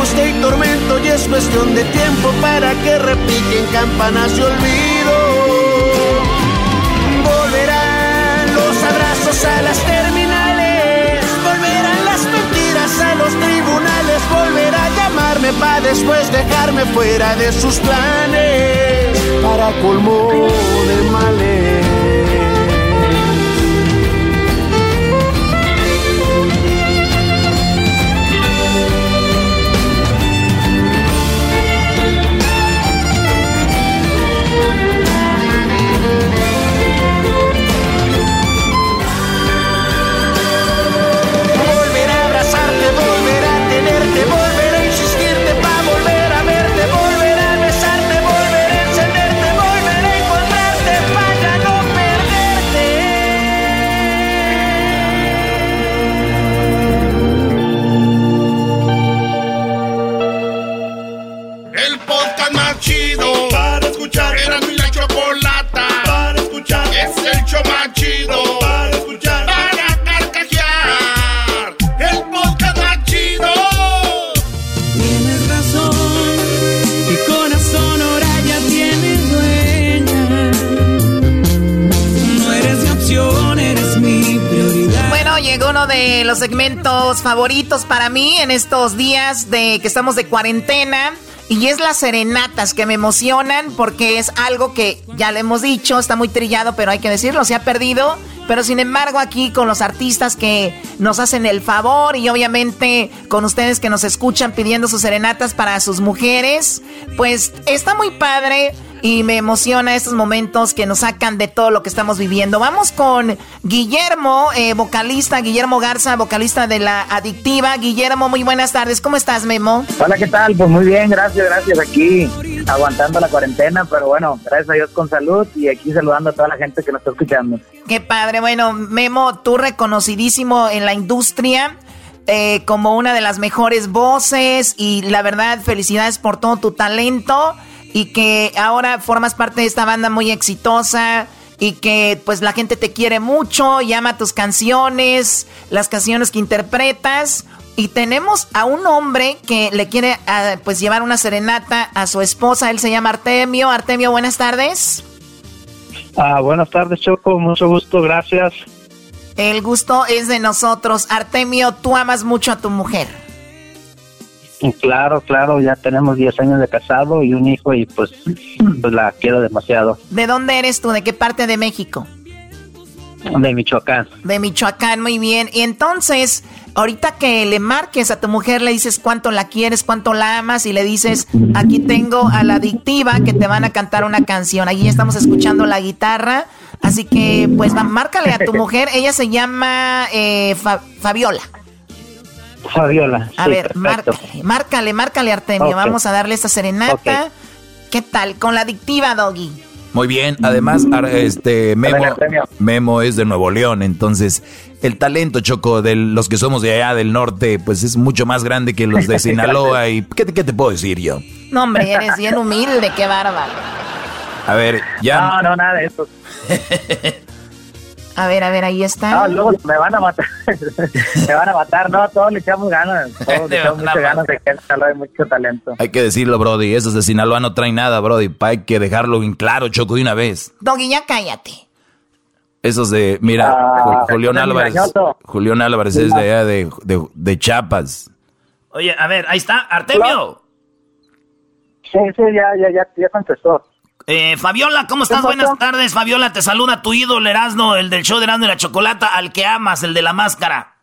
Angustia y tormento y es cuestión de tiempo para que repiquen campanas de olvido. Volverán los abrazos a las terminales, volverán las mentiras a los tribunales, volverá a llamarme para después dejarme fuera de sus planes para colmo de males. Favoritos para mí en estos días de que estamos de cuarentena. Y es las serenatas que me emocionan porque es algo que ya le hemos dicho, está muy trillado, pero hay que decirlo, se ha perdido. Pero sin embargo aquí con los artistas que nos hacen el favor y obviamente con ustedes que nos escuchan pidiendo sus serenatas para sus mujeres, pues está muy padre y me emociona estos momentos que nos sacan de todo lo que estamos viviendo. Vamos con Guillermo, eh, vocalista, Guillermo Garza, vocalista de La Adictiva. Guillermo, muy buenas tardes. ¿Cómo estás, Memo? Hola, ¿qué tal? Pues muy bien, gracias, gracias. Aquí aguantando la cuarentena, pero bueno, gracias a Dios con salud y aquí saludando a toda la gente que nos está escuchando. Qué padre. Bueno, Memo, tú reconocidísimo en la industria. Eh, como una de las mejores voces y la verdad felicidades por todo tu talento y que ahora formas parte de esta banda muy exitosa y que pues la gente te quiere mucho, llama tus canciones, las canciones que interpretas. Y tenemos a un hombre que le quiere ah, pues llevar una serenata a su esposa, él se llama Artemio. Artemio, buenas tardes. Ah, buenas tardes, Choco, mucho gusto, gracias. El gusto es de nosotros. Artemio, tú amas mucho a tu mujer. Claro, claro, ya tenemos 10 años de casado y un hijo y pues, pues la quiero demasiado. ¿De dónde eres tú? ¿De qué parte de México? De Michoacán. De Michoacán, muy bien. Y entonces, ahorita que le marques a tu mujer, le dices cuánto la quieres, cuánto la amas y le dices, aquí tengo a la adictiva que te van a cantar una canción. Allí estamos escuchando la guitarra. Así que, pues, márcale a tu mujer. Ella se llama eh, Fabiola. Fabiola. A ver, márcale, márcale, Artemio. Vamos a darle esta serenata. ¿Qué tal? Con la adictiva, Doggy. Muy bien, además, este Memo, Memo es de Nuevo León, entonces el talento, Choco, de los que somos de allá del norte, pues es mucho más grande que los de Sinaloa. ¿Y qué, qué te puedo decir yo? No, hombre, eres bien humilde, qué bárbaro. A ver, ya. No, no, nada de eso. A ver, a ver, ahí está. No, luego me van a matar. me van a matar. No, todos le echamos ganas. Todos le echamos muchas ganas de que hay mucho talento. Hay que decirlo, Brody. Esos de Sinaloa no traen nada, Brody. Hay que dejarlo bien claro, Choco, de una vez. Doggy, ya cállate. Esos de, mira, ah, Julián Álvarez. Julián Álvarez es de allá de, de, de Chiapas. Oye, a ver, ahí está, Artemio. Sí, sí, ya, ya, ya, ya contestó. Eh, Fabiola, ¿cómo estás? Buenas tardes, Fabiola. Te saluda tu ídolo Erasno, el del show de Erasno y la Chocolata, al que amas, el de la máscara.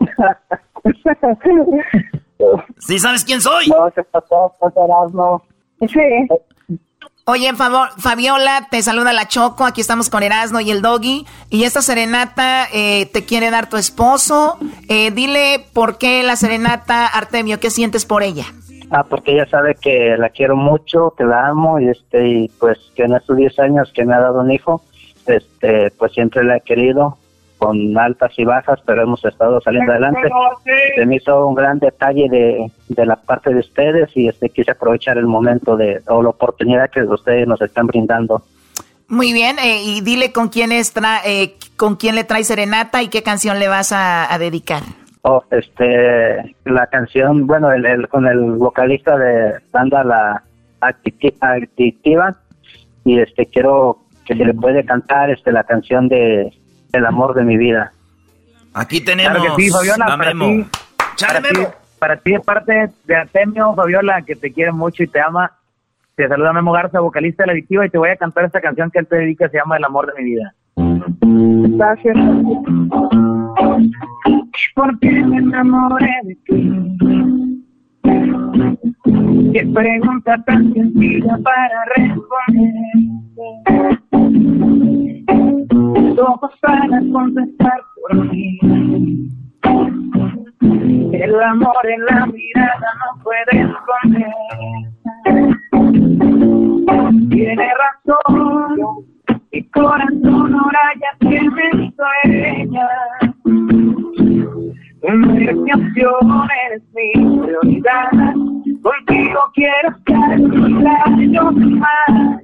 ¿Sí sabes quién soy? No, se pasó, Erasno. Sí. Oye, favor, Fabiola, te saluda la Choco. Aquí estamos con Erasno y el Doggy. Y esta serenata eh, te quiere dar tu esposo. Eh, dile por qué la serenata, Artemio, ¿qué sientes por ella? Ah, porque ella sabe que la quiero mucho, que la amo y este y pues que en estos 10 años que me ha dado un hijo, este pues siempre la he querido con altas y bajas, pero hemos estado saliendo adelante. Se me hizo un gran detalle de, de la parte de ustedes y este quise aprovechar el momento de o la oportunidad que ustedes nos están brindando. Muy bien, eh, y dile con quién, es eh, con quién le trae serenata y qué canción le vas a dedicar. Oh, este, la canción, bueno, el, con el vocalista de banda La Activa y este quiero que se le puede cantar este la canción de El amor de mi vida. Aquí tenemos claro que sí, Fabiola, para ti, para, ti, para ti es parte de Artemio, Fabiola, que te quiere mucho y te ama. Te saluda Memo Garza, vocalista de La Adictiva, y te voy a cantar esta canción que él te dedica, se llama El amor de mi vida. Gracias porque me enamoré de ti. Qué pregunta tan sencilla para responder. Ojos para contestar por mí. El amor en la mirada no puede esconder. Tiene razón, mi corazón ahora ya tiene hizo ella. Mi opción eres mi prioridad. Contigo quiero estar un año más.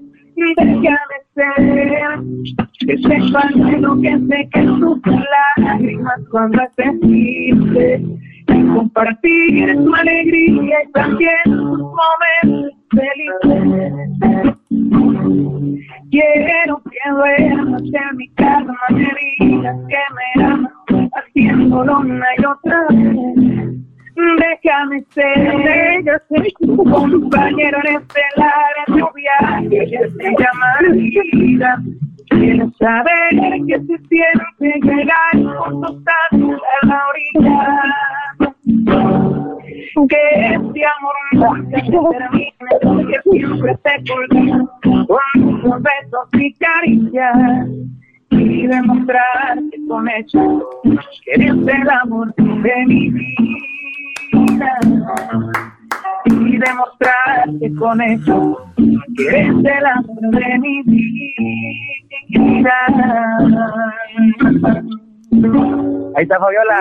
Déjame ser. De lo que que sufre lágrimas cuando estés triste. Y compartir tu alegría y también tus momentos felices. Quiero que duermas en mi cama, me que me amas haciéndolo una y otra vez. Déjame ser, yo soy tu compañero en este largo viaje que se llama vida. Quiero saber qué se siente llegar juntos hasta la orilla. Que este amor nunca se termine, que siempre te culmine con tus besos y caricias y demostrar que con hechos que eres el amor de mi vida. Y demostrar que con hechos que eres el amor de mi vida Ahí está Fabiola.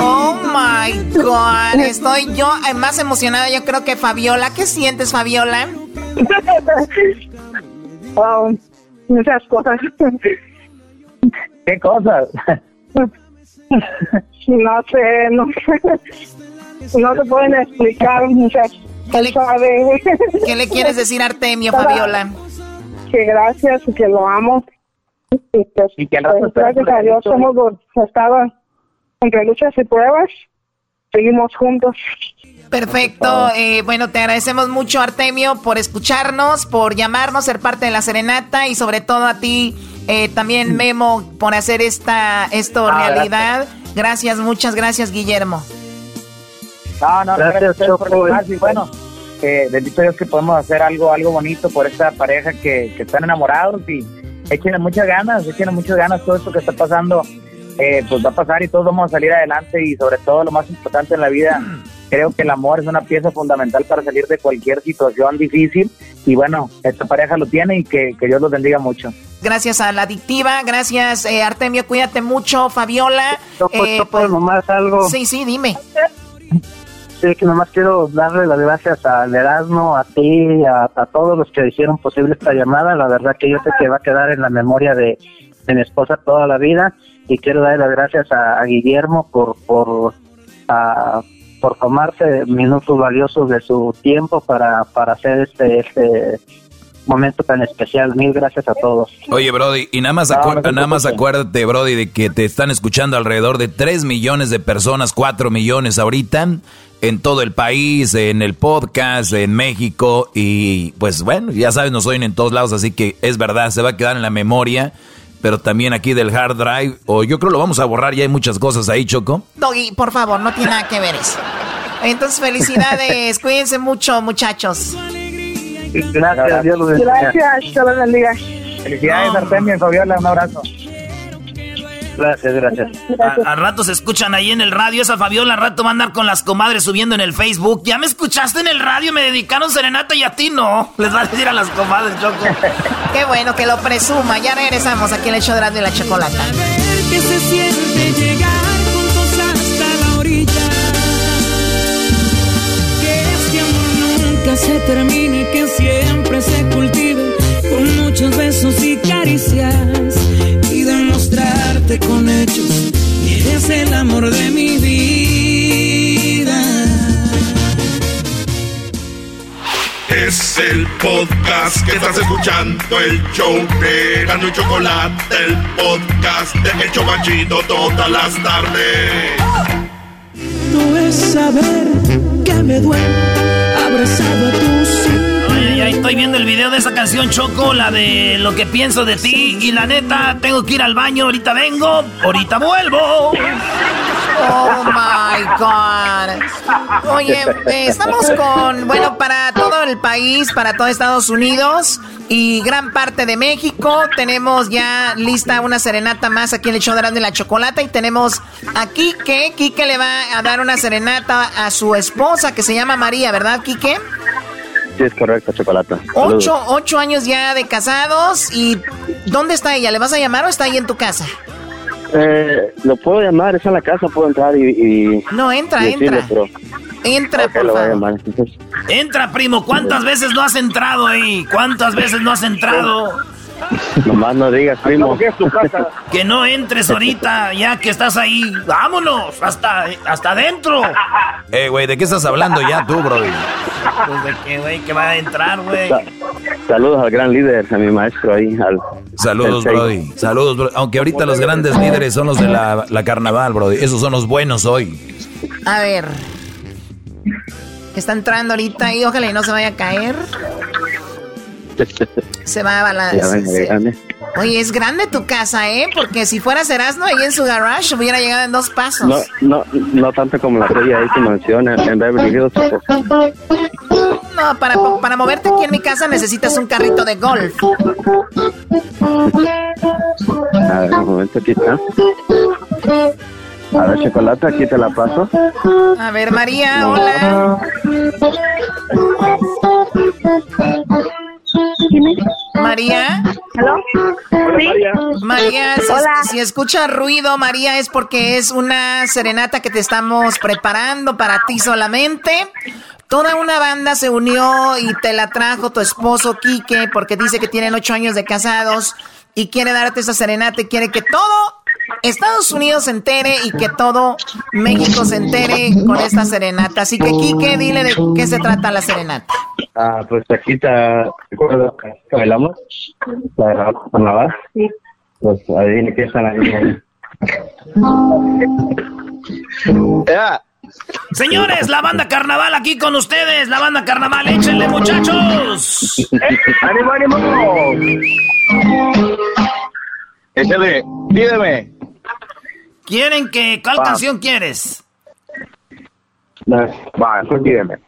Oh my god, estoy yo más emocionada yo creo que Fabiola. ¿Qué sientes Fabiola? Oh, muchas cosas. ¿Qué cosas? No sé, no sé. No se pueden explicar muchas ¿Qué le, ¿Qué le quieres decir a Artemio, Fabiola? Que gracias y que lo amo. Y, pues, que pues, gracias a Dios hemos estado entre luchas y pruebas. Seguimos juntos. Perfecto. Eh, bueno, te agradecemos mucho, Artemio, por escucharnos, por llamarnos, ser parte de la serenata y sobre todo a ti, eh, también Memo, por hacer esta esto ah, realidad. Gracias. muchas gracias, Guillermo. No, no, gracias, por y bueno, eh, bendito Dios que podemos hacer algo, algo bonito por esta pareja que, que están enamorados y échenle muchas ganas, échenle muchas ganas todo esto que está pasando. Eh, pues va a pasar y todos vamos a salir adelante y sobre todo lo más importante en la vida creo que el amor es una pieza fundamental para salir de cualquier situación difícil y bueno, esta pareja lo tiene y que, que Dios los bendiga mucho. Gracias a la adictiva, gracias eh, Artemio, cuídate mucho, Fabiola. Eh, pues, nomás algo. Sí, sí, dime. Que nomás quiero darle las gracias al Erasmo, a ti, a, a, todos los que hicieron posible esta llamada. La verdad que yo sé que va a quedar en la memoria de, de mi esposa toda la vida y quiero darle las gracias a, a Guillermo por por a, por tomarse minutos valiosos de su tiempo para, para hacer este este momento tan especial. Mil gracias a todos. Oye, Brody, y nada más, no te nada más acuérdate, Brody, de que te están escuchando alrededor de 3 millones de personas, 4 millones ahorita, en todo el país, en el podcast, en México, y pues bueno, ya sabes, nos oyen en todos lados, así que es verdad, se va a quedar en la memoria, pero también aquí del hard drive, o yo creo lo vamos a borrar, ya hay muchas cosas ahí, Choco. Doggy, por favor, no tiene nada que ver eso. Entonces, felicidades, cuídense mucho, muchachos. Gracias, Dios los bendiga. Gracias, Dios los bendiga. Felicidades, Artemio y Fabiola, un abrazo. Gracias, gracias. A- Al rato se escuchan ahí en el radio. Esa Fabiola al rato va a andar con las comadres subiendo en el Facebook. Ya me escuchaste en el radio, me dedicaron serenata y a ti no. Les va a decir a las comadres, Choco. Qué bueno que lo presuma. Ya regresamos aquí en el show de Erasmo y la Chocolata. que se siente llegar juntos hasta la orilla. Que este amor nunca se termine, que siempre se cultive con muchos besos y caricias demostrarte con hechos que eres el amor de mi vida. Es el podcast que estás escuchando, el show de Gano y Chocolate, el podcast de El Chobachito todas las tardes. No es saber que me duele abrazado a ay, viendo el video de esa canción Choco, la de lo que pienso de ti. Y la neta, tengo que ir al baño. Ahorita vengo, ahorita vuelvo. Oh my God. Oye, estamos con, bueno, para todo el país, para todo Estados Unidos y gran parte de México. Tenemos ya lista una serenata más aquí en el show de la Chocolata. Y tenemos a Quique. Quique le va a dar una serenata a su esposa que se llama María, ¿verdad, Quique? Sí, es correcto, Chocolata. Ocho, ocho años ya de casados. ¿Y dónde está ella? ¿Le vas a llamar o está ahí en tu casa? Eh, lo puedo llamar, es en la casa, puedo entrar y... y No, entra, y decirle, entra. pero- Entra, Ok, por lo voy a favor. Entra, primo. ¿Cuántas veces no has entrado ahí? ¿Cuántas veces no has entrado? Nomás no digas, primo. Que no entres ahorita, ya que estás ahí. Vámonos, hasta, hasta adentro. Eh, güey, ¿de qué estás hablando ya tú, Brody? Pues de que, güey, que va a entrar, güey. Sa- Saludos al gran líder, a mi maestro ahí. Al, Saludos. Brody. Saludos, Brody. Aunque ahorita los grandes líderes son los de la, la carnaval, Brody. Esos son los buenos hoy. A ver. Está entrando ahorita y ojalá y no se vaya a caer. Se va a balancear. Oye, es grande tu casa, ¿eh? Porque si fuera Erasmo ahí en su garage hubiera llegado en dos pasos. No, no, no tanto como la tuya ahí que menciona en Beverly Hills. No, para, para moverte aquí en mi casa necesitas un carrito de golf. A ver, un momento, aquí está. A ver, chocolate, aquí te la paso. A ver, María, hola. María. María, si, si escucha ruido, María, es porque es una serenata que te estamos preparando para ti solamente. Toda una banda se unió y te la trajo tu esposo Quique porque dice que tienen ocho años de casados y quiere darte esa serenata y quiere que todo Estados Unidos se entere y que todo México se entere con esta serenata. Así que Quique, dile de qué se trata la serenata. Ah, pues aquí te recuerdo que bailamos. La de carnaval. Sí. Pues adivine qué están ahí. Señores, la banda carnaval aquí con ustedes. La banda carnaval, échenle, muchachos. ¡Ánimo, ánimo! Échale, pídeme. ¿Quieren que cuál Va. canción quieres? Va, pues pídeme.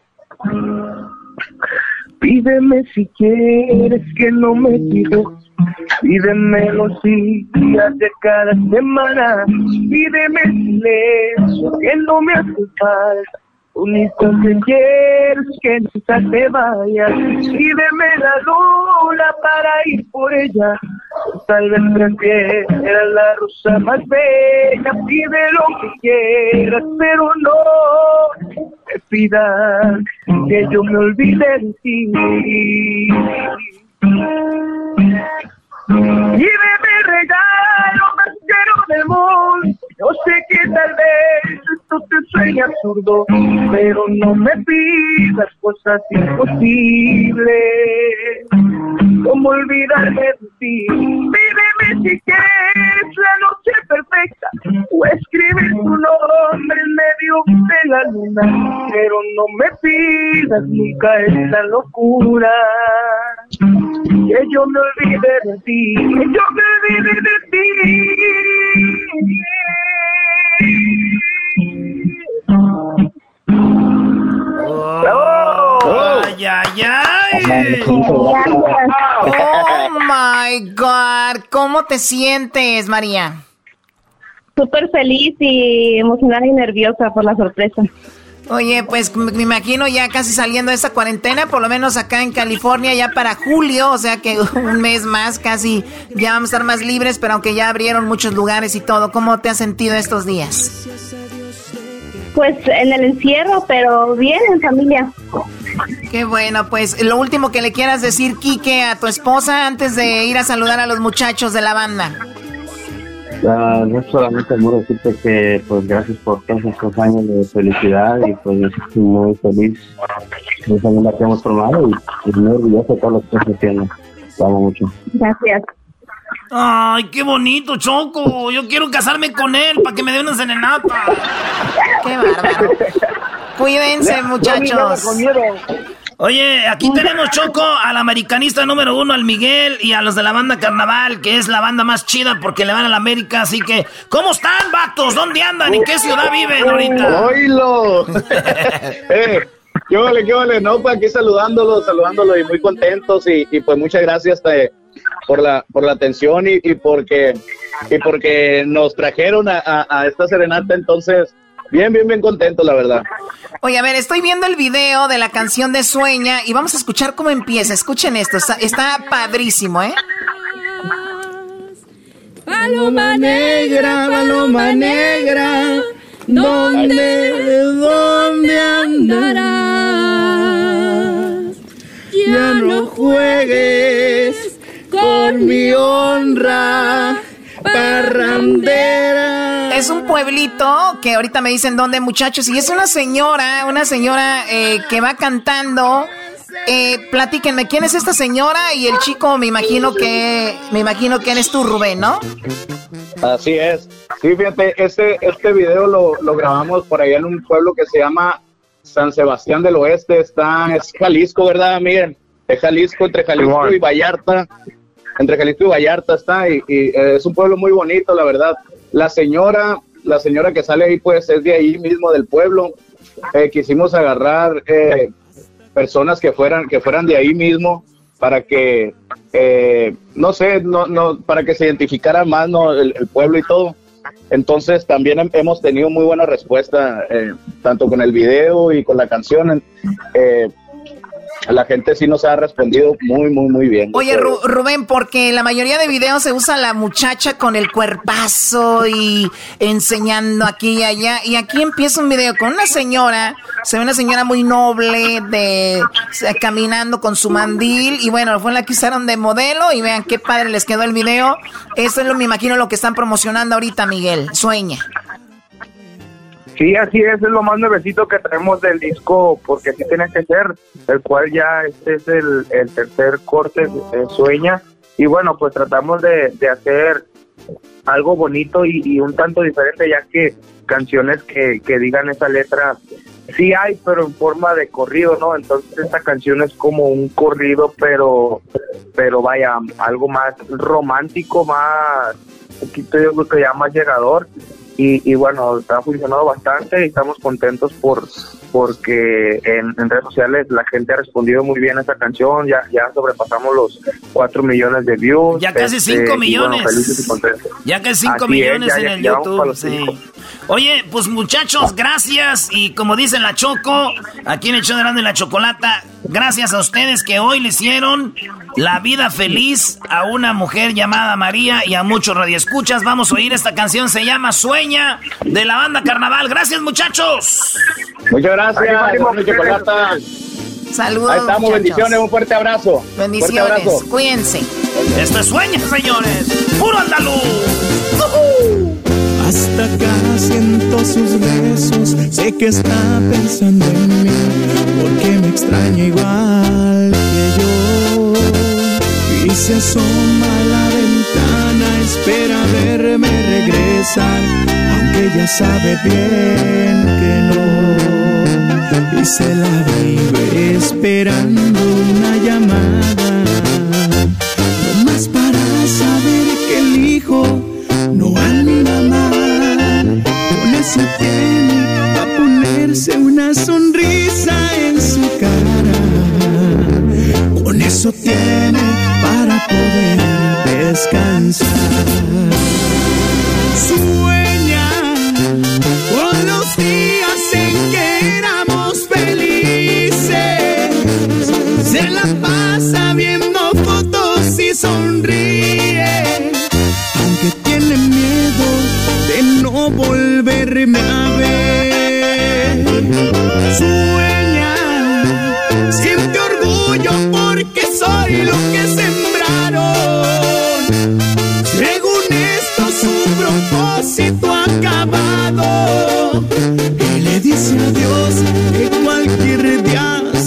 Pídeme si quieres que no me tires. Pídeme los días de cada semana. Pídeme silencio que no me hace falta. Único que quiero es que nunca te vayas. Pídeme la luna para ir por ella. Tal vez prefieras la rosa más bella. Pide lo que quieras, pero no me pidas que yo me olvide de ti. Lléveme el regalo más del mundo. Yo sé que tal vez esto te sueña absurdo, pero no me pidas cosas imposibles. Como olvidarme de ti. Pídeme si quieres la noche perfecta o escribe tu nombre en medio de la luna, pero no me pidas nunca esa locura. Que yo me olvide de ti, que yo me olvide de ti. Oh, ay, ay, ay. Oh my God. ¿Cómo te sientes, María? Súper feliz y emocionada y nerviosa por la sorpresa. Oye, pues me imagino ya casi saliendo de esta cuarentena, por lo menos acá en California, ya para julio, o sea que un mes más casi ya vamos a estar más libres, pero aunque ya abrieron muchos lugares y todo, ¿cómo te has sentido estos días? Pues en el encierro, pero bien en familia. Qué bueno, pues lo último que le quieras decir, Quique, a tu esposa antes de ir a saludar a los muchachos de la banda. Ah, no solamente amor decirte que pues gracias por todos estos años de felicidad y pues yo estoy muy feliz de esa vida que hemos formado y, y muy orgulloso de todo lo que estás haciendo. Te amo mucho. Gracias. Ay, qué bonito, Choco. Yo quiero casarme con él para que me dé una serenata. Qué bárbaro. Cuídense, muchachos. Oye, aquí tenemos Choco al americanista número uno, al Miguel, y a los de la banda Carnaval, que es la banda más chida porque le van a la América. Así que, ¿cómo están, vatos? ¿Dónde andan? ¿En qué ciudad viven ahorita? ¡Oílo! eh, ¿Qué vale, qué vale? No, pues aquí saludándolos, saludándolos y muy contentos y, y pues muchas gracias eh, por la por la atención y, y porque y porque nos trajeron a, a, a esta serenata, entonces bien, bien, bien contentos, la verdad. Oye, a ver, estoy viendo el video de la canción de Sueña y vamos a escuchar cómo empieza. Escuchen esto, está, está padrísimo, ¿eh? Paloma negra, paloma negra, ¿dónde, dónde andarás? Ya no juegues con mi honra, parrandera. Es un pueblito que ahorita me dicen dónde, muchachos, y es una señora, una señora eh, que va cantando. Eh, platíquenme, ¿quién es esta señora? Y el chico, me imagino que, me imagino que eres tú, Rubén, ¿no? Así es. Sí, fíjate, este, este video lo, lo grabamos por allá en un pueblo que se llama San Sebastián del Oeste. Está, es Jalisco, ¿verdad, Miguel? Es Jalisco, entre Jalisco y Vallarta. Entre Jalisco y Vallarta está, y, y, eh, es un pueblo muy bonito, la verdad. La señora, la señora que sale ahí, pues es de ahí mismo del pueblo. Eh, quisimos agarrar eh, personas que fueran, que fueran de ahí mismo para que, eh, no sé, no, no, para que se identificara más ¿no? el, el pueblo y todo. Entonces también hem- hemos tenido muy buena respuesta, eh, tanto con el video y con la canción. La gente sí nos ha respondido muy, muy, muy bien. Oye, Ru- Rubén, porque en la mayoría de videos se usa la muchacha con el cuerpazo y enseñando aquí y allá. Y aquí empieza un video con una señora, se ve una señora muy noble, de caminando con su mandil. Y bueno, fue la que usaron de modelo. Y vean qué padre les quedó el video. Eso es lo, me imagino, lo que están promocionando ahorita, Miguel. Sueña. Sí, así es, es lo más nuevecito que traemos del disco, porque así tiene que ser, el cual ya este es el, tercer corte de Sueña, y bueno, pues tratamos de, de hacer algo bonito y, y un tanto diferente, ya que canciones que, que digan esa letra, sí hay, pero en forma de corrido, ¿no? Entonces esta canción es como un corrido, pero, pero vaya, algo más romántico, más, un poquito yo creo que ya más llegador, y, y bueno, está funcionando bastante y estamos contentos por, porque en, redes sociales la gente ha respondido muy bien a esta canción, ya, ya sobrepasamos los 4 millones de views. Ya casi 5 este, millones. ya casi 5 millones en el YouTube. Sí. Oye, pues muchachos, gracias. Y como dice la Choco, aquí en el show de Grande la Chocolata, gracias a ustedes que hoy le hicieron la vida feliz a una mujer llamada María y a muchos radioescuchas. Vamos a oír esta canción, se llama Sueña, de la banda Carnaval. Gracias, muchachos. Muchas gracias, Chocolata. Saludos. Ahí estamos, bendiciones, un fuerte abrazo. Bendiciones, cuídense. Esto es Sueña, señores. Puro andaluz. Hasta acá siento sus besos, sé que está pensando en mí, porque me extraña igual que yo. Y se asoma a la ventana, espera verme regresar, aunque ya sabe bien que no. Y se la vive esperando una llamada, no más para saber que el hijo no anda mal. Con eso tiene a ponerse una sonrisa en su cara. Con eso tiene para poder descansar.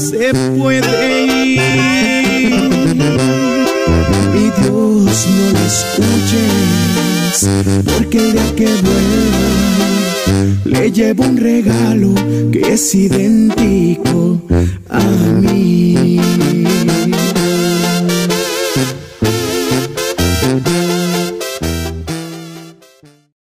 Se puede ir. Y Dios no le escuche porque el que vuelva le llevo un regalo que es idéntico a mí.